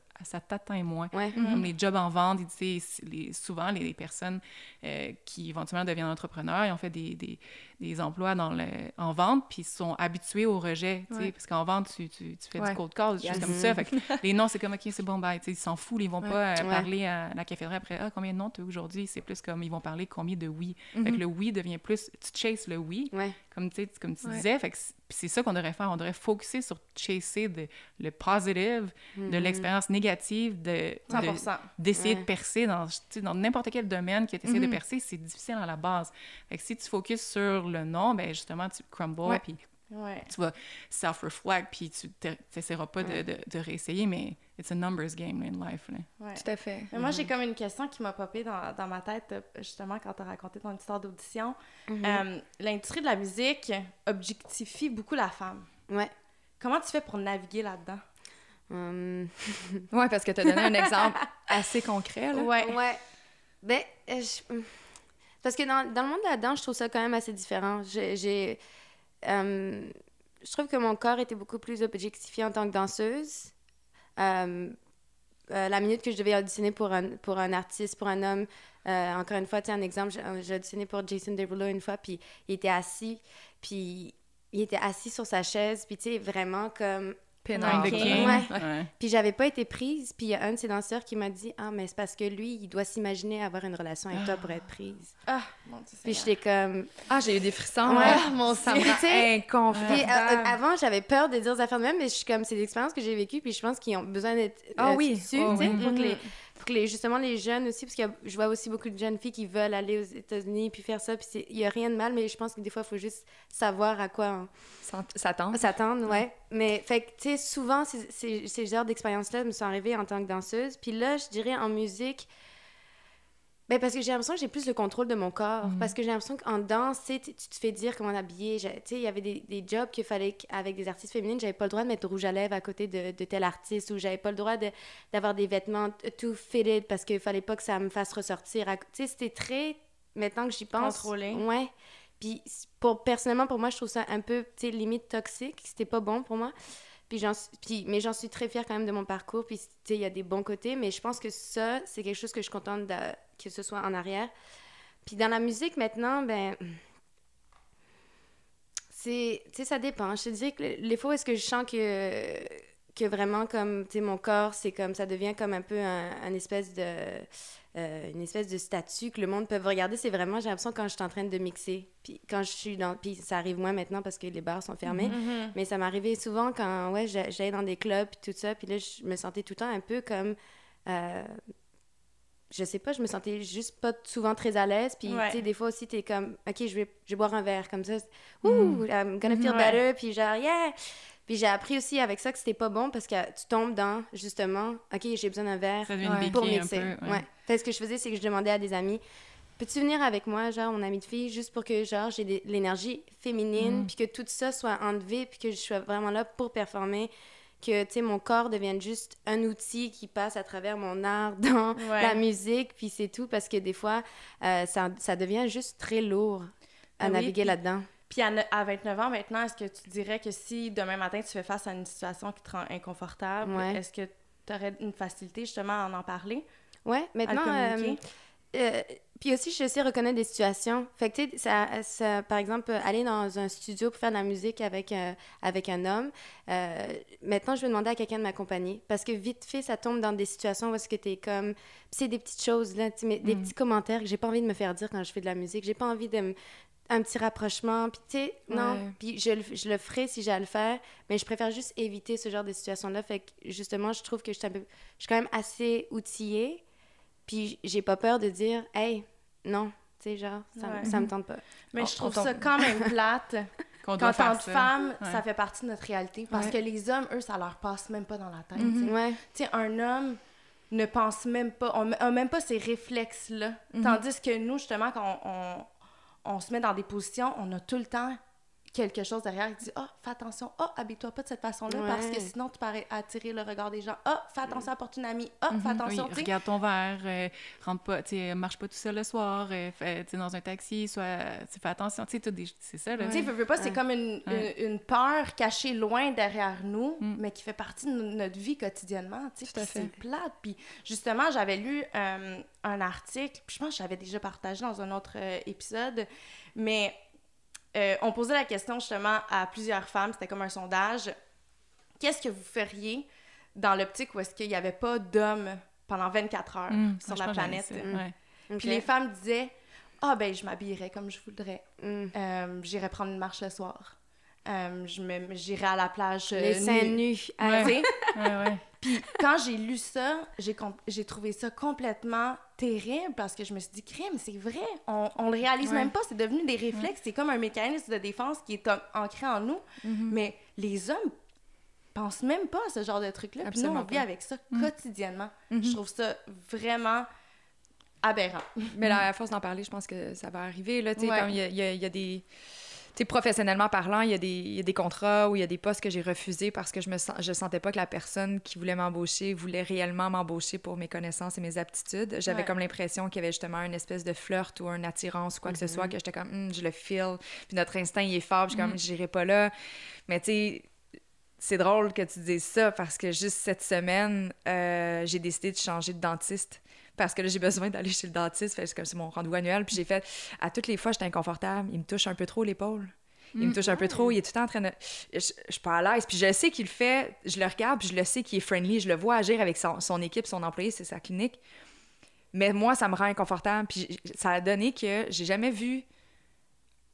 moins. ouais. Comme les jobs en vente, ils les, souvent, les, les personnes euh, qui éventuellement deviennent entrepreneurs, ils ont fait des, des, des emplois dans le, en vente, puis ils sont habitués au rejet, tu sais, Ouais. parce qu'en vente, tu, tu, tu fais Ouais. du cold call, Yes. juste comme ça. Fait que [laughs] les noms, c'est comme, OK, c'est bon, bye, tu sais, ils s'en foutent, ils vont Ouais. pas euh, Ouais. parler à la cafétéria après, ah, combien de noms tu as aujourd'hui? C'est plus comme, ils vont parler combien de oui. Fait Mhm. que le oui devient plus, tu chases le oui, Ouais. comme, comme tu Ouais. disais. Fait que c'est ça qu'on devrait faire. On devrait focuser sur chasser de, le positive, Mhm. de l'expérience négative, de, de- 100 d'essayer Ouais. de percer dans, tu sais, dans n'importe quel domaine que tu essaies de Mhm. percer, c'est difficile à la base. Fait que si tu focuses sur le non, ben justement, tu crumbles, puis Ouais. tu vas self-reflect, puis tu n'essaieras pas de, de, de réessayer, mais it's a numbers game in life. Là. ouais. Tout à fait. Mais moi, j'ai comme une question qui m'a popé dans, dans ma tête, euh, justement, quand tu as raconté ton histoire d'audition. Euh, L'industrie de la musique objectifie beaucoup la femme. Ouais. Comment tu fais pour naviguer là-dedans? Hum, [laughs] Ouais, parce que tu as donné un exemple assez concret, là. Ouais. Ouais. Ben, euh, je- hum. parce que dans, dans le monde de la danse, je trouve ça quand même assez différent. J'ai. euh, je trouve que mon corps était beaucoup plus objectifié en tant que danseuse. Euh, euh, la minute que je devais auditionner pour un, pour un artiste, pour un homme, euh, encore une fois, tu sais, un exemple, j'ai j'ai auditionné pour Jason Derulo une fois, puis il était assis, puis il était assis sur sa chaise, puis tu sais, vraiment comme. Ouais. Ouais. Puis j'avais pas été prise, puis il y a un de ses danseurs qui m'a dit Ah, mais c'est parce que lui, il doit s'imaginer avoir une relation avec toi pour être prise. Ah, mon Dieu. Puis j'étais comme. Ah, j'ai eu des frissons. Ouais, Ah, mon ça Dieu. me rend Tu sais, inconfortable. Puis, euh, euh, avant, j'avais peur de dire des affaires de même, mais je suis comme, c'est des expériences que j'ai vécues, puis je pense qu'ils ont besoin d'être Ah euh, oui. dessus, Oh tu sais, pour, que les, Mhm. pour que les, justement les jeunes aussi, parce que je vois aussi beaucoup de jeunes filles qui veulent aller aux États-Unis puis faire ça, puis il y a rien de mal, mais je pense que des fois, il faut juste savoir à quoi tente. s'attendre, ouais. Mais, fait que, tu sais, souvent, ces, ces, ces genres d'expériences-là me sont arrivées en tant que danseuse, puis là, je dirais en musique, ben parce que j'ai l'impression que j'ai plus le contrôle de mon corps. Parce que j'ai l'impression qu'en danse, tu te fais dire comment t'habiller. Tu sais, il y avait des, des jobs qu'il fallait qu'avec des artistes féminines, j'avais pas le droit de mettre rouge à lèvres à côté de, de tel artiste ou j'avais pas le droit de- d'avoir des vêtements t- too fitted parce qu'il fallait pas que ça me fasse ressortir. à- Tu sais, c'était très. Maintenant que j'y pense. Contrôlé. Ouais. Puis pour, personnellement, pour moi, je trouve ça un peu, tu sais, limite toxique. C'était pas bon pour moi. Puis puis, mais j'en suis très fière quand même de mon parcours. Puis, il y a des bons côtés. Mais je pense que ça, c'est quelque chose que je suis contente de- que ce soit en arrière. Puis dans la musique, maintenant, ben... C'est... Tu sais, ça dépend. Je te dis que les fois est-ce que je sens que... Que vraiment, comme, tu sais, mon corps, c'est comme... Ça devient comme un peu un, un espèce de... euh, une espèce de statut que le monde peut regarder, c'est vraiment, j'ai l'impression, quand je suis en train de mixer. Puis quand je suis dans... Puis ça arrive moins maintenant parce que les bars sont fermés. Mhm. Mais ça m'arrivait souvent quand ouais, j'a- j'allais dans des clubs puis tout ça. Puis là, je me sentais tout le temps un peu comme. euh, je sais pas, je me sentais juste pas souvent très à l'aise. Puis, Ouais. tu sais, des fois aussi, t'es comme, OK, je vais, je vais boire un verre comme ça. Ouh, I'm gonna feel Ouais. better. Puis, genre, yeah. Puis, j'ai appris aussi avec ça que c'était pas bon parce que tu tombes dans, justement, OK, j'ai besoin d'un verre Ouais. pour mixer. peu. ouais. Fait que ce que je faisais, c'est que je demandais à des amis Peux-tu venir avec moi, genre, mon ami de fille, juste pour que, genre, j'ai de l'énergie féminine, Mm. puis que tout ça soit enlevé, puis que je sois vraiment là pour performer, que, tu sais, mon corps devienne juste un outil qui passe à travers mon art [laughs] dans Ouais. la musique, puis c'est tout, parce que des fois, euh, ça, ça devient juste très lourd à Ah oui, naviguer puis- là-dedans. Puis à, à 29 ans maintenant, est-ce que tu dirais que si demain matin tu fais face à une situation qui te rend inconfortable, Ouais. est-ce que tu aurais une facilité justement à en, en parler? Ouais, À maintenant. euh, euh, puis aussi, je sais reconnaître des situations. Fait que, tu sais, ça, ça, par exemple, aller dans un studio pour faire de la musique avec, un- avec un homme, euh, maintenant, je vais demander à quelqu'un de m'accompagner. Parce que vite fait, ça tombe dans des situations où est-ce que t'es comme... C'est des petites choses, là, tu des petits commentaires que j'ai pas envie de me faire dire quand je fais de la musique. J'ai pas envie de me un petit rapprochement, puis tu sais, non, Ouais. puis je, le- je le ferai si j'ai à le faire, mais je préfère juste éviter ce genre de situation-là, fait que justement, je trouve que je suis, un peu- je suis quand même assez outillée, puis j'ai pas peur de dire, hey, non, tu sais, genre, ça, Ouais. ça me tente pas. Mais On- je trouve on ça quand même plate [laughs] Qu'on doit qu'en tant que ça. femme, Ouais. ça fait partie de notre réalité. Parce Ouais. que les hommes, eux, ça leur passe même pas dans la tête. Mhm. tu sais. Ouais, Tu sais, un homme ne pense même pas, on a même pas ces réflexes-là. Mhm. Tandis que nous, justement, quand on, on, on se met dans des positions, on a tout le temps quelque chose derrière qui dit Ah, fais attention, ah, habille-toi pas de cette façon-là Ouais. parce que sinon tu parais attirer le regard des gens. Ah, fais attention à porter une amie. Ah, fais Mhm. Oui, attention, sais. regarde ton verre, euh, rentre pas, tu sais, marche pas tout seul le soir, euh, fais- dans un taxi, soit, fais attention, tu sais, des- c'est ça. Tu sais, veux, pas, c'est Ouais. comme une, une, une peur cachée loin derrière nous, Mm. mais qui fait partie de no- notre vie quotidiennement. Tu sais, c'est plate. Puis justement, j'avais lu euh, un article, puis je pense que j'avais déjà partagé dans un autre euh, épisode, mais euh, on posait la question justement à plusieurs femmes, c'était comme un sondage. Qu'est-ce que vous feriez dans l'optique où est-ce qu'il n'y avait pas d'hommes pendant 24 heures Mm, sur la planète? Mm. ouais. ok. Puis les femmes disaient Ah, ben, je m'habillerais comme je voudrais. Mm. Euh, j'irai prendre une marche le soir. Euh, je me, j'irai à la plage. euh, Les seins nue. nus. Ouais. Ouais, ouais. Puis quand j'ai lu ça, j'ai, j'ai trouvé ça complètement terrible parce que je me suis dit, crime, c'est vrai. On, on le réalise Ouais. même pas. C'est devenu des réflexes. C'est comme un mécanisme de défense qui est ancré en nous. Mhm. Mais les hommes pensent même pas à ce genre de truc-là. Puis nous, on vit avec ça Mhm. quotidiennement. Mhm. Je trouve ça vraiment aberrant. Mais là, [laughs] à force d'en parler, je pense que ça va arriver. Là, tu sais, Ouais. comme il y a, y a- y a des... Sais, professionnellement parlant, il y, a des, il y a des contrats ou il y a des postes que j'ai refusés parce que je me sens, je sentais pas que la personne qui voulait m'embaucher voulait réellement m'embaucher pour mes connaissances et mes aptitudes. J'avais Ouais. comme l'impression qu'il y avait justement une espèce de flirt ou une attirance ou quoi que ce soit, que j'étais comme, Hum, je le feel. Puis notre instinct, il est fort. Puis je suis comme, j'irai pas là. Mais tu sais, c'est drôle que tu dises ça parce que juste cette semaine, euh, j'ai décidé de changer de dentiste parce que là, j'ai besoin d'aller chez le dentiste. Fait que c'est mon rendez-vous annuel. Puis j'ai fait, à toutes les fois, j'étais inconfortable. Il me touche un peu trop l'épaule. Il me touche un peu trop, il est tout le temps en train de. Je, je suis pas à l'aise. Puis je sais qu'il le fait, je le regarde, puis je le sais qu'il est friendly, je le vois agir avec son, son équipe, son employé, c'est sa clinique. Mais moi, ça me rend inconfortable. Puis ça a donné que j'ai jamais vu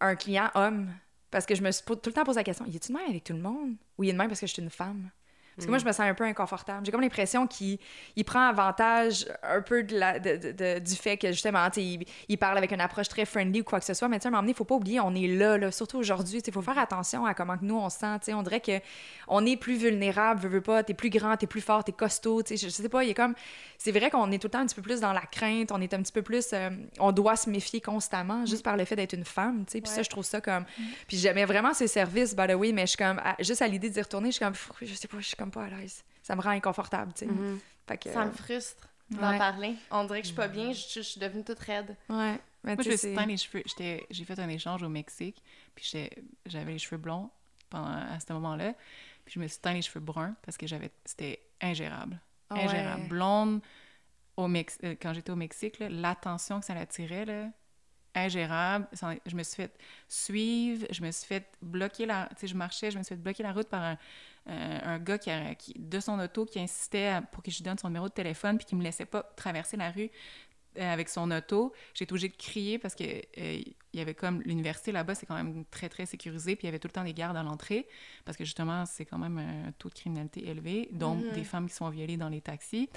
un client homme. Parce que je me suis tout le temps posé la question il est-tu de même avec tout le monde? Ou il est de même parce que je suis une femme? Parce que moi, je me sens un peu inconfortable. J'ai comme l'impression qu'il il prend avantage un peu de la, de- de- de- du fait que justement, il, il parle avec une approche très friendly ou quoi que ce soit. Mais tu sais, à un moment donné, il faut pas oublier, on est là, là surtout aujourd'hui. Il faut faire attention à comment que nous, on se sent. tu sais. On dirait que on est plus vulnérable, veux, veux pas. T'es plus grand, t'es plus fort, t'es costaud. tu sais. Je, je sais pas, il est comme. C'est vrai qu'on est tout le temps un petit peu plus dans la crainte, on est un petit peu plus. euh, on doit se méfier constamment juste par le fait d'être une femme. tu sais. Puis ça, je trouve ça comme. Puis j'aimais vraiment ses services, by the way, mais je suis comme. à- juste à l'idée d'y retourner, je suis comme. Je sais pas, je suis comme pas à l'aise. Ça me rend inconfortable, tu sais. Mhm. Que, Ça me frustre d'en Ouais. parler. On dirait que je suis pas bien, je, je suis devenue toute raide. Ouais. Mais Moi, je tu me suis teint les cheveux. J'ai fait un échange au Mexique, puis j'avais les cheveux blonds pendant, à ce moment-là. Puis je me suis teint les cheveux bruns parce que j'avais c'était ingérable. Ah ingérable. ouais. Blonde, au Mex- euh, quand j'étais au Mexique, l'attention que ça l'attirait, là, ingérable. Je me suis fait suivre, je me suis fait bloquer la... Tu sais, je marchais, je me suis fait bloquer la route par un, un- un gars qui, a- qui- de son auto qui insistait à- pour que je lui donne son numéro de téléphone puis qui me laissait pas traverser la rue euh, avec son auto. J'ai été obligée de crier parce que euh, il y avait comme l'université là-bas, c'est quand même très très sécurisé, puis il y avait tout le temps des gardes à l'entrée parce que justement c'est quand même un taux de criminalité élevé, donc Mhm. des femmes qui sont violées dans les taxis.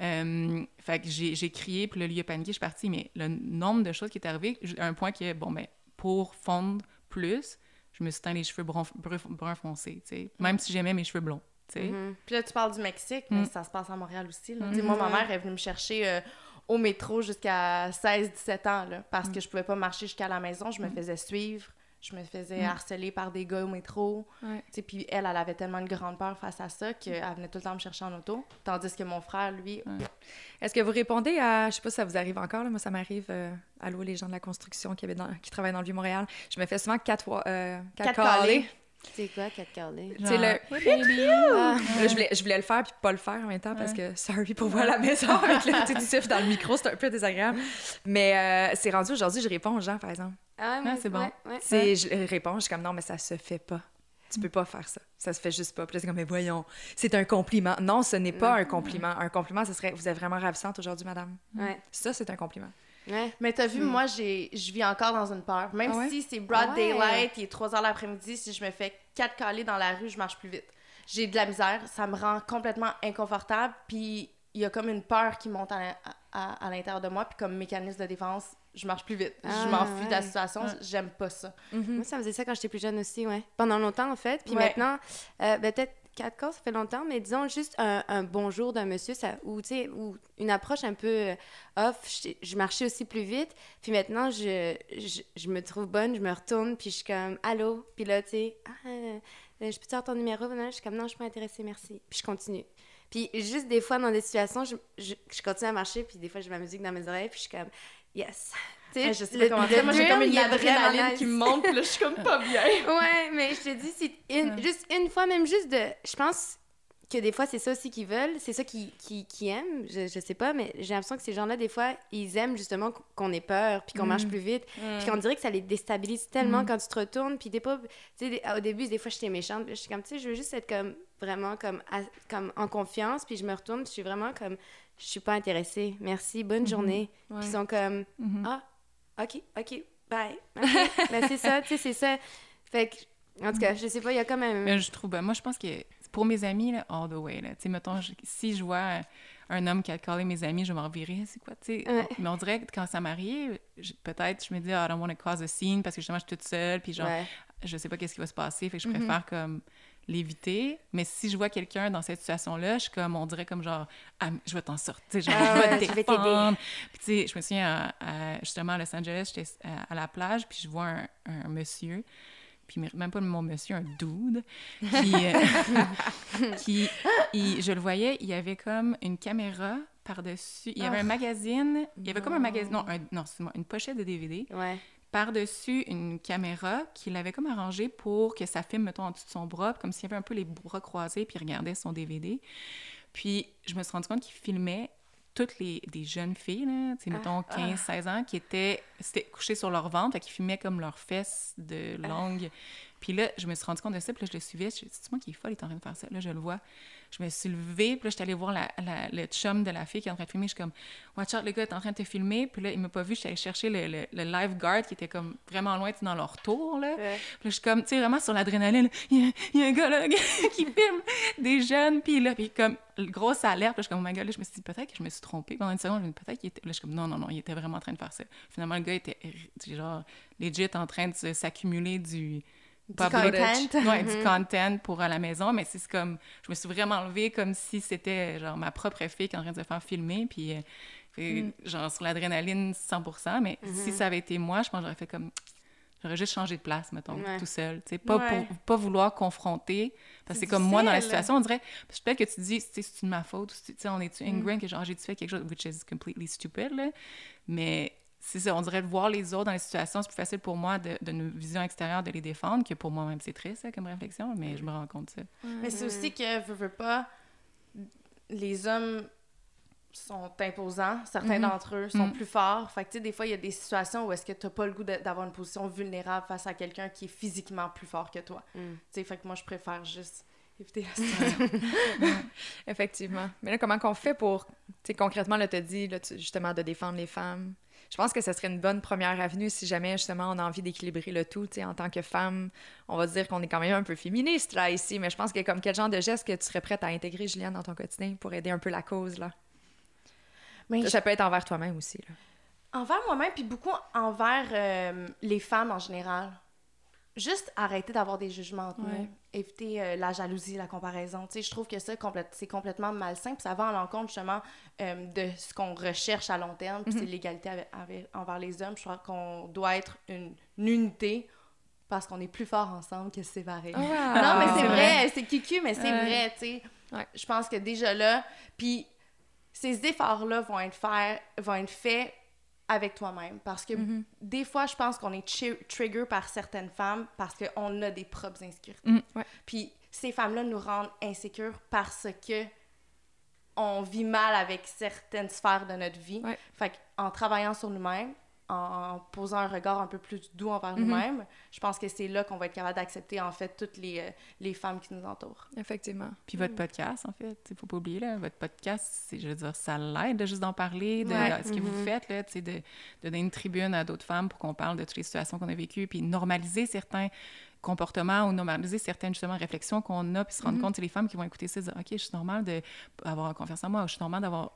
Euh, fait que j'ai crié, puis lui a paniqué, je suis partie, mais le nombre de choses qui est arrivé, à un point que bon ben pour fondre plus, je me suis teint les cheveux brun, brun, foncé, tu sais, même si j'aimais mes cheveux blonds, tu sais. Mhm. Puis là, tu parles du Mexique, mais Mm. ça se passe à Montréal aussi. Là. Mm. Moi, ma mère est venue me chercher euh, au métro jusqu'à 16-17 ans, là, parce Mm. que je pouvais pas marcher jusqu'à la maison. Je me faisais suivre, je me faisais Mm. harceler par des gars au métro. Puis elle, elle avait tellement une grande peur face à ça qu'elle venait tout le temps me chercher en auto. Tandis que mon frère, lui, Est-ce que vous répondez à. Je sais pas si ça vous arrive encore, là. moi ça m'arrive. euh, allô, les gens de la construction qui, avaient dans- qui travaillent dans le Vieux-Montréal. Je me fais souvent quatre, euh, quatre Catcaller. C'est quoi? Tu sais, le. Ah, Là, je, voulais, je voulais le faire puis pas le faire en même temps parce que, sorry pour à la maison, [laughs] avec le petit siffle dans le micro, c'est un peu désagréable. Mais euh, c'est rendu aujourd'hui, je réponds aux gens, par exemple. ah, ouais, c'est bon. ouais, ouais. C'est, je réponds, je suis comme non, mais ça se fait pas. Tu peux pas faire ça. Ça se fait juste pas. Puis là, c'est comme, mais voyons, c'est un compliment. Non, ce n'est pas un compliment. Un compliment, ce serait, vous êtes vraiment ravissante aujourd'hui, madame. Ouais, Ça, c'est un compliment. Ouais. Mais t'as vu, moi, j'ai, je vis encore dans une peur. Même Ah ouais? si c'est broad Ah ouais. daylight, il est 3 heures l'après-midi, si je me fais quatre calés dans la rue, je marche plus vite. J'ai de la misère, ça me rend complètement inconfortable, puis il y a comme une peur qui monte à, à- à l'intérieur de moi, puis comme mécanisme de défense, je marche plus vite. Ah, je m'enfuis de la ouais. situation, j'aime pas ça. Moi, ça me faisait ça quand j'étais plus jeune aussi, ouais. Pendant longtemps, en fait. Puis Ouais. maintenant, euh, ben, peut-être quatre cas, ça fait longtemps, mais disons juste un, bonjour d'un monsieur, ça, ou, ou une approche un peu euh, off, je, marchais aussi plus vite. Puis maintenant, je, je, me trouve bonne, je me retourne, puis je suis comme, allô? Puis là, tu sais, ah, euh, je peux te avoir ton numéro? Je suis comme, non, je suis pas intéressée, merci. Puis je continue. Puis juste des fois, dans des situations, je, je, je continue à marcher, puis des fois, j'ai ma musique dans mes oreilles, puis je suis comme, yes. Sais, je sais pas comment dire, moi j'ai comme une adrénaline qui me monte, là je suis comme pas bien. [laughs] Ouais, mais je te dis, c'est une- juste une fois, même juste de. Je pense que des fois, c'est ça aussi qu'ils veulent, c'est ça qu'ils qui, qui aiment, je, je sais pas, mais j'ai l'impression que ces gens-là, des fois, ils aiment justement qu'on ait peur, puis qu'on marche plus vite, puis qu'on dirait que ça les déstabilise tellement quand tu te retournes, puis t'es pas. Tu sais, au début, des fois, j'étais méchante, je suis comme, tu sais, je veux juste être comme vraiment comme, à- comme en confiance, puis je me retourne, je suis vraiment comme, je suis pas intéressée, merci, bonne journée. Puis ils sont comme, Mhm. ah, ok, ok, bye. [laughs] Ben, c'est ça, tu sais, c'est ça. Fait que, en tout cas, je sais pas, il y a comme un. Mais je trouve, ben, moi, je pense que pour mes amis, là, all the way, là, tu sais, mettons, je- si je vois un, homme qui a collé mes amis, je vais m'en virer, c'est quoi, tu sais? Ouais. Mais on dirait que quand ça m'arrive, peut-être, je me dis, ah, I don't want to cause a scene parce que justement, je suis toute seule, puis genre, Ouais. je sais pas qu'est-ce qui va se passer, fait que je Mhm. préfère comme l'éviter. Mais si je vois quelqu'un dans cette situation-là, je suis comme, on dirait comme genre, ah, je vais t'en sortir, genre, Ah je vais ouais, te défendre. Puis tu sais, je me souviens, à- à- justement, à Los Angeles, j'étais à, à la plage, puis je vois un, un monsieur, puis même pas mon monsieur, un dude, qui, euh, [laughs] qui il- je le voyais, il y avait comme une caméra par-dessus, il y avait un magazine, il y avait comme un magazine, non, un- non, excuse-moi, une pochette de DVD, Ouais. Par-dessus une caméra qu'il avait comme arrangée pour que ça filme, mettons, en dessous de son bras, comme s'il avait un peu les bras croisés, puis il regardait son DVD. Puis je me suis rendu compte qu'il filmait toutes les des jeunes filles, là, sais, mettons 15, 16 ans, qui étaient, c'était couchées sur leur ventre, qu'ils filmaient comme leurs fesses de longue. Puis là, je me suis rendu compte de ça, puis là, je le suivais. Je c'est moi qui est folle, il est en train de faire ça. Là, je le vois. Je me suis levée, puis là, j'étais allée voir la, la- le chum de la fille qui est en train de filmer. Je suis comme, Watch out, le gars est en train de te filmer. Puis là, il m'a pas vu. J'étais allée chercher le, le, le lifeguard qui était comme vraiment loin, dans leur tour, là. Ouais. Puis là, je suis comme, tu sais, vraiment sur l'adrénaline. Il y, a- il y a un gars là [laughs] qui filme des jeunes. Puis là, puis comme, grosse alerte. Puis là, je suis comme, oh my god, là, je me suis dit, peut-être que je me suis trompée pendant une seconde. Je me dis, peut-être qu'il était. Là, je suis comme, non, non, non, il était vraiment en train de faire ça. Finalement, le gars était, genre, legit en train de s'accumuler du. Content. Ouais, du content pour à la maison. Mais c'est comme, je me suis vraiment levée comme si c'était, genre, ma propre fille qui est en train de se faire filmer. Puis, euh, fait, genre, sur l'adrénaline 100 Mais si ça avait été moi, je pense que j'aurais fait comme. J'aurais juste changé de place, mettons, Ouais. tout seul. Tu sais, pas, Ouais. pour, pas vouloir confronter. Parce que C'est comme moi, dans la situation, on dirait. Peut-être que tu dis, tu sais, c'est de ma faute. Tu sais, on est-tu ingrained que genre, j'ai-tu fait quelque chose, which is completely stupid, là. Mais c'est ça, on dirait de voir les autres dans les situations, c'est plus facile pour moi de- d'une vision extérieure de les défendre que pour moi-même. C'est triste, ça, comme réflexion, mais je me rends compte de ça. Mais c'est aussi que, veux, veux pas, les hommes sont imposants. Certains Mhm. d'entre eux sont Mhm. plus forts. Fait que, tu sais, des fois, il y a des situations où est-ce que t'as pas le goût de- d'avoir une position vulnérable face à quelqu'un qui est physiquement plus fort que toi. Mm. Tu sais, fait que moi, je préfère juste éviter la [laughs] situation. Effectivement. Mais là, comment qu'on fait pour, tu sais, concrètement, là, t'as dit, là, tu- justement, de défendre les femmes? Je pense que ce serait une bonne première avenue si jamais, justement, on a envie d'équilibrer le tout, en tant que femme. On va dire qu'on est quand même un peu féministe, là, ici, mais je pense que comme quel genre de geste que tu serais prête à intégrer, Juliane, dans ton quotidien pour aider un peu la cause, là? Mais Ça peut être envers toi-même aussi, là. Envers moi-même, puis beaucoup envers euh, les femmes en général. Juste arrêter d'avoir des jugements entre Ouais. nous. Éviter euh, la jalousie, la comparaison. Tu sais, je trouve que ça, c'est complètement malsain. Puis ça va à l'encontre, justement, euh, de ce qu'on recherche à long terme. Puis c'est l'égalité avec- avec- envers les hommes. Je crois qu'on doit être une, une unité parce qu'on est plus fort ensemble que séparés. [laughs] non, mais c'est c'est vrai, c'est cucu, mais c'est vrai, tu sais. Ouais. Je pense que déjà là, puis ces efforts-là vont être faire, vont être faits avec toi-même parce que Mhm. des fois, je pense qu'on est tri- trigger par certaines femmes parce qu'on a des propres insécurités. Mm, ouais. Puis ces femmes-là nous rendent insécures parce que on vit mal avec certaines sphères de notre vie. Ouais. Fait qu'en travaillant sur nous-mêmes, en posant un regard un peu plus doux envers Mhm. nous-mêmes, je pense que c'est là qu'on va être capable d'accepter en fait toutes les, euh, les femmes qui nous entourent. Effectivement. Puis votre podcast, en fait, il faut pas oublier, là, votre podcast, c'est, je veux dire, ça l'aide de juste d'en parler, de Ouais. ce que vous faites, là, de, de donner une tribune à d'autres femmes pour qu'on parle de toutes les situations qu'on a vécues, puis normaliser certains comportements ou normaliser certaines, justement, réflexions qu'on a, puis se rendre compte, c'est les femmes qui vont écouter ça, dire, OK, je suis normale d'avoir confiance en moi, ou je suis normale d'avoir,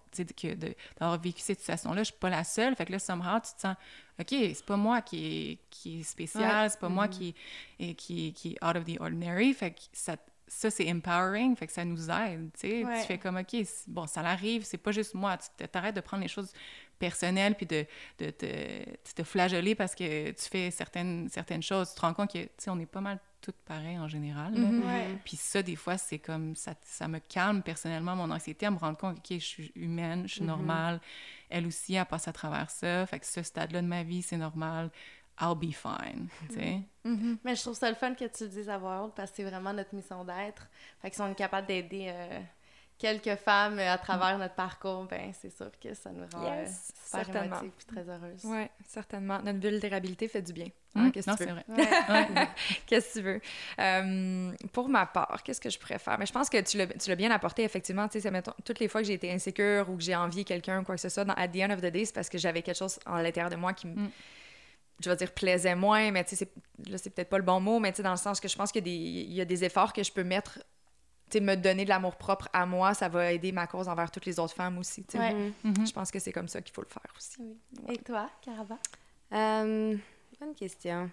d'avoir vécu cette situation-là, je suis pas la seule, fait que là, somehow, tu te sens, OK, c'est pas moi qui est, qui est spécial, c'est pas moi qui, est- qui, qui est out of the ordinary, fait que ça ça, c'est empowering, fait que ça nous aide, tu sais. Ouais. Tu fais comme, OK, bon, ça l'arrive, c'est pas juste moi. Tu t'arrêtes de prendre les choses personnelles puis de, de te, de te flageller parce que tu fais certaines, certaines choses. Tu te rends compte que, tu sais, on est pas mal toutes pareilles en général. là. Mhm. Ouais. Puis ça, des fois, c'est comme, ça, ça me calme personnellement, mon anxiété, à me rendre compte, OK, je suis humaine, je suis normale. Elle aussi, elle passe à travers ça. Fait que ce stade-là de ma vie, c'est normal. I'll be fine, tu sais. Mais je trouve ça le fun que tu le dises à voix haute parce que c'est vraiment notre mission d'être. Fait que si on est capable d'aider euh, quelques femmes euh, à travers notre parcours, ben c'est sûr que ça nous rend euh, Yes, super émotifs et très heureuses. Oui, certainement. Notre vulnérabilité fait du bien. Hein, Qu'est-ce que tu veux? vrai. Ouais. [laughs] Qu'est-ce que tu veux? Euh, pour ma part, qu'est-ce que je préfère? Mais je pense que tu l'as tu l'as bien apporté, effectivement. Tu sais, toutes les fois que j'ai été insécure ou que j'ai envié quelqu'un ou quoi que ce soit, dans, at the end of the day, c'est parce que j'avais quelque chose à l'intérieur de moi qui me, Mm. je vais dire, plaisait moins, mais tu sais, c'est- là, c'est peut-être pas le bon mot, mais tu sais, dans le sens que je pense qu'il y a des, il y a des efforts que je peux mettre, me donner de l'amour propre à moi, ça va aider ma cause envers toutes les autres femmes aussi. Ouais. Mhm. Mhm. Je pense que c'est comme ça qu'il faut le faire aussi. Et toi, Caraba? Euh, bonne question.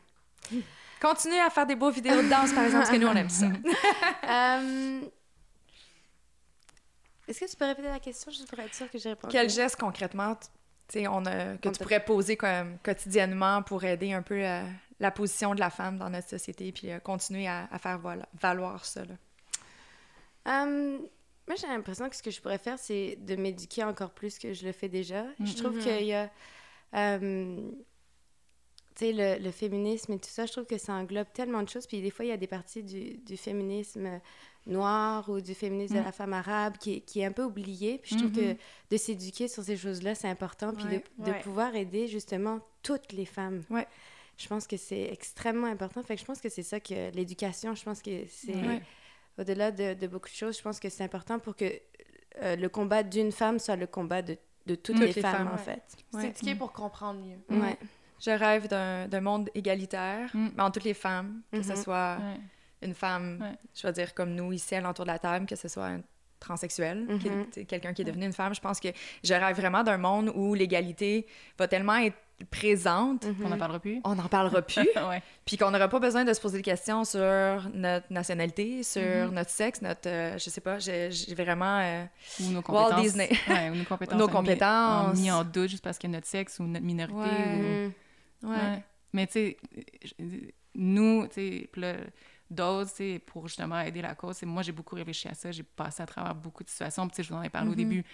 Continuez à faire des beaux vidéos de danse, par exemple, parce que nous, on aime ça. [laughs] Euh, Est-ce que tu peux répéter la question? Juste pour être sûr que j'ai répondu? Quel geste concrètement tu sais, on a, que On tu pourrais poser comme quotidiennement pour aider un peu euh, la position de la femme dans notre société puis euh, continuer à, à faire voilà, valoir ça? Là? Euh, moi, j'ai l'impression que ce que je pourrais faire, c'est de m'éduquer encore plus que je le fais déjà. Je trouve Mhm. qu'il y a... euh, tu sais, le, le féminisme et tout ça, je trouve que ça englobe tellement de choses. Puis des fois, il y a des parties du, du féminisme noir ou du féminisme de Mm. la femme arabe qui, est- qui est un peu oublié. Puis je trouve que de s'éduquer sur ces choses-là, c'est important. Puis Ouais, de, de ouais. pouvoir aider justement toutes les femmes. Ouais. Je pense que c'est extrêmement important. Fait que je pense que c'est ça que l'éducation, je pense que c'est. Au-delà de, de beaucoup de choses, je pense que c'est important pour que euh, le combat d'une femme soit le combat de, de toutes, Toutes les, les femmes, femmes, en ouais. fait. Ouais. S'éduquer pour comprendre mieux. Mm. Ouais. Je rêve d'un d'un monde égalitaire, Mm. mais en toutes les femmes, que ce Mhm. soit Ouais. une femme, Ouais. je veux dire, comme nous ici à l'entour de la table, que ce soit un transsexuel, Mhm. quelqu'un qui est devenu une femme. Je pense que je rêve vraiment d'un monde où l'égalité va tellement être présente, Mhm. On n'en parlera plus. on n'en parlera [laughs] plus, ouais. puis qu'on n'aura pas besoin de se poser des questions sur notre nationalité, sur Mhm. notre sexe, notre, euh, je sais pas, j'ai vraiment... euh, Ou nos Walt compétences. Disney. [laughs] Ouais, ou nos compétences. Nos mis- compétences. ont mis en doute juste parce que notre sexe ou notre minorité. Ouais. ou- Mhm. ouais. Ouais. Mais tu sais, nous, tu sais, d'autres, sais, pour justement aider la cause, c'est- moi, j'ai beaucoup réfléchi à ça. J'ai passé à travers beaucoup de situations. Puis, je vous en ai parlé au Mhm. début.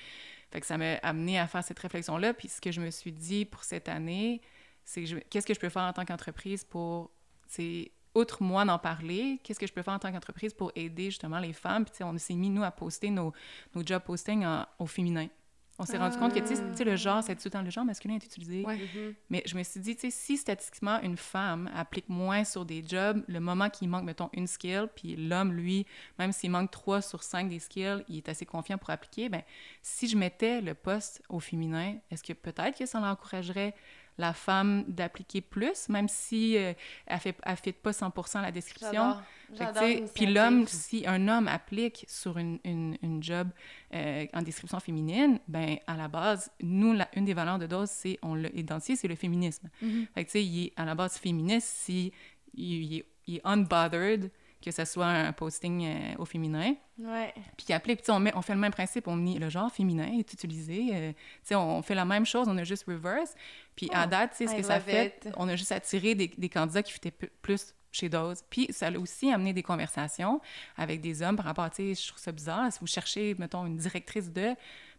Fait que ça m'a amené à faire cette réflexion-là. Puis, ce que je me suis dit pour cette année, c'est qu'est-ce que je peux faire en tant qu'entreprise pour, sais, outre moi d'en parler, qu'est-ce que je peux faire en tant qu'entreprise pour aider justement les femmes? Puis, on s'est mis, nous, à poster nos, nos job postings en- au féminin. On s'est rendu compte que, tu sais, tu sais, le genre, c'est tout le temps le genre masculin est utilisé. Ouais. Mhm. Mais je me suis dit, tu sais, si statistiquement une femme applique moins sur des jobs, le moment qu'il manque, mettons, une skill, puis l'homme, lui, même s'il manque trois sur cinq des skills, il est assez confiant pour appliquer, ben si je mettais le poste au féminin, est-ce que peut-être que ça l'encouragerait la femme d'appliquer plus, même si euh, elle fait, elle fit pas 100% la description? Puis l'homme, si un homme applique sur une, une, une job euh, en description féminine, ben à la base, nous, la- une des valeurs de dose, c'est, on l'a identifié, c'est le féminisme. Mhm. Fait que, tu sais, il est à la base féministe si il, il est, il est unbothered que ce soit un posting euh, au féminin, Ouais. puis tu sais, on, met- on fait le même principe, on dit le genre féminin est utilisé, euh, tu sais, on fait la même chose, on a juste reverse, puis à date, tu sais, ce I que ça fait, it. on a juste attiré des, des candidats qui fitaient p- plus chez Dose. Puis ça a aussi amené des conversations avec des hommes par rapport à, tu sais, je trouve ça bizarre, si vous cherchez, mettons, une directrice de...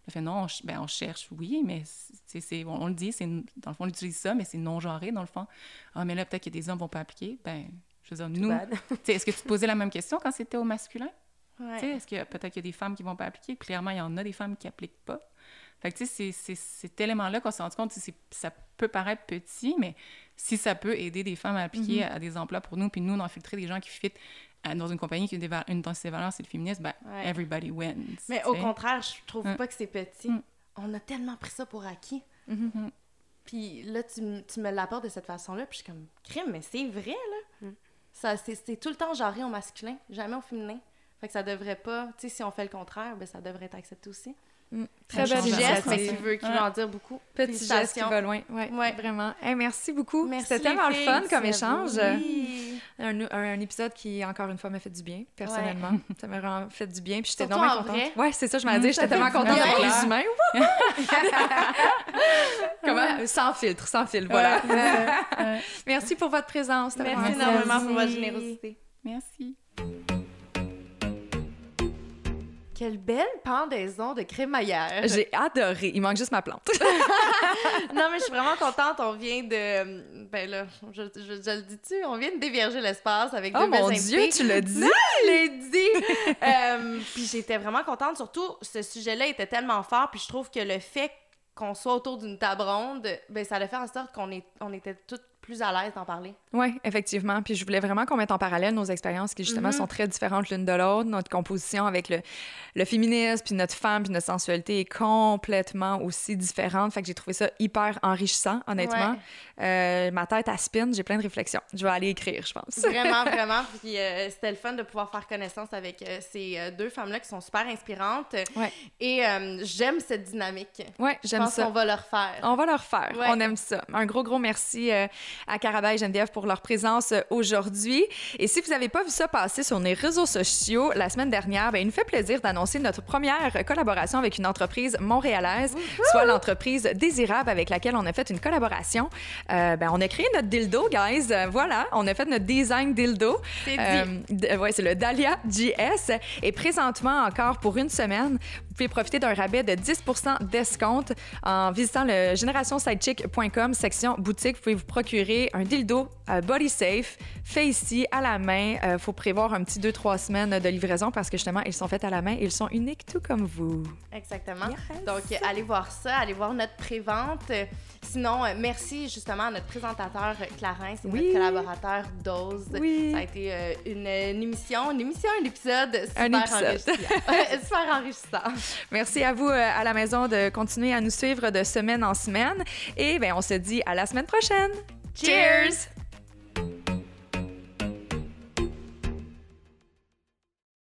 On fait non, on, ben, on cherche, oui, mais c'est, c'est- on, on le dit, c'est, dans le fond, on utilise ça, mais c'est non-genré, dans le fond. Ah, mais là, peut-être que des hommes vont pas appliquer. Ben, je veux dire, nous, bad. tu sais, est-ce que tu te posais la même question quand c'était au masculin? Ouais. Tu sais, Est-ce que peut-être qu'il y a des femmes qui vont pas appliquer? Clairement, il y en a des femmes qui appliquent pas. Fait que, tu sais, c'est- cet élément-là qu'on s'est rendu compte, ça peut paraître petit, mais si ça peut aider des femmes à appliquer à, à des emplois pour nous, puis nous, on a infiltré des gens qui fit à- dans une compagnie qui a une de ses valeurs, c'est le féminisme, ben, Ouais. everybody wins. Mais au sais. contraire, je trouve Mm. pas que c'est petit. Mm. On a tellement pris ça pour acquis. Mhm. Puis là, tu, tu me l'apportes de cette façon-là, puis je suis comme, crime, mais c'est vrai, là. Ça, c'est, c'est tout le temps genré au masculin, jamais au féminin. Fait que ça devrait pas, tu sais, si on fait le contraire, ben ça devrait être accepté aussi. Très belle change Petit geste, mais qui veut, qui veut en dire beaucoup. Petit geste qui va loin. Ouais, Ouais. vraiment. Hey, merci beaucoup. C'était tellement le fun comme échange. Oui. Un, un- un épisode qui, encore une fois, m'a fait du bien, personnellement. Ça m'a vraiment fait du bien. Puis j'étais tellement en contente. vrai. Ouais, c'est ça, je m'en Mm, ça J'étais tellement contente d'avoir les humains. [laughs] Comment? Sans filtre, sans filtre, voilà. Ouais. [laughs] Merci pour votre présence. Merci énormément pour votre générosité. Merci. Quelle belle pendaison de crémaillère. J'ai adoré. Il manque juste ma plante. [laughs] [laughs] non, mais je suis vraiment contente. On vient de. Ben là, je, je- je le dis-tu? On vient de dévierger l'espace avec Oh deux mon invités. Dieu, tu l'as dit. Je l'ai dit! [laughs] Euh, puis j'étais vraiment contente. Surtout, ce sujet-là était tellement fort. Puis je trouve que le fait qu'on soit autour d'une table ronde, ben ça a fait en sorte qu'on est, on était toutes plus à l'aise d'en parler. Oui, effectivement. Puis je voulais vraiment qu'on mette en parallèle nos expériences qui, justement, Mhm. sont très différentes l'une de l'autre. Notre composition avec le, le féminisme, puis notre femme, puis notre sensualité est complètement aussi différente. Fait que j'ai trouvé ça hyper enrichissant, honnêtement. Euh, ma tête à spin, j'ai plein de réflexions. Je vais aller écrire, je pense. Vraiment, [laughs] vraiment. Puis euh, c'était le fun de pouvoir faire connaissance avec euh, ces deux femmes-là qui sont super inspirantes. Ouais. Et j'aime cette dynamique. Oui, Je j'aime pense ça. qu'on va leur faire. On va leur faire. Ouais. On aime ça. Un gros, gros merci à Caraba et Geneviève pour leur présence euh, aujourd'hui. Et si vous n'avez pas vu ça passer sur les réseaux sociaux la semaine dernière, ben, il nous fait plaisir d'annoncer notre première collaboration avec une entreprise montréalaise, soit l'entreprise Désirable avec laquelle on a fait une collaboration. Euh, ben, on a créé notre dildo, guys. Euh, voilà, on a fait notre design dildo. C'est dit. Euh, ouais, c'est le Dahlia GS. Et présentement, encore pour une semaine, pouvez profiter d'un rabais de 10 d'escompte en visitant le générationsitechick.com, section boutique. Vous pouvez vous procurer un dildo euh, body safe, fait ici à la main. Il faut prévoir un petit 2-3 semaines de livraison parce que justement, ils sont faits à la main et ils sont uniques tout comme vous. Exactement. Donc, allez voir ça, allez voir notre prévente. Sinon, euh, merci justement à notre présentateur euh, Clarence et notre collaborateur Dose. Ça a été euh, une, émission, une émission, un épisode super un épisode. [laughs] super enrichissant. Merci à vous à la maison de continuer à nous suivre de semaine en semaine. Et bien, on se dit à la semaine prochaine. Cheers!